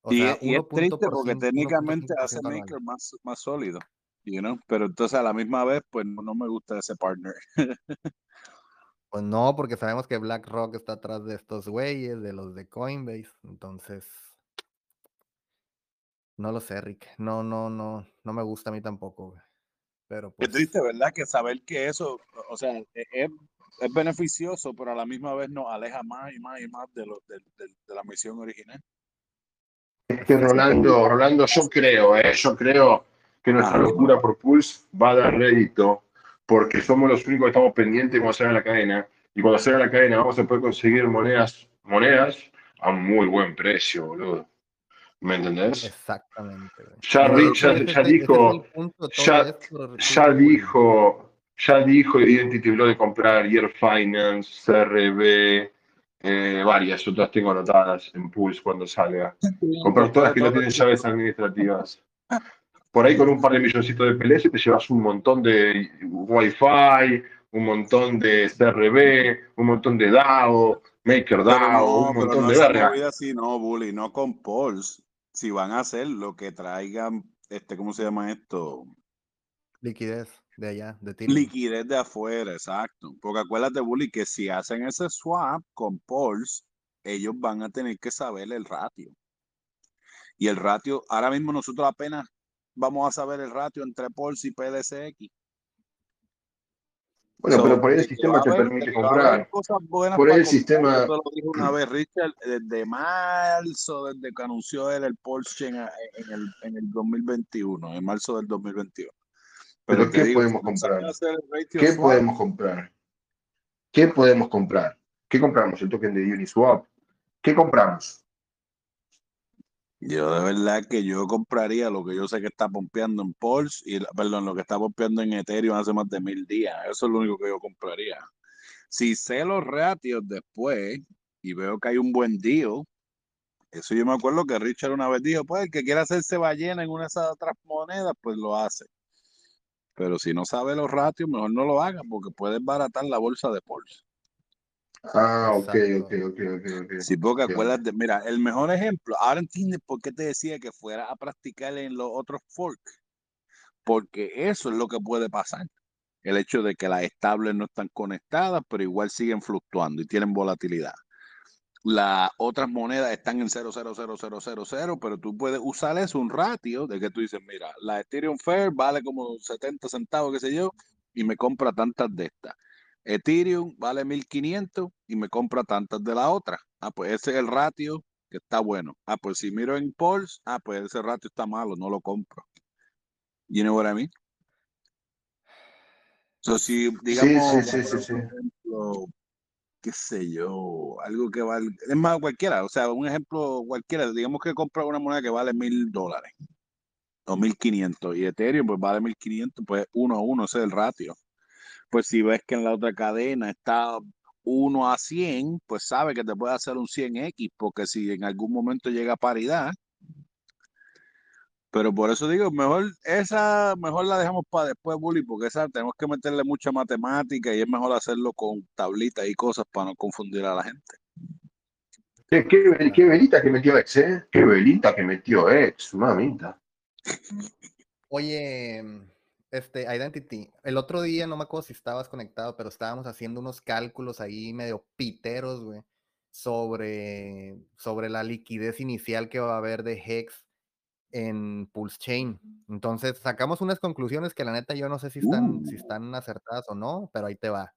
O Y, sea, es- y es triste porque 1.5% técnicamente hace 1.5% anual. Maker más, más sólido, you know? pero entonces a la misma vez, pues no, no me gusta ese partner. Pues no, porque sabemos que BlackRock está atrás de estos güeyes, de los de Coinbase. Entonces, no lo sé, Rick. No, no, no, no me gusta a mí tampoco. güey. Pero pues, triste, ¿verdad? Que saber que eso, o sea, e- es, es beneficioso, pero a la misma vez nos aleja más y más y más de, lo, de, de- de la misión original. Es que Rolando, Rolando, yo creo, eh, yo creo que nuestra locura por Pulse va a dar rédito porque somos los únicos que estamos pendientes cuando salga la cadena. Y cuando salga la cadena vamos a poder conseguir monedas, monedas a muy buen precio, boludo. ¿Me entendés? exactamente. Ya, hecho, ya, ya es el- ese es dijo, ya, ya dijo, ya dijo Identity Block de comprar Year Finance, CRB, eh, varias otras tengo anotadas en Pulse cuando salga. Comprar todas que no tienen llaves administrativas. Por ahí con un par de milloncitos de PLS te llevas un montón de Wi-Fi, un montón de CRB, un montón de DAO, Pero Maker DAO, no, un pero montón no de verga. así, no, Bully, no con Pulse. Si van a hacer lo que traigan, este, ¿cómo se llama esto? Liquidez de allá, de Ethereum. Liquidez de afuera, exacto. Porque acuérdate, Bully, que si hacen ese swap con Pulse, ellos van a tener que saber el ratio. Y el ratio, ahora mismo nosotros apenas vamos a saber el ratio entre Pulse y PDCX. Bueno, So, pero por ahí el que sistema te permite comprar. Por ahí el comprar. sistema, Yo te lo dije una vez, Richard, desde marzo, desde que anunció él el Chain a- en el, en el 2021, en marzo del 2021. Pero pero ¿qué digo, podemos comprar? ¿Qué swap, podemos comprar? ¿Qué podemos comprar? ¿Qué compramos? El token de Uniswap. ¿Qué compramos? Yo de verdad que yo compraría lo que yo sé que está pompeando en Pulse y, perdón, lo que está pompeando en Ethereum hace más de mil días. Eso es lo único que yo compraría. Si sé los ratios después y veo que hay un buen deal, eso yo me acuerdo que Richard una vez dijo, pues el que quiera hacerse ballena en una de esas otras monedas, pues lo hace. Pero si no sabe los ratios, mejor no lo haga porque puede baratar la bolsa de Pulse. Ah, ok, Exacto. ok, ok, ok, ok. Sí, porque acuérdate, mira, el mejor ejemplo, ahora entiendes por qué te decía que fuera a practicar en los otros forks, porque eso es lo que puede pasar. El hecho de que las estables no están conectadas, pero igual siguen fluctuando y tienen volatilidad. Las otras monedas están en 0,00000, pero tú puedes usar eso, un ratio, de que tú dices, mira, la Ethereum Fair vale como 70 centavos, qué sé yo, y me compra tantas de estas. Ethereum vale 1500 y me compra tantas de la otra. Ah, pues ese es el ratio que está bueno. Ah, pues si miro en Pulse, ah, pues ese ratio está malo, no lo compro. You know what I mean? So, si, digamos, sí, sí, sí, ejemplo, qué sé yo, algo que vale, es más, cualquiera, o sea, un ejemplo cualquiera, digamos que compra una moneda que vale mil dólares o mil quinientos y Ethereum pues vale mil quinientos, pues uno a uno, ese es el ratio. Pues si ves que en la otra cadena está 1 a 100, pues sabe que te puede hacer un 100x, porque si en algún momento llega a paridad, pero por eso digo, mejor esa, mejor la dejamos para después, Bully, porque esa tenemos que meterle mucha matemática y es mejor hacerlo con tablitas y cosas para no confundir a la gente. Qué, qué, qué velita que metió ex, ¿eh? Qué velita que metió ex, mamita. Oye, este, Identity, el otro día, no me acuerdo si estabas conectado, pero estábamos haciendo unos cálculos ahí medio piteros, güey, sobre, sobre la liquidez inicial que va a haber de Hex en Pulse Chain. Entonces, sacamos unas conclusiones que la neta yo no sé si están, si están acertadas o no, pero ahí te va.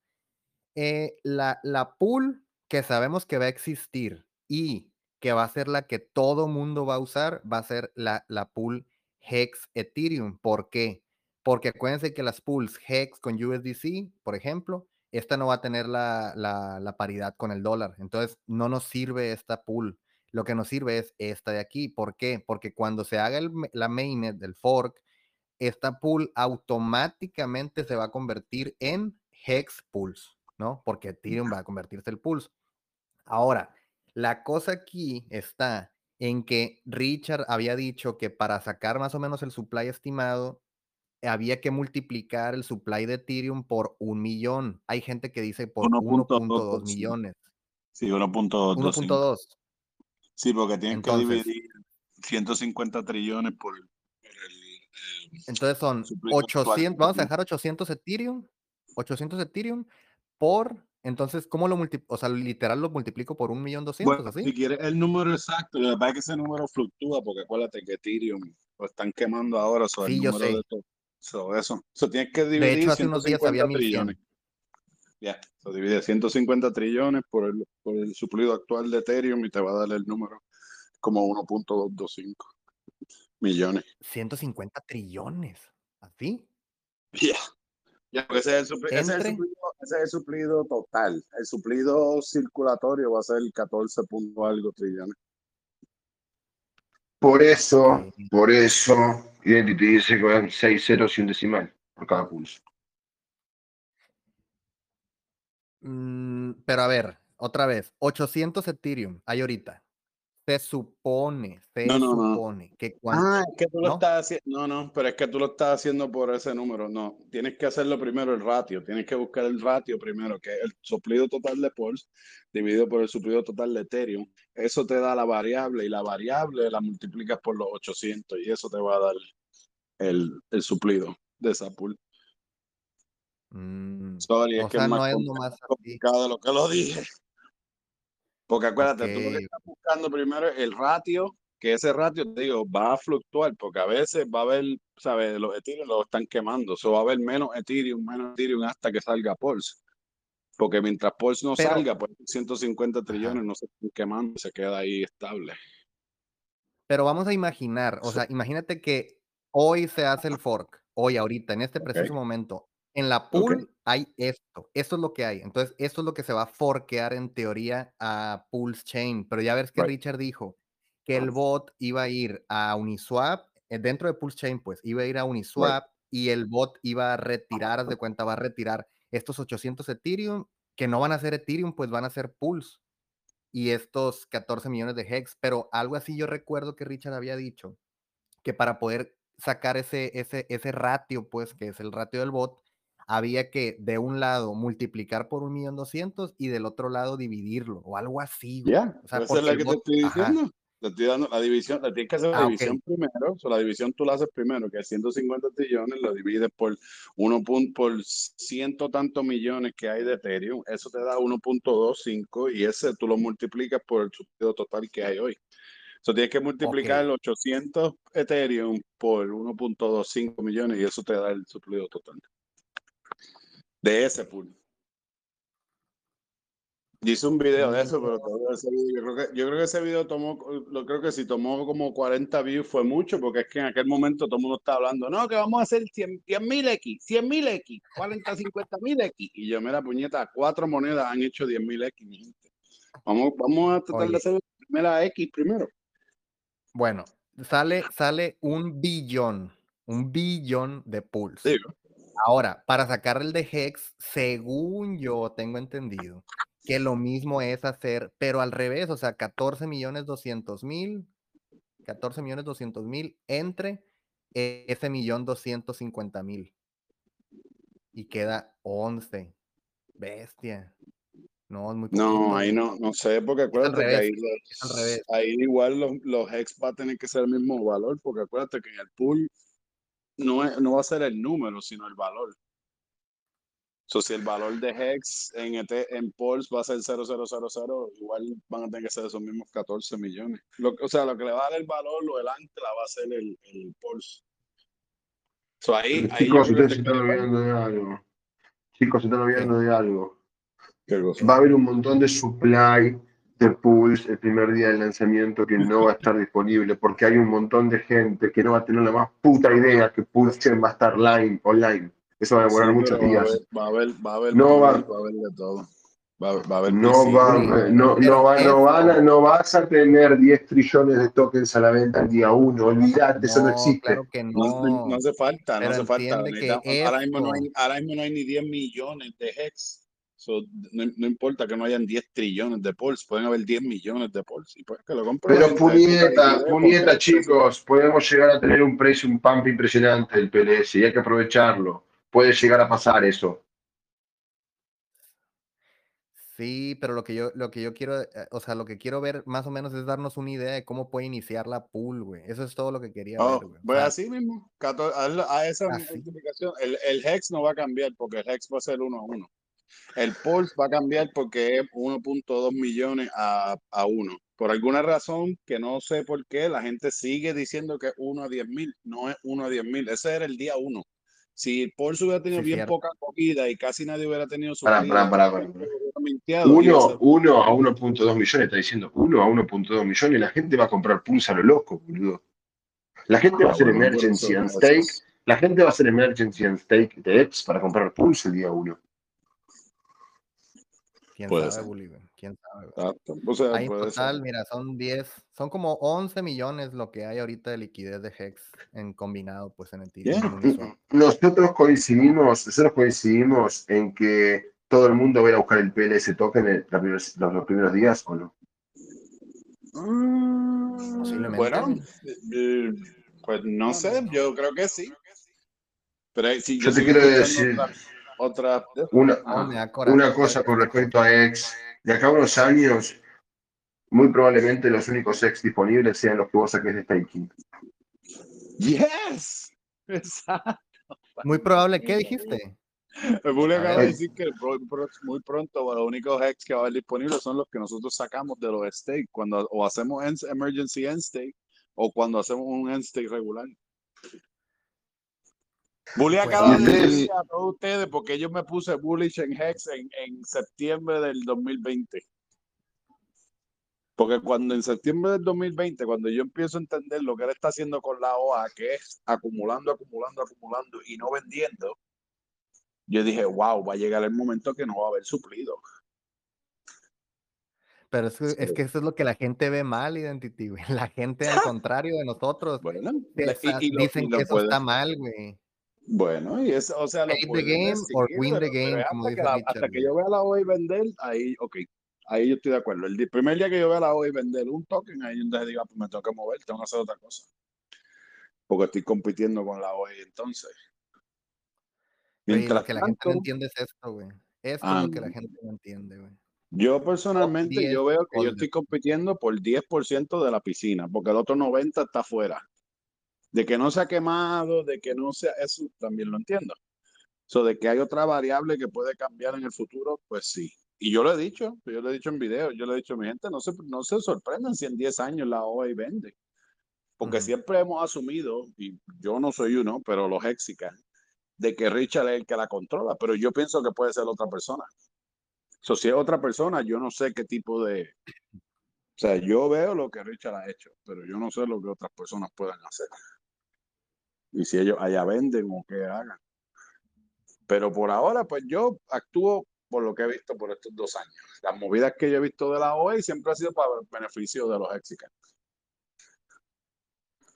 Eh, la, la pool que sabemos que va a existir y que va a ser la que todo mundo va a usar, va a ser la, la pool Hex Ethereum. ¿Por qué? Porque acuérdense que las pools Hex con USDC, por ejemplo, esta no va a tener la, la, la paridad con el dólar. Entonces, no nos sirve esta pool. Lo que nos sirve es esta de aquí. ¿Por qué? Porque cuando se haga el, la mainnet del fork, esta pool automáticamente se va a convertir en Hex Pools, ¿no? Porque Ethereum va a convertirse el Pulse. Ahora, la cosa aquí está en que Richard había dicho que para sacar más o menos el supply estimado, había que multiplicar el supply de Ethereum por un millón. Hay gente que dice por 1.2 millones. Sí, 1.2. 1.2. Sí, porque tienes Entonces, que dividir 150 trillones por, por el, Entonces son supply actual. 800, vamos a dejar 800 Ethereum, 800 Ethereum por, entonces, ¿cómo lo multiplico? O sea, literal lo multiplico por un millón doscientos, así. si quieres el número exacto, lo que pasa es que ese número fluctúa, porque acuérdate que Ethereum lo están quemando ahora sobre Sí, el yo número sé. de todo. So, eso. So, tienes que De dividir hecho, hace unos días 150 había 1100. trillones. Ya, so divide 150 trillones por el, por el suplido actual de Ethereum y te va a dar el número como 1.225 millones. 150 trillones, así. Ya, ya, porque ese es, el supli- ese, es el suplido, ese es el suplido total. El suplido circulatorio va a ser 14 punto algo trillones. Por eso, por eso, Identity dice que van 6 ceros y un decimal por cada pulso. Mm, pero a ver, otra vez, 800 Ethereum hay ahorita. Se supone, se No, no, no. supone que cuando... Ah, es que tú lo estás haciendo. No, no, pero es que tú lo estás haciendo por ese número. No, tienes que hacerlo primero el ratio. Tienes que buscar el ratio primero, que es el suplido total de Pulse dividido por el suplido total de Ethereum. Eso te da la variable y la variable la multiplicas por los 800 y eso te va a dar el, el suplido de esa pool. Mm, Sorry, es que sea, es más no es compl- nomás así. complicado de lo que lo dije. Porque acuérdate, tú lo que estás buscando primero es el ratio, que ese ratio, te digo, va a fluctuar, porque a veces va a haber, ¿sabes? Los Ethereum los están quemando, so va a haber menos Ethereum, menos Ethereum hasta que salga Pulse. Porque mientras Pulse no Pero, salga, pues 150 ajá. trillones no se están quemando, se queda ahí estable. Pero vamos a imaginar, o sea, imagínate que hoy se hace el fork, hoy, ahorita, en este preciso momento. En la pool hay esto, esto es lo que hay. Entonces, esto es lo que se va a forkear en teoría a Pulse Chain. Pero ya ves que right. Richard dijo que el bot iba a ir a Uniswap, eh, dentro de Pulse Chain, pues iba a ir a Right. Uniswap y el bot iba a retirar, haz de cuenta, va a retirar estos 800 Ethereum que no van a ser Ethereum, pues van a ser Pulse y estos 14 millones de Hex. Pero algo así yo recuerdo que Richard había dicho que para poder sacar ese, ese, ese ratio, pues, que es el ratio del bot, había que de un lado multiplicar por un millón doscientos y del otro lado dividirlo o algo así. Ya, O sea, esa es la que te estoy ajá. diciendo. Te estoy dando la división, la tienes que hacer la Ah, división primero. O sea, la división tú la haces primero, que es 150 trillones, lo divides por uno por ciento tantos millones que hay de Ethereum. Eso te da 1.25 y ese tú lo multiplicas por el suplido total que hay hoy. So, tienes que multiplicar Ok. los 800 Ethereum por 1.25 millones y eso te da el suplido total de ese pool. Yo hice un video de eso, pero ese video- yo creo que, yo creo que ese video tomó, lo creo que si tomó como 40 views fue mucho, porque es que en aquel momento todo el mundo estaba hablando, no, que vamos a hacer 100 mil X, 100 mil X, 40, 50 mil X. Y yo, mira, puñeta, cuatro monedas han hecho 10 mil X, mi gente. Vamos, vamos a tratar Oye. de hacer la primera X primero. Bueno, sale, sale un billón, un billón de pools. Sí, Ahora, para sacar el de Hex, según yo tengo entendido, que lo mismo es hacer, pero al revés, o sea, 14 millones 200 mil, 14 millones 200 mil entre ese millón 250 mil. Y queda 11. Bestia. No, es muy No, poquito, ahí no, no sé, porque acuérdate que ahí, los- ahí igual los, los hex va a tener que ser el mismo valor, porque acuérdate que en el pool no, es- no va a ser el número, sino el valor. So, si el valor de hex en, ET en Pulse va a ser 0000, igual van a tener que ser esos mismos 14 millones. Lo, o sea, lo que le va a dar el valor o el ancla va a ser el, el Pulse. So, ahí, ahí Chicos, ustedes te están olvidando de algo. Chicos, se están olvidando de algo. Va a haber un montón de supply de pools el primer día del lanzamiento que no va a estar disponible porque hay un montón de gente que no va a tener la más puta idea que Pulse va a estar online, online. Eso va a Sí, demorar muchos días. va a haber, va a haber No va- va a haber de todo. Va, a- va a haber No, PC, va, no, no, va- no, van a- no vas a tener 10 trillones de tokens a la venta el día 1. Olvídate, eso no existe. claro que No, no. no hace falta, no hace falta. ahora, mismo no hay, ahora mismo no hay ni 10 millones de hex. So, no, no importa que no hayan 10 trillones de Pulse, pueden haber 10 millones de Pulse. Y pues que lo compre la Pero puñeta, puñeta, chicos, podemos llegar a tener un precio, un pump impresionante del PLS y hay que aprovecharlo. Puede llegar a pasar eso. Sí, pero lo que yo, lo que yo quiero, eh, o sea, lo que quiero ver más o menos es darnos una idea de cómo puede iniciar la pool, güey. Eso es todo lo que quería Oh, ver, güey. O pues sea, así mismo, 14 a, a esa así. multiplicación. El, el hex no va a cambiar porque el hex va a ser 1 a 1. El pulse va a cambiar porque es 1.2 millones a, a 1. Por alguna razón que no sé por qué, la gente sigue diciendo que es 1 a 10 mil. No es 1 a 10 mil. Ese era el día 1. Si el pulse hubiera tenido Sí, bien cierto. poca acogida y casi nadie hubiera tenido su Pará, pará, pará, pará, pará. Uno, uno a 1.2 millones, está diciendo 1 a 1.2 millones, la gente va a comprar Pulse a lo loco, boludo. La gente va a Ah, hacer bueno, emergency and stake, la gente va a hacer emergency and stake de EPS para comprar Pulse el día 1. ¿Quién Puede sabe. Bully? ¿Quién sabe. O sea, Hay en puede ser. total, mira, son 10, son como 11 millones lo que hay ahorita de liquidez de Hex en combinado, pues, en Ethereum. En Uniswap. Nosotros coincidimos, nosotros coincidimos en que todo el mundo va a ir a buscar el PLS token en primeros- los, los primeros días, ¿o no? Posiblemente. Bueno, eh, pues no sé, yo creo que sí. Pero si Yo te sigo quiero decir otra- una, coraje. una cosa con respecto a EX. De acá a unos años, muy probablemente los únicos EX disponibles sean los que vos saques de staking. Yes, exacto. Muy probable, ¿qué dijiste? El Bully acaba de decir que muy pronto los únicos hacks que va a haber disponibles son los que nosotros sacamos de los stake cuando o hacemos emergency end stake o cuando hacemos un end stake regular. Bully Pues, acaba de ustedes- decir a todos ustedes porque yo me puse bullish en Hex en, en septiembre del 2020. Porque cuando en septiembre del 2020, cuando yo empiezo a entender lo que él está haciendo con la OA, que es acumulando, acumulando, acumulando y no vendiendo, yo dije, wow, va a llegar el momento que no va a haber suplido. Pero es, que- es que eso es lo que la gente ve mal, Identity, güey. La gente, al contrario de nosotros, Bueno, sea, y, y lo, dicen y lo que eso puede- está mal, güey. Bueno, y es, o sea, lo Play the pueden game or decir, win the pero- pero game, es como hasta, que la- hasta yo vea la OI vender, ahí, ok, ahí yo estoy de acuerdo. El primer día que yo vea la OI vender un token, ahí entonces diga, pues me tengo que mover, tengo que hacer otra cosa. Porque estoy compitiendo con la OI entonces. Mientras lo que la gente no entiende es esto, güey. Esto ah, es lo que la gente no entiende, güey. yo personalmente 10 yo veo que yo estoy compitiendo por 10% de la piscina, porque el otro 90 está afuera. De que no se ha quemado, de que no sea, eso también lo entiendo. So, de que hay otra variable que puede cambiar en el futuro, pues sí. Y yo lo he dicho, yo lo he dicho en video, yo le he dicho a mi gente, no se, no se sorprendan si en 10 años la OA vende. Porque siempre hemos asumido, y yo no soy uno, pero los Hexicans, de que Richard es el que la controla, pero yo pienso que puede ser otra persona. So, si es otra persona, yo no sé qué tipo de... O sea, yo veo lo que Richard ha hecho, pero yo no sé lo que otras personas puedan hacer. Y si ellos allá venden o qué hagan. Pero por ahora, pues yo actúo por lo que he visto por estos dos años. Las movidas que yo he visto de la OE siempre ha sido para el beneficio de los Hexicans.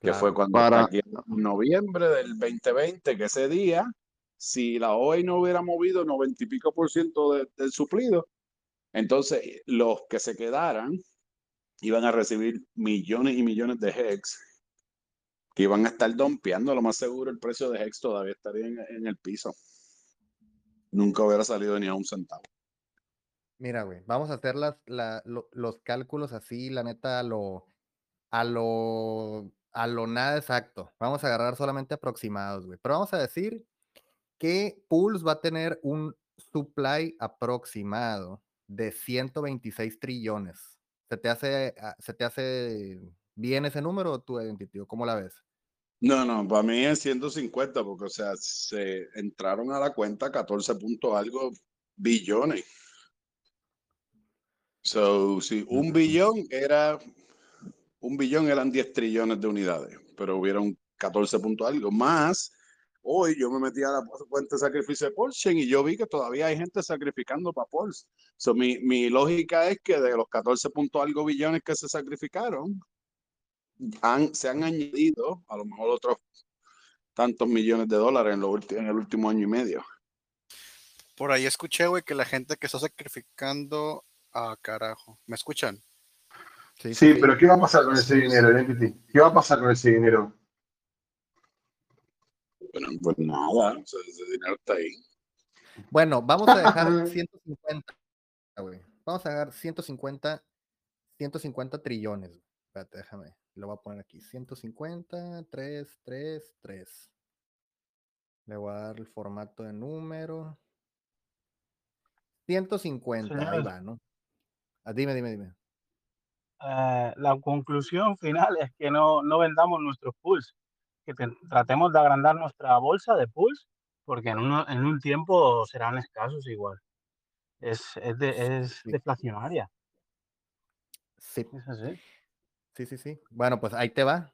Que fue Claro. cuando Para, aquí en noviembre del 2020, que ese día, si la OE no hubiera movido 90 y pico por ciento de- del suplido, entonces los que se quedaran iban a recibir millones y millones de Hex que iban a estar dompeando, lo más seguro el precio de Hex todavía estaría en, el piso. Nunca hubiera salido ni a un centavo. Mira, güey, vamos a hacer las, la- lo- los cálculos así, la neta, a lo, a lo, a lo nada exacto. Vamos a agarrar solamente aproximados, güey. Pero vamos a decir que Pulse va a tener un supply aproximado de 126 trillones. ¿Se te hace, ah, se te hace bien ese número o tú, Identity, o ¿Cómo la ves? No, no, para mí es 150, porque, o sea, se entraron a la cuenta 14 punto algo billones. So, si un billón era, un billón eran 10 trillones de unidades, pero hubieron 14 punto algo más. Hoy yo me metí a la cuenta de sacrificio de Porsche y yo vi que todavía hay gente sacrificando para Porsche. So, mi, mi lógica es que de los 14 punto algo billones que se sacrificaron, han, se han añadido a lo mejor otros tantos millones de dólares en, lo en el último año y medio. Por ahí escuché, güey, que la gente que está sacrificando. Ah, carajo. ¿Me escuchan? Sí, Sí, pero ¿qué va a pasar con ese dinero, Identity? ¿Qué va a pasar con ese dinero? Bueno, pues nada, o sea, ese dinero está ahí. Bueno, vamos a dejar 150, güey. Vamos a dejar 150, 150 trillones. güey. Espérate, déjame. Lo voy a poner aquí. 150, 3, 3, 3. Le voy a dar el formato de número. 150, ahí Señores. va, ¿no? Ah, dime, dime, dime. Eh, la conclusión final es que no, no vendamos nuestros pools, que te- tratemos de agrandar nuestra bolsa de pools, porque en, uno- en un tiempo serán escasos igual. Es, es, de- es Sí. deflacionaria. Sí. Es así. Sí, sí, sí. Bueno, pues ahí te va.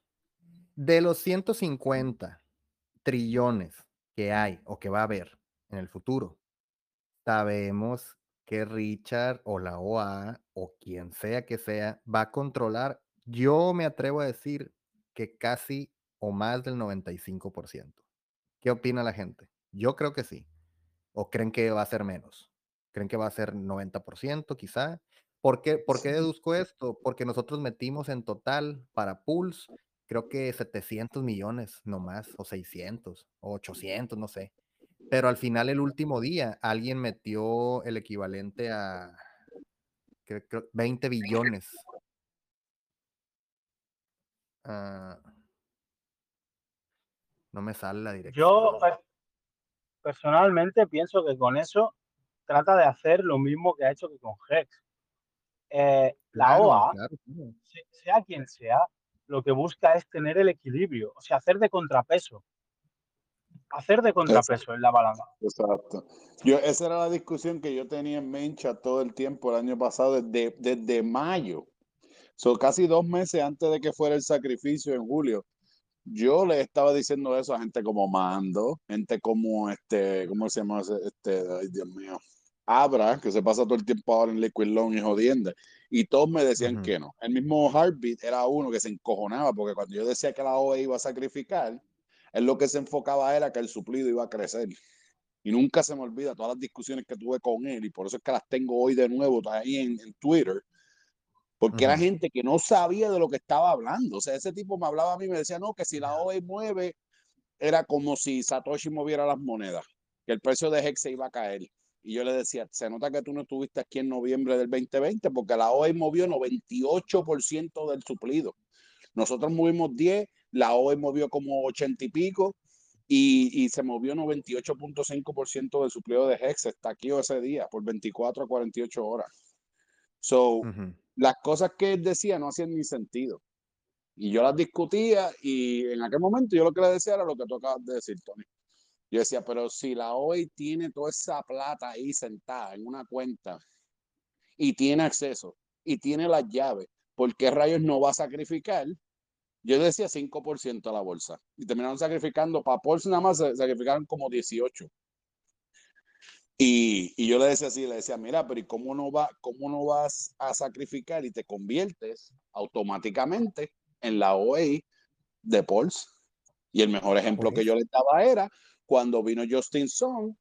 De los 150 trillones que hay o que va a haber en el futuro, sabemos que Richard o la OA o quien sea que sea va a controlar, yo me atrevo a decir que casi o más del 95%. ¿Qué opina la gente? Yo creo que sí. ¿O creen que va a ser menos? ¿Creen que va a ser 90% quizá? ¿Por qué, por qué deduzco esto? Porque nosotros metimos en total para Pulse, creo que 700 millones nomás, o 600, o 800, no sé. Pero al final, el último día, alguien metió el equivalente a creo- creo 20 billones. Ah, no me sale la dirección. Yo personalmente pienso que con eso trata de hacer lo mismo que ha hecho que con Hex. Eh, la OA, claro, claro. se- sea quien sea, lo que busca es tener el equilibrio, o sea, hacer de contrapeso. Hacer de contrapeso en la balanza. Exacto. Yo, esa era la discusión que yo tenía en Mencha todo el tiempo el año pasado, desde, desde mayo. Son casi dos meses antes de que fuera el sacrificio en julio. Yo le estaba diciendo eso a gente como Mando, gente como este, ¿cómo se llama? Este, ay Dios mío. Abra, que se pasa todo el tiempo ahora en Liquid Loan y jodiendo. Y todos me decían que no. El mismo Heartbeat era uno que se encojonaba, porque cuando yo decía que la OE iba a sacrificar, él lo que se enfocaba era que el suplido iba a crecer. Y nunca se me olvida todas las discusiones que tuve con él, y por eso es que las tengo hoy de nuevo ahí en, en Twitter, porque era gente que no sabía de lo que estaba hablando. O sea, ese tipo me hablaba a mí y me decía, no, que si la OE mueve, era como si Satoshi moviera las monedas. que el precio de Hex se iba a caer. Y yo le decía, se nota que tú no estuviste aquí en noviembre del 2020 porque la OE movió 98% del suplido. Nosotros movimos 10, la OE movió como 80 y pico y, y se movió 98.5% del suplido de Hex. Está aquí ese día por 24 a 48 horas. So, Ujú. las cosas que él decía no hacían ni sentido. Y yo las discutía y en aquel momento yo lo que le decía era lo que tú acabas de decir, Tony. Yo decía, pero si la OI tiene toda esa plata ahí sentada en una cuenta y tiene acceso y tiene las llaves, ¿por qué rayos no va a sacrificar? Yo decía 5% a la bolsa y terminaron sacrificando, para Pulse nada más sacrificaron como 18. Y, y yo le decía así, le decía, mira, pero ¿y cómo no, va, cómo no vas a sacrificar y te conviertes automáticamente en la OEI de Pulse? Y el mejor ejemplo que yo le daba era cuando vino Justin Song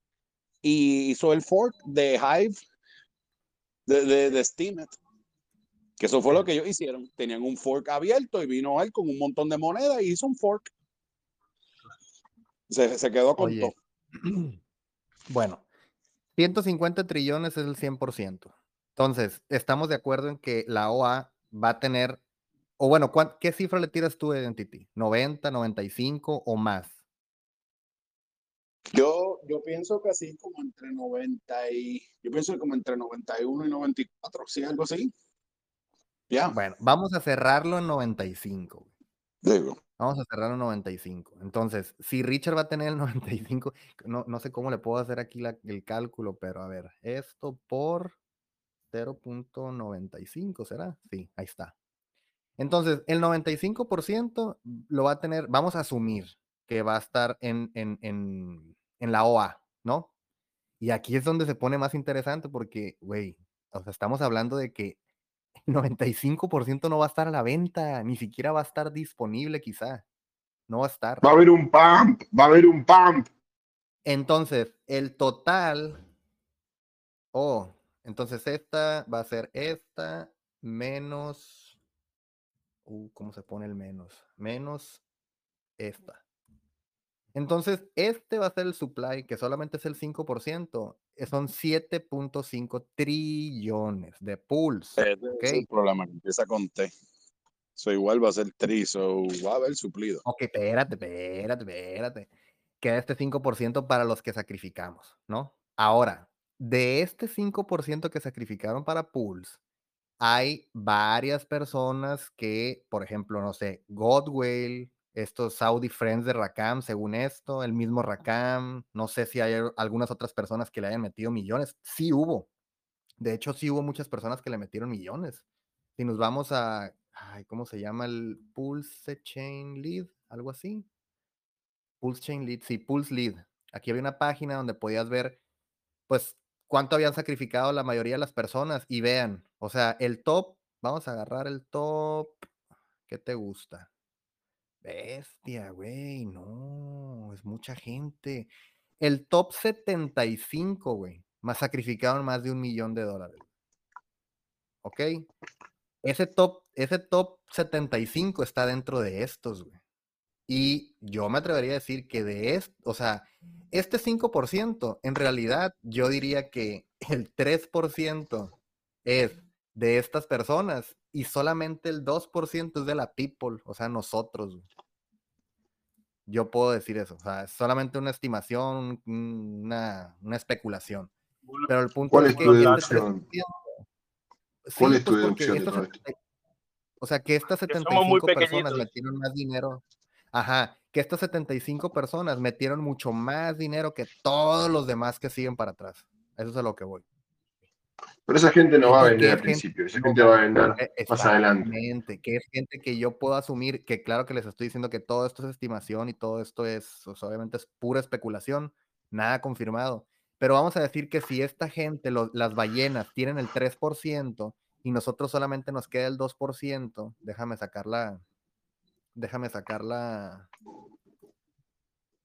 y hizo el fork de Hive de, de, de Steemit. Que eso fue lo que ellos hicieron. Tenían un fork abierto y vino él con un montón de monedas y hizo un fork. Se, se quedó con Oye, todo. bueno, 150 trillones es el 100%. Entonces, estamos de acuerdo en que la OA va a tener, o bueno, ¿cuán- ¿qué cifra le tiras tú a Identity? ¿90, 95 o más? Yo, yo pienso que así como entre 90 y, yo pienso que como entre 91 y 94, sí, algo así. Ya, Bueno, vamos a cerrarlo en 95. güey. digo. Vamos a cerrarlo en 95. Entonces, si Richard va a tener el 95, no, no sé cómo le puedo hacer aquí la- el cálculo, pero a ver, esto por 0.95, ¿será? Sí, ahí está. Entonces, el 95% lo va a tener, vamos a asumir que va a estar en, en, en, en la OA, ¿no? Y aquí es donde se pone más interesante porque, güey, o sea, estamos hablando de que el 95% no va a estar a la venta, ni siquiera va a estar disponible quizá. No va a estar. Va a haber un pump, va a haber un pump. Entonces, el total. Oh, entonces esta va a ser esta menos. Uh, ¿cómo se pone el menos? Menos esta. Entonces, este va a ser el supply, que solamente es el 5%. eh, Son 7.5 trillones de pools. Ese ¿Ok? es el problema, empieza con T. So igual va a ser tri, so va a haber suplido. Ok, espérate, espérate, espérate. Queda este 5% para los que sacrificamos, ¿no? Ahora, de este 5% que sacrificaron para pools, hay varias personas que, por ejemplo, no sé, Godwell, estos Saudi Friends de Rakam, según esto, el mismo Rakam, no sé si hay al- algunas otras personas que le hayan metido millones. Sí hubo. De hecho, sí hubo muchas personas que le metieron millones. Si nos vamos a, ay, ¿cómo se llama el Pulse Chain Lead? Algo así. Pulse Chain Lead, sí, Pulse Lead. Aquí había una página donde podías ver, pues, cuánto habían sacrificado la mayoría de las personas y vean, o sea, el top, vamos a agarrar el top, ¿qué te gusta? Bestia, güey, no, es mucha gente. El top 75, güey, más sacrificaron más de un millón de dólares. ¿Ok? Ese top, ese top 75 está dentro de estos, güey. Y yo me atrevería a decir que de esto, o sea, este 5%, en realidad yo diría que el 3% es de estas personas y solamente el 2% es de la people, o sea, nosotros. güey. Yo puedo decir eso, o sea, es solamente una estimación, un- una, una especulación. Pero el punto ¿Cuál es es que tu deducción? 3%, ¿Cuál sí, es tu pues deducción de estas todo esto? 70 o sea, que estas Que somos muy 75 personas pequeñitos. metieron más dinero. Ajá, que estas 75 personas metieron mucho más dinero que todos los demás que siguen para atrás. Eso es a lo que voy. Pero esa gente no va a vender al principio, esa gente va va a vender más adelante. que es gente que yo puedo asumir, que claro que les estoy diciendo que todo esto es estimación y todo esto es, o sea, obviamente es pura especulación, nada confirmado. Pero vamos a decir que si esta gente, lo- las ballenas, tienen el 3% y nosotros solamente nos queda el 2%, déjame sacar la, déjame sacar la,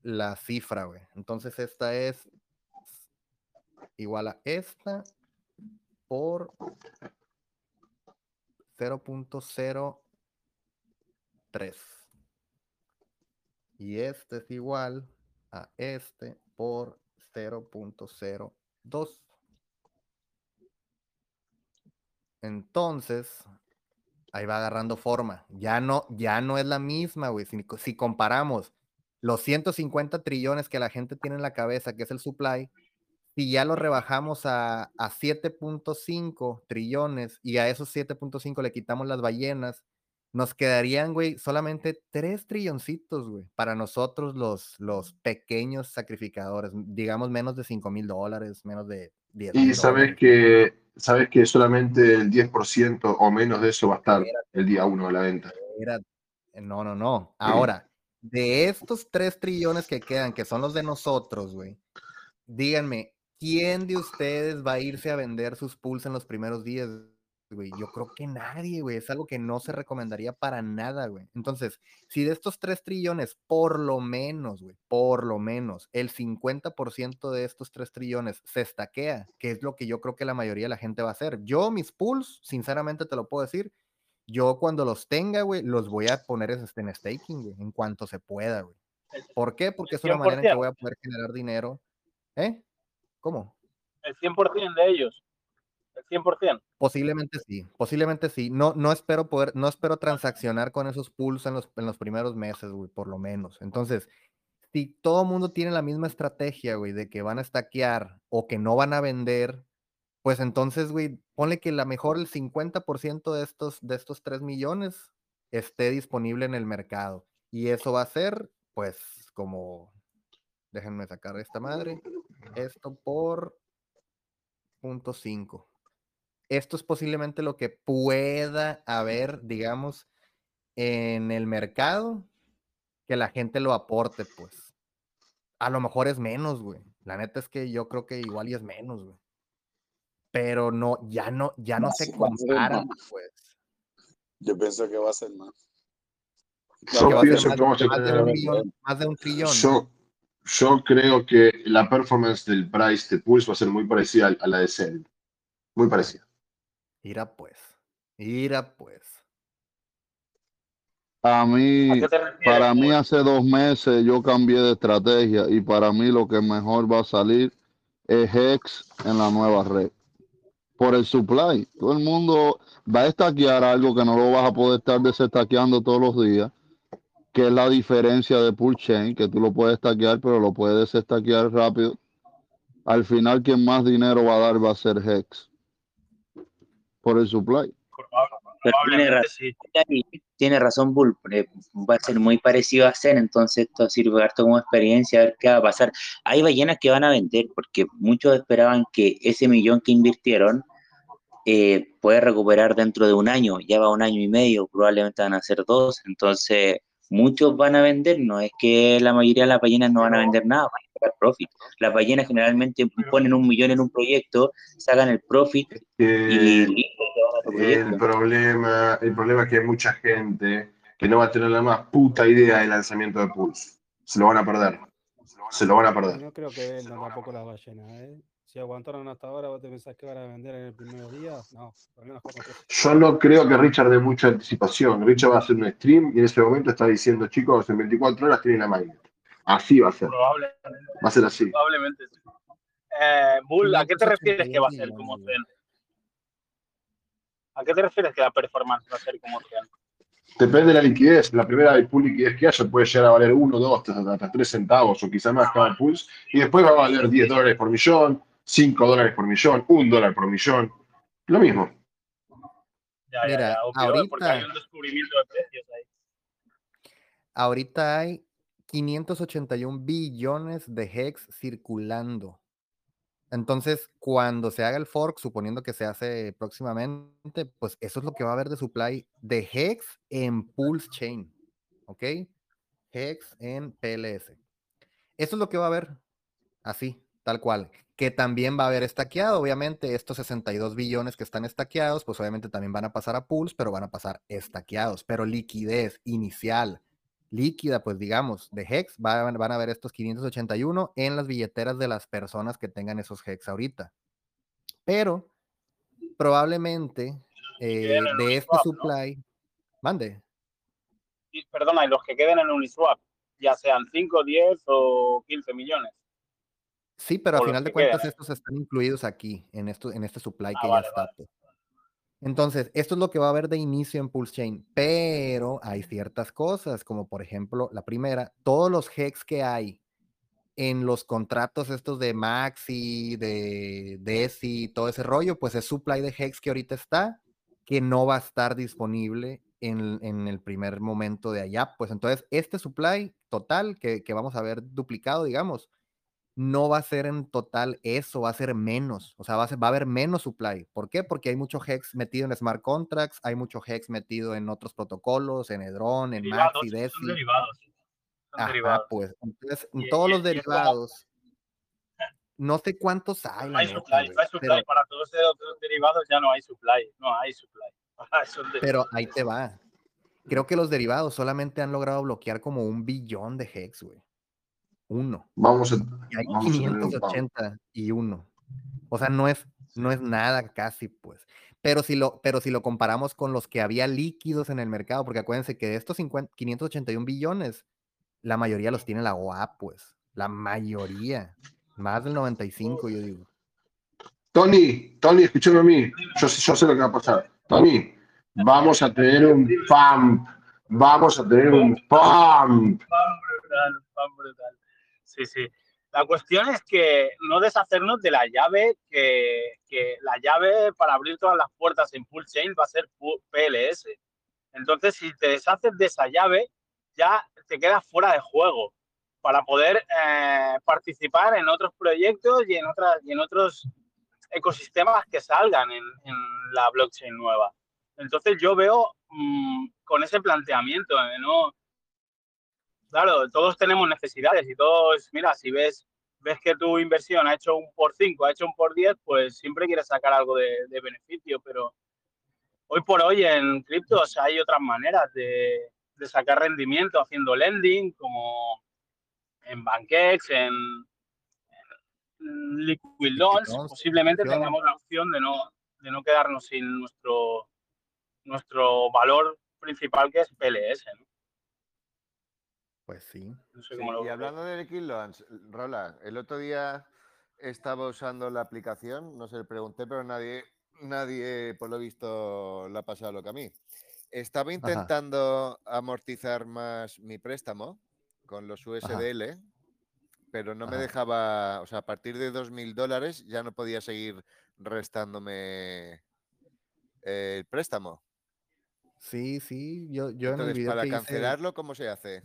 la cifra, güey. Entonces esta es igual a esta por 0.03. Y este es igual a este por 0.02. Entonces, ahí va agarrando forma. Ya no, ya no es la misma, güey. Si, si comparamos los 150 trillones que la gente tiene en la cabeza, que es el supply, si ya lo rebajamos a, a 7.5 trillones y a esos 7.5 le quitamos las ballenas, nos quedarían, güey, solamente 3 trilloncitos, güey, para nosotros los, los pequeños sacrificadores, digamos menos de 5 mil dólares, menos de 10 Y sabes que, sabes que solamente el 10% o menos de eso va a estar el día 1 de la venta. No, no, no. Ahora, de estos 3 trillones que quedan, que son los de nosotros, güey, díganme, ¿quién de ustedes va a irse a vender sus pools en los primeros días? Güey, yo creo que nadie, güey. Es algo que no se recomendaría para nada, güey. Entonces, si de estos 3 trillones, por lo menos, güey, por lo menos, el 50% de estos 3 trillones se estaquea, que es lo que yo creo que la mayoría de la gente va a hacer. Yo, mis pools, sinceramente te lo puedo decir, yo cuando los tenga, güey, los voy a poner en este- staking, güey, en cuanto se pueda, güey. ¿Por qué? Porque es una manera en que 100%. voy a poder generar dinero. ¿Eh? ¿Cómo? El 100% de ellos. El 100%. Posiblemente sí, posiblemente sí. No, no espero poder, no espero transaccionar con esos pools en los, en los primeros meses, güey, por lo menos. Entonces, si todo el mundo tiene la misma estrategia, güey, de que van a stackear o que no van a vender, pues entonces, güey, ponle que la mejor el 50% de estos, de estos 3 millones esté disponible en el mercado. Y eso va a ser, pues, como, déjenme sacar esta madre, esto por punto 5 esto es posiblemente lo que pueda haber, digamos, en el mercado que la gente lo aporte, pues. A lo mejor es menos, güey. La neta es que yo creo que igual y es menos, güey. Pero no, ya no, ya no a se comparan, más. pues. Yo pienso que va a ser más. Que Yo va a ser pienso más, de un millón, más de un trillón. Yo, yo creo que la performance del price de Pulse va a ser muy parecida a- la de Cell. Muy parecida. Ira pues. Ira pues. A mí, refieres, para mí hace dos meses yo cambié de estrategia y para mí lo que mejor va a salir es Hex en la nueva red. Por el supply. Todo el mundo va a estaquear algo que no lo vas a poder estar desestaqueando todos los días, que es la diferencia de Pool Chain, que tú lo puedes estaquear, pero lo puedes desestaquear rápido. Al final, quien más dinero va a dar va a ser Hex. Por el supply. Pero tiene razón, tiene razón Bull, eh, va a ser muy parecido a Zen, entonces esto sirve harto como experiencia, a ver qué va a pasar. Hay ballenas que van a vender, porque muchos esperaban que ese millón que invirtieron eh, puede recuperar dentro de un año, ya va un año y medio, probablemente van a ser dos, entonces muchos van a vender, no es que la mayoría de las ballenas no van a vender nada, van a sacar profit. Las ballenas generalmente ponen un millón en un proyecto, sacan el profit y el problema, el problema es que hay mucha gente que no va a tener la más puta idea del lanzamiento de Pulse. Se lo van a perder. Se lo van a perder. No creo que vendan tampoco las ballenas, ¿eh? Si aguantaron hasta ahora, ¿vos te pensás que van a vender en el primer día? No, por lo menos Yo no creo que Richard dé mucha anticipación. Richard va a hacer un stream y en ese momento está diciendo, chicos, en 24 horas tienen la mainnet. Así va a ser. Probablemente, Va a ser así. probablemente sí. Eh, Bull, ¿a qué te refieres que va a ser como Zen? ¿A qué te refieres que la performance va a ser como Zen? Depende de la liquidez. La primera pool liquidez que haya puede llegar a valer 1, 2, hasta 3 centavos o quizá más cada pulse. Y después va a valer 10 dólares por millón, 5 dólares por millón, 1 dólar por millón. Lo mismo. Ya, ya, Mira, ya, ahorita- porque hay un descubrimiento de precios ahí. Ahorita hay 581 billones de hex circulando. Entonces, cuando se haga el fork, suponiendo que se hace próximamente, pues eso es lo que va a haber de supply de hex en Pulse Chain. ¿Ok? Hex en PLS. Eso es lo que va a haber. Así, tal cual. Que también va a haber estaqueado, obviamente, estos 62 billones que están estaqueados, pues obviamente también van a pasar a pools, pero van a pasar estaqueados. Pero liquidez inicial, líquida, pues digamos, de Hex, van, van a ver estos 581 en las billeteras de las personas que tengan esos Hex ahorita. Pero probablemente eh, de este supply, mande. Y, perdona, y los que queden en Uniswap, ya sean 5, 10 o 15 millones. Sí, pero a O los final de cuentas estos están incluidos aquí, en, esto, en este supply Ah, que vale, ya está. pues. Entonces, esto es lo que va a haber de inicio en Pulse Chain, pero hay ciertas cosas, como por ejemplo, la primera, todos los hex que hay en los contratos estos de Maxi, de Desi, todo ese rollo, pues es supply de hex que ahorita está, que no va a estar disponible en, en el primer momento de allá. Pues entonces, este supply total que, que vamos a ver duplicado, digamos, no va a ser en total eso, va a ser menos, o sea, va a, ser- va a haber menos supply. ¿Por qué? Porque hay mucho hex metido en smart contracts, hay mucho hex metido en otros protocolos, en Hedron, en Derivados, Maxi, son Desi. derivados. Son Ajá, derivados. pues, entonces, en Y- todos y- los y derivados, no sé cuántos hay, No hay neta, supply, no hay supply. pero, Para todos esos otros derivados ya no hay supply. No hay supply. De- pero ahí te va. Creo que los derivados solamente han logrado bloquear como un billón de hex, güey. Uno. Vamos a, Y hay vamos a tener un pago. 580 y uno. O sea, no es, no es nada casi, pues. Pero si, lo, pero si lo comparamos con los que había líquidos en el mercado, porque acuérdense que de estos 50 581 billones, la mayoría los tiene la OA, pues. La mayoría. Más del 95, yo digo. Tony, Tony, escúchame a mí. Yo, sé- yo sé lo que va a pasar. Tony, vamos a tener un pump. Vamos a tener un pump. Fan brutal, fan brutal. Sí, sí. La cuestión es que no deshacernos de la llave, que, que la llave para abrir todas las puertas en Full Chain va a ser PLS. Entonces, si te deshaces de esa llave, ya te quedas fuera de juego para poder eh, participar en otros proyectos y en, otras, y en otros ecosistemas que salgan en, en la blockchain nueva. Entonces, yo veo mm, con ese planteamiento, no, Claro, todos tenemos necesidades y todos, mira, si ves, ves que tu inversión ha hecho un por 5, ha hecho un por 10, pues siempre quieres sacar algo de, de beneficio, pero hoy por hoy en criptos hay otras maneras de, de sacar rendimiento haciendo lending, como en Bankex, en, en Liquid Loans, posiblemente tengamos la opción de no, de no quedarnos sin nuestro, nuestro valor principal que es PLS. ¿no? Pues sí. No sé Sí, cómo lo y hablando de Loans, Rola, el otro día estaba usando la aplicación, no se le pregunté, pero nadie, nadie por lo visto le ha pasado lo que a mí. Estaba intentando amortizar más mi préstamo con los USDL, pero no me dejaba, o sea, a partir de 2.000 dólares ya no podía seguir restándome el préstamo. Sí, sí, yo, yo en el Entonces, video para que hice, cancelarlo, ¿cómo se hace?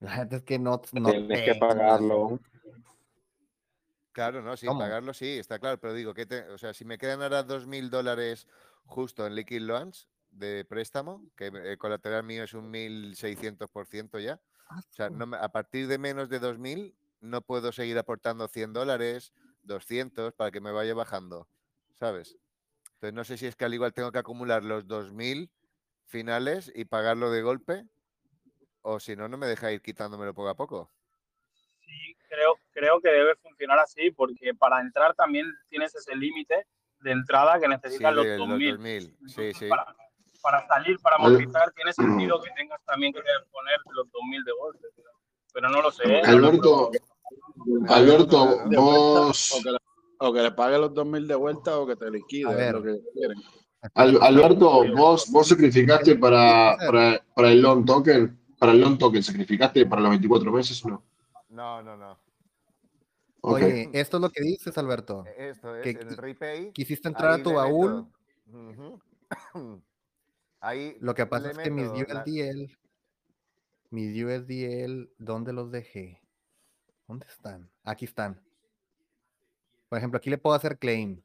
La neta es que no, no Tienes que pagarlo. Claro, no, sí, ¿Cómo? pagarlo sí, está claro, pero digo, que te, o sea, si me quedan ahora 2.000 dólares justo en Liquid Loans de préstamo, que el colateral mío es un 1.600% ya, Ah, o sea, no a partir de menos de 2.000 no puedo seguir aportando 100 dólares, 200, para que me vaya bajando, ¿sabes? Entonces no sé si es que al igual tengo que acumular los 2.000 finales y pagarlo de golpe, o si no, no me deja ir quitándomelo poco a poco. Sí, creo, creo que debe funcionar así, porque para entrar también tienes ese límite de entrada que Sí, necesitas los de los 2.000. 2.000, sí, sí. Para, para salir, para amortizar, tiene sentido que tengas también que poner los 2.000 de golpe. Pero, pero no lo sé. ¿eh? Alberto. Alberto, vuelta, vos, o que, le, o que le pague los 2.000 de vuelta o que te liquide, lo que quieren. Al- Alberto, vos, vos sacrificaste para, para, para el long token, para el long token, sacrificaste para los 24 meses, ¿o ¿no? No, no, no. Oye, esto es lo que dices, Alberto. Esto es, Que en el repay. quisiste entrar a tu baúl. Ahí Lo que pasa es que mis la- USDL, mis USDL, ¿dónde los dejé? ¿Dónde están? Aquí están. Por ejemplo, aquí le puedo hacer claim.